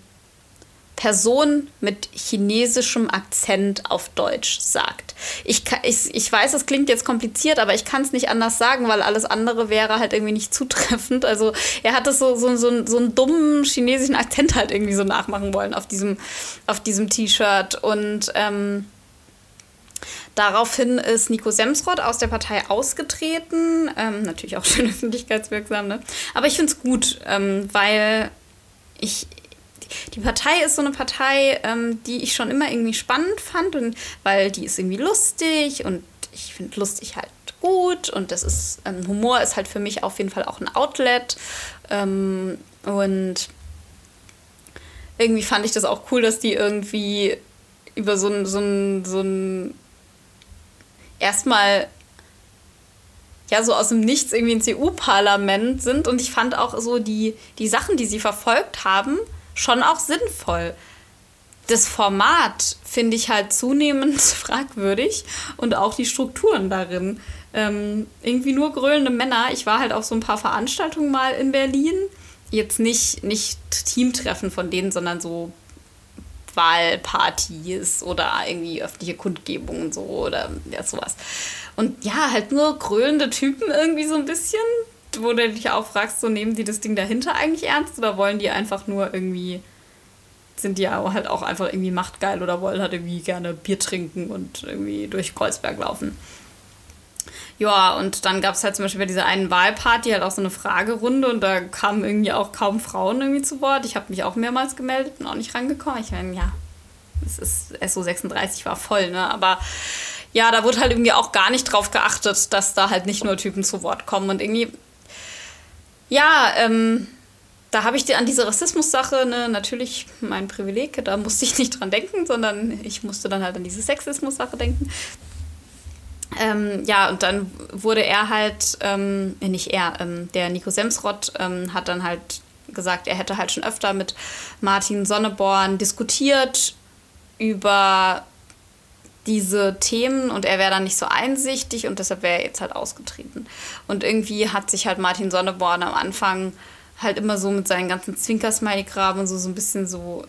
Person mit chinesischem Akzent auf Deutsch sagt. Ich, ich, ich weiß, es klingt jetzt kompliziert, aber ich kann es nicht anders sagen, weil alles andere wäre halt irgendwie nicht zutreffend. Also er hat es so, so, so, so einen dummen chinesischen Akzent halt irgendwie so nachmachen wollen auf diesem, auf diesem T-Shirt. Und ähm, Daraufhin ist Nico Semsrott aus der Partei ausgetreten. Ähm, natürlich auch schön öffentlichkeitswirksam, ne? Aber ich finde es gut, ähm, weil ich. Die Partei ist so eine Partei, ähm, die ich schon immer irgendwie spannend fand, und, weil die ist irgendwie lustig und ich finde lustig halt gut und das ist, ähm, Humor ist halt für mich auf jeden Fall auch ein Outlet. Ähm, und irgendwie fand ich das auch cool, dass die irgendwie über so ein, so ein, so ein erstmal ja so aus dem Nichts irgendwie ins EU-Parlament sind. Und ich fand auch so die, die Sachen, die sie verfolgt haben, schon auch sinnvoll. Das Format finde ich halt zunehmend fragwürdig und auch die Strukturen darin. Ähm, irgendwie nur grölende Männer. Ich war halt auf so ein paar Veranstaltungen mal in Berlin. Jetzt nicht, nicht Teamtreffen von denen, sondern so Wahlpartys oder irgendwie öffentliche Kundgebungen so oder ja, sowas. Und ja, halt nur grölende Typen irgendwie so ein bisschen, wo du dich auch fragst, so nehmen die das Ding dahinter eigentlich ernst oder wollen die einfach nur irgendwie sind die halt auch einfach irgendwie machtgeil oder wollen halt irgendwie gerne Bier trinken und irgendwie durch Kreuzberg laufen. Ja, und dann gab es halt zum Beispiel bei dieser einen Wahlparty halt auch so eine Fragerunde und da kamen irgendwie auch kaum Frauen irgendwie zu Wort. Ich habe mich auch mehrmals gemeldet und auch nicht rangekommen. Ich meine, ja, es ist SO36 war voll, ne? Aber ja, da wurde halt irgendwie auch gar nicht drauf geachtet, dass da halt nicht nur Typen zu Wort kommen und irgendwie, ja, ähm, da habe ich an diese Rassismus-Sache ne, natürlich mein Privileg, da musste ich nicht dran denken, sondern ich musste dann halt an diese Sexismus-Sache denken. Ähm, ja, und dann wurde er halt, ähm, äh, nicht er, ähm, der Nico Semsrott ähm, hat dann halt gesagt, er hätte halt schon öfter mit Martin Sonneborn diskutiert über diese Themen und er wäre dann nicht so einsichtig und deshalb wäre er jetzt halt ausgetreten. Und irgendwie hat sich halt Martin Sonneborn am Anfang halt immer so mit seinen ganzen Zwinkersmiley-Graben und so, so ein bisschen so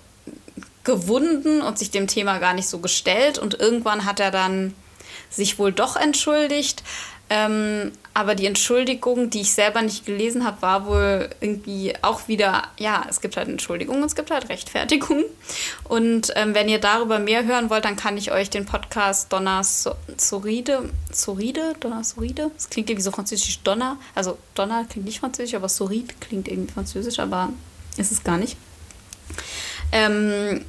gewunden und sich dem Thema gar nicht so gestellt und irgendwann hat er dann sich wohl doch entschuldigt. Ähm, aber die Entschuldigung, die ich selber nicht gelesen habe, war wohl irgendwie auch wieder, ja, es gibt halt Entschuldigungen, es gibt halt Rechtfertigungen. Und ähm, wenn ihr darüber mehr hören wollt, dann kann ich euch den Podcast Donna Soride, Soride, Donna Soride, das klingt irgendwie so französisch, Donna, also Donna klingt nicht französisch, aber Soride klingt irgendwie französisch, aber ist es gar nicht. Ähm,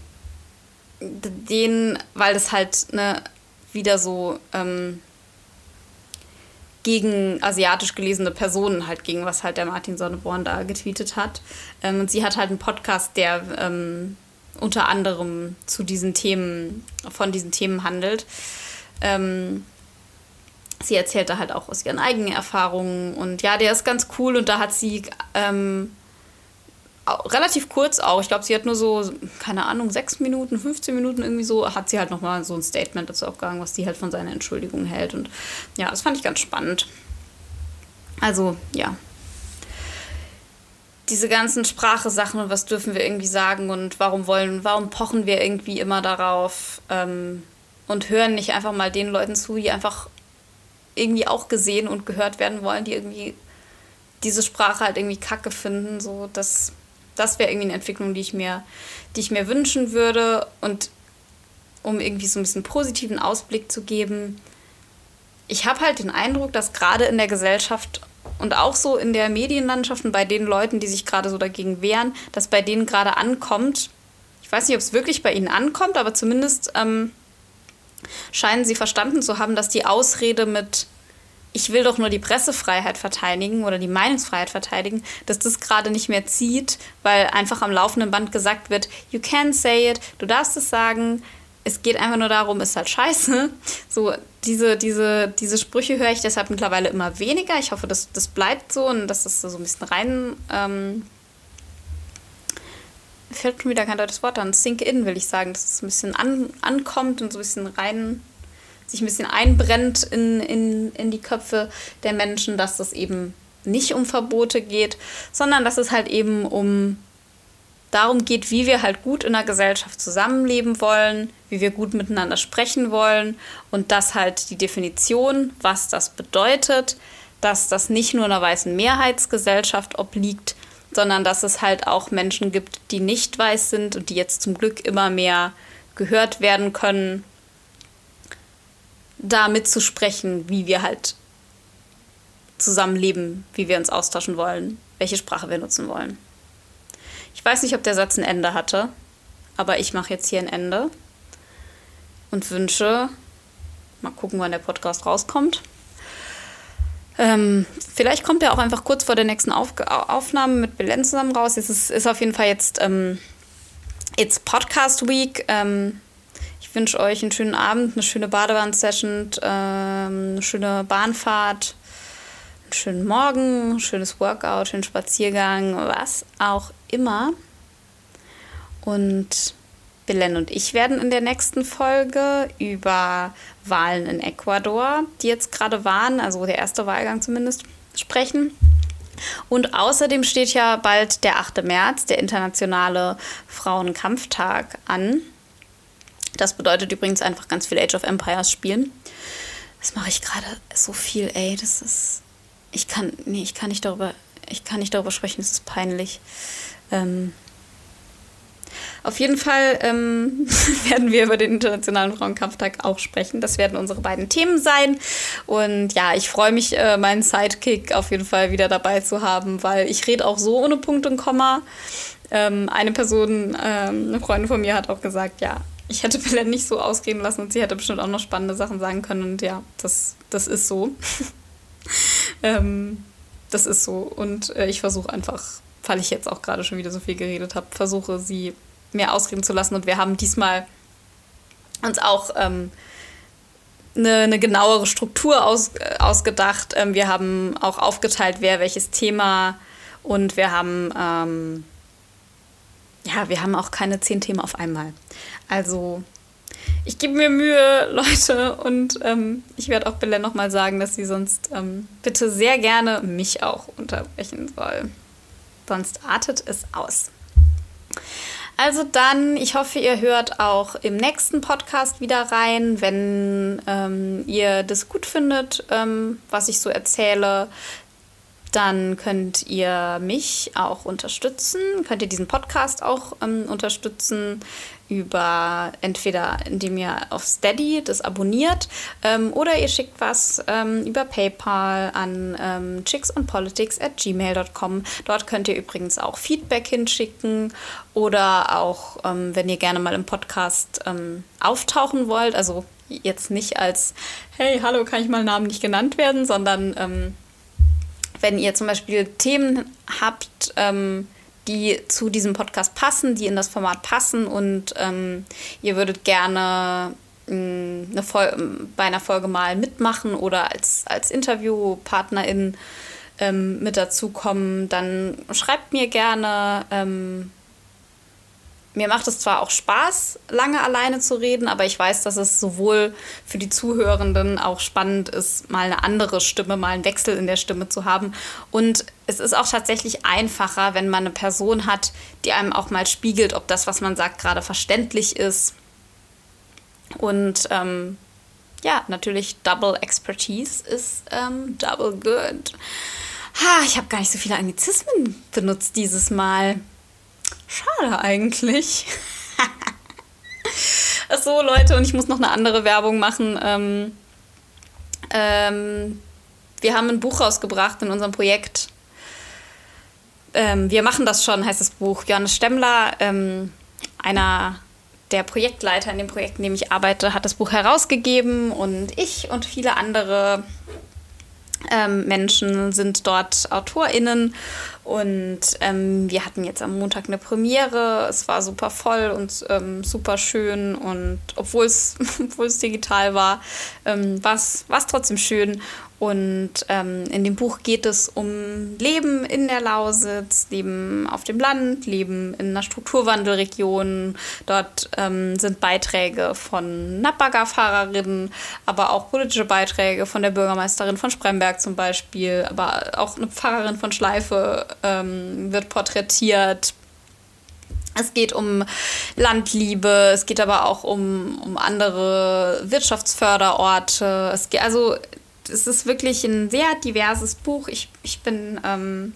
den, weil das halt eine wieder so ähm, gegen asiatisch gelesene Personen halt gegen was halt der Martin Sonneborn da getweetet hat. Ähm, und sie hat halt einen Podcast, der ähm, unter anderem zu diesen Themen, von diesen Themen handelt. Ähm, sie erzählt da halt auch aus ihren eigenen Erfahrungen und ja, der ist ganz cool und da hat sie ähm, relativ kurz auch. Ich glaube, sie hat nur so, keine Ahnung, sechs Minuten, 15 Minuten irgendwie so, hat sie halt nochmal so ein Statement dazu aufgegangen, was sie halt von seiner Entschuldigung hält. Und ja, das fand ich ganz spannend. Also, ja. Diese ganzen Sprache-Sachen und was dürfen wir irgendwie sagen und warum wollen, warum pochen wir irgendwie immer darauf ähm, und hören nicht einfach mal den Leuten zu, die einfach irgendwie auch gesehen und gehört werden wollen, die irgendwie diese Sprache halt irgendwie kacke finden. So, das das wäre irgendwie eine Entwicklung, die ich mir, die ich mir wünschen würde. Und um irgendwie so ein bisschen positiven Ausblick zu geben, ich habe halt den Eindruck, dass gerade in der Gesellschaft und auch so in der Medienlandschaft und bei den Leuten, die sich gerade so dagegen wehren, dass bei denen gerade ankommt. Ich weiß nicht, ob es wirklich bei ihnen ankommt, aber zumindest ähm, scheinen sie verstanden zu haben, dass die Ausrede mit ich will doch nur die Pressefreiheit verteidigen oder die Meinungsfreiheit verteidigen, dass das gerade nicht mehr zieht, weil einfach am laufenden Band gesagt wird, you can say it, du darfst es sagen, es geht einfach nur darum, ist halt scheiße. So, diese, diese, diese Sprüche höre ich deshalb mittlerweile immer weniger. Ich hoffe, dass das bleibt so und dass das so ein bisschen rein. Ähm, fällt schon wieder kein deutsches Wort an. Sink in, will ich sagen, dass es ein bisschen an, ankommt und so ein bisschen rein sich ein bisschen einbrennt in, in, in die Köpfe der Menschen, dass es eben nicht um Verbote geht, sondern dass es halt eben um darum geht, wie wir halt gut in der Gesellschaft zusammenleben wollen, wie wir gut miteinander sprechen wollen und dass halt die Definition, was das bedeutet, dass das nicht nur einer weißen Mehrheitsgesellschaft obliegt, sondern dass es halt auch Menschen gibt, die nicht weiß sind und die jetzt zum Glück immer mehr gehört werden können da mitzusprechen, wie wir halt zusammenleben, wie wir uns austauschen wollen, welche Sprache wir nutzen wollen. Ich weiß nicht, ob der Satz ein Ende hatte, aber ich mache jetzt hier ein Ende und wünsche, mal gucken, wann der Podcast rauskommt. Ähm, vielleicht kommt er auch einfach kurz vor der nächsten Auf Aufnahme mit Belen zusammen raus. Es ist, ist auf jeden Fall jetzt ähm, It's Podcast Week. Ähm, wünsche euch einen schönen Abend, eine schöne Badewand-Session, ähm, eine schöne Bahnfahrt, einen schönen Morgen, ein schönes Workout, einen Spaziergang, was auch immer. Und Belen und ich werden in der nächsten Folge über Wahlen in Ecuador, die jetzt gerade waren, also der erste Wahlgang zumindest, sprechen. Und außerdem steht ja bald der 8. März, der internationale Frauenkampftag, an. Das bedeutet übrigens einfach ganz viel Age of Empires spielen. Das mache ich gerade so viel, ey. Das ist. Ich kann. Nee, ich kann nicht darüber. Ich kann nicht darüber sprechen, das ist peinlich. Ähm, Auf jeden Fall ähm, werden wir über den Internationalen Frauenkampftag auch sprechen. Das werden unsere beiden Themen sein. Und ja, ich freue mich, äh, meinen Sidekick auf jeden Fall wieder dabei zu haben, weil ich rede auch so ohne Punkt und Komma. Ähm, eine Person, ähm, eine Freundin von mir hat auch gesagt, ja, ich hätte Belen nicht so ausreden lassen und sie hätte bestimmt auch noch spannende Sachen sagen können. Und ja, das, das ist so. ähm, das ist so. Und äh, ich versuche einfach, weil ich jetzt auch gerade schon wieder so viel geredet habe, versuche sie mehr ausreden zu lassen. Und wir haben diesmal uns auch ähm, eine, eine, genauere Struktur aus, äh, ausgedacht. Ähm, wir haben auch aufgeteilt, wer welches Thema und wir haben ähm, ja, wir haben auch keine zehn Themen auf einmal. Also ich gebe mir Mühe, Leute, und ähm, ich werde auch Bella nochmal sagen, dass sie sonst ähm, bitte sehr gerne mich auch unterbrechen soll. Sonst artet es aus. Also dann, ich hoffe, ihr hört auch im nächsten Podcast wieder rein, wenn ähm, ihr das gut findet, ähm, was ich so erzähle dann könnt ihr mich auch unterstützen, könnt ihr diesen Podcast auch ähm, unterstützen über entweder indem ihr auf Steady das abonniert ähm, oder ihr schickt was ähm, über PayPal an ähm, chicksandpolitics at gmail.com. Dort könnt ihr übrigens auch Feedback hinschicken oder auch, ähm, wenn ihr gerne mal im Podcast ähm, auftauchen wollt, also jetzt nicht als Hey, hallo, kann ich mal Namen nicht genannt werden, sondern ähm, wenn ihr zum Beispiel Themen habt, ähm, die zu diesem Podcast passen, die in das Format passen und ähm, ihr würdet gerne ähm, eine bei einer Folge mal mitmachen oder als, als Interviewpartnerin ähm, mit dazukommen, dann schreibt mir gerne ähm, mir macht es zwar auch Spaß, lange alleine zu reden, aber ich weiß, dass es sowohl für die Zuhörenden auch spannend ist, mal eine andere Stimme, mal einen Wechsel in der Stimme zu haben. Und es ist auch tatsächlich einfacher, wenn man eine Person hat, die einem auch mal spiegelt, ob das, was man sagt, gerade verständlich ist. Und ähm, ja, natürlich Double Expertise ist ähm, double good. Ha, ich habe gar nicht so viele Anglizismen benutzt dieses Mal. Schade eigentlich. so, Leute, und ich muss noch eine andere Werbung machen. Ähm, ähm, wir haben ein Buch rausgebracht in unserem Projekt. Ähm, wir machen das schon, heißt das Buch. Johannes Stemmler, ähm, einer der Projektleiter in dem Projekt, in dem ich arbeite, hat das Buch herausgegeben und ich und viele andere ähm, Menschen sind dort AutorInnen und ähm, wir hatten jetzt am Montag eine Premiere. Es war super voll und ähm, super schön. Und obwohl es, digital war, ähm, war es trotzdem schön. Und ähm, in dem Buch geht es um Leben in der Lausitz, Leben auf dem Land, Leben in einer Strukturwandelregion. Dort ähm, sind Beiträge von Nappager-Fahrerinnen, aber auch politische Beiträge von der Bürgermeisterin von Spremberg zum Beispiel. Aber auch eine Pfarrerin von Schleife ähm, wird porträtiert. Es geht um Landliebe, es geht aber auch um, um andere Wirtschaftsförderorte. Es geht, also es ist wirklich ein sehr diverses Buch. Ich, ich bin ähm,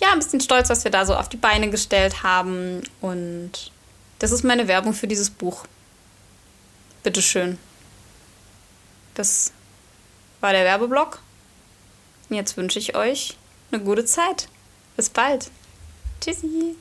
ja ein bisschen stolz, was wir da so auf die Beine gestellt haben. Und das ist meine Werbung für dieses Buch. Bitteschön. Das war der Werbeblock. Jetzt wünsche ich euch eine gute Zeit. Bis bald. Tschüssi.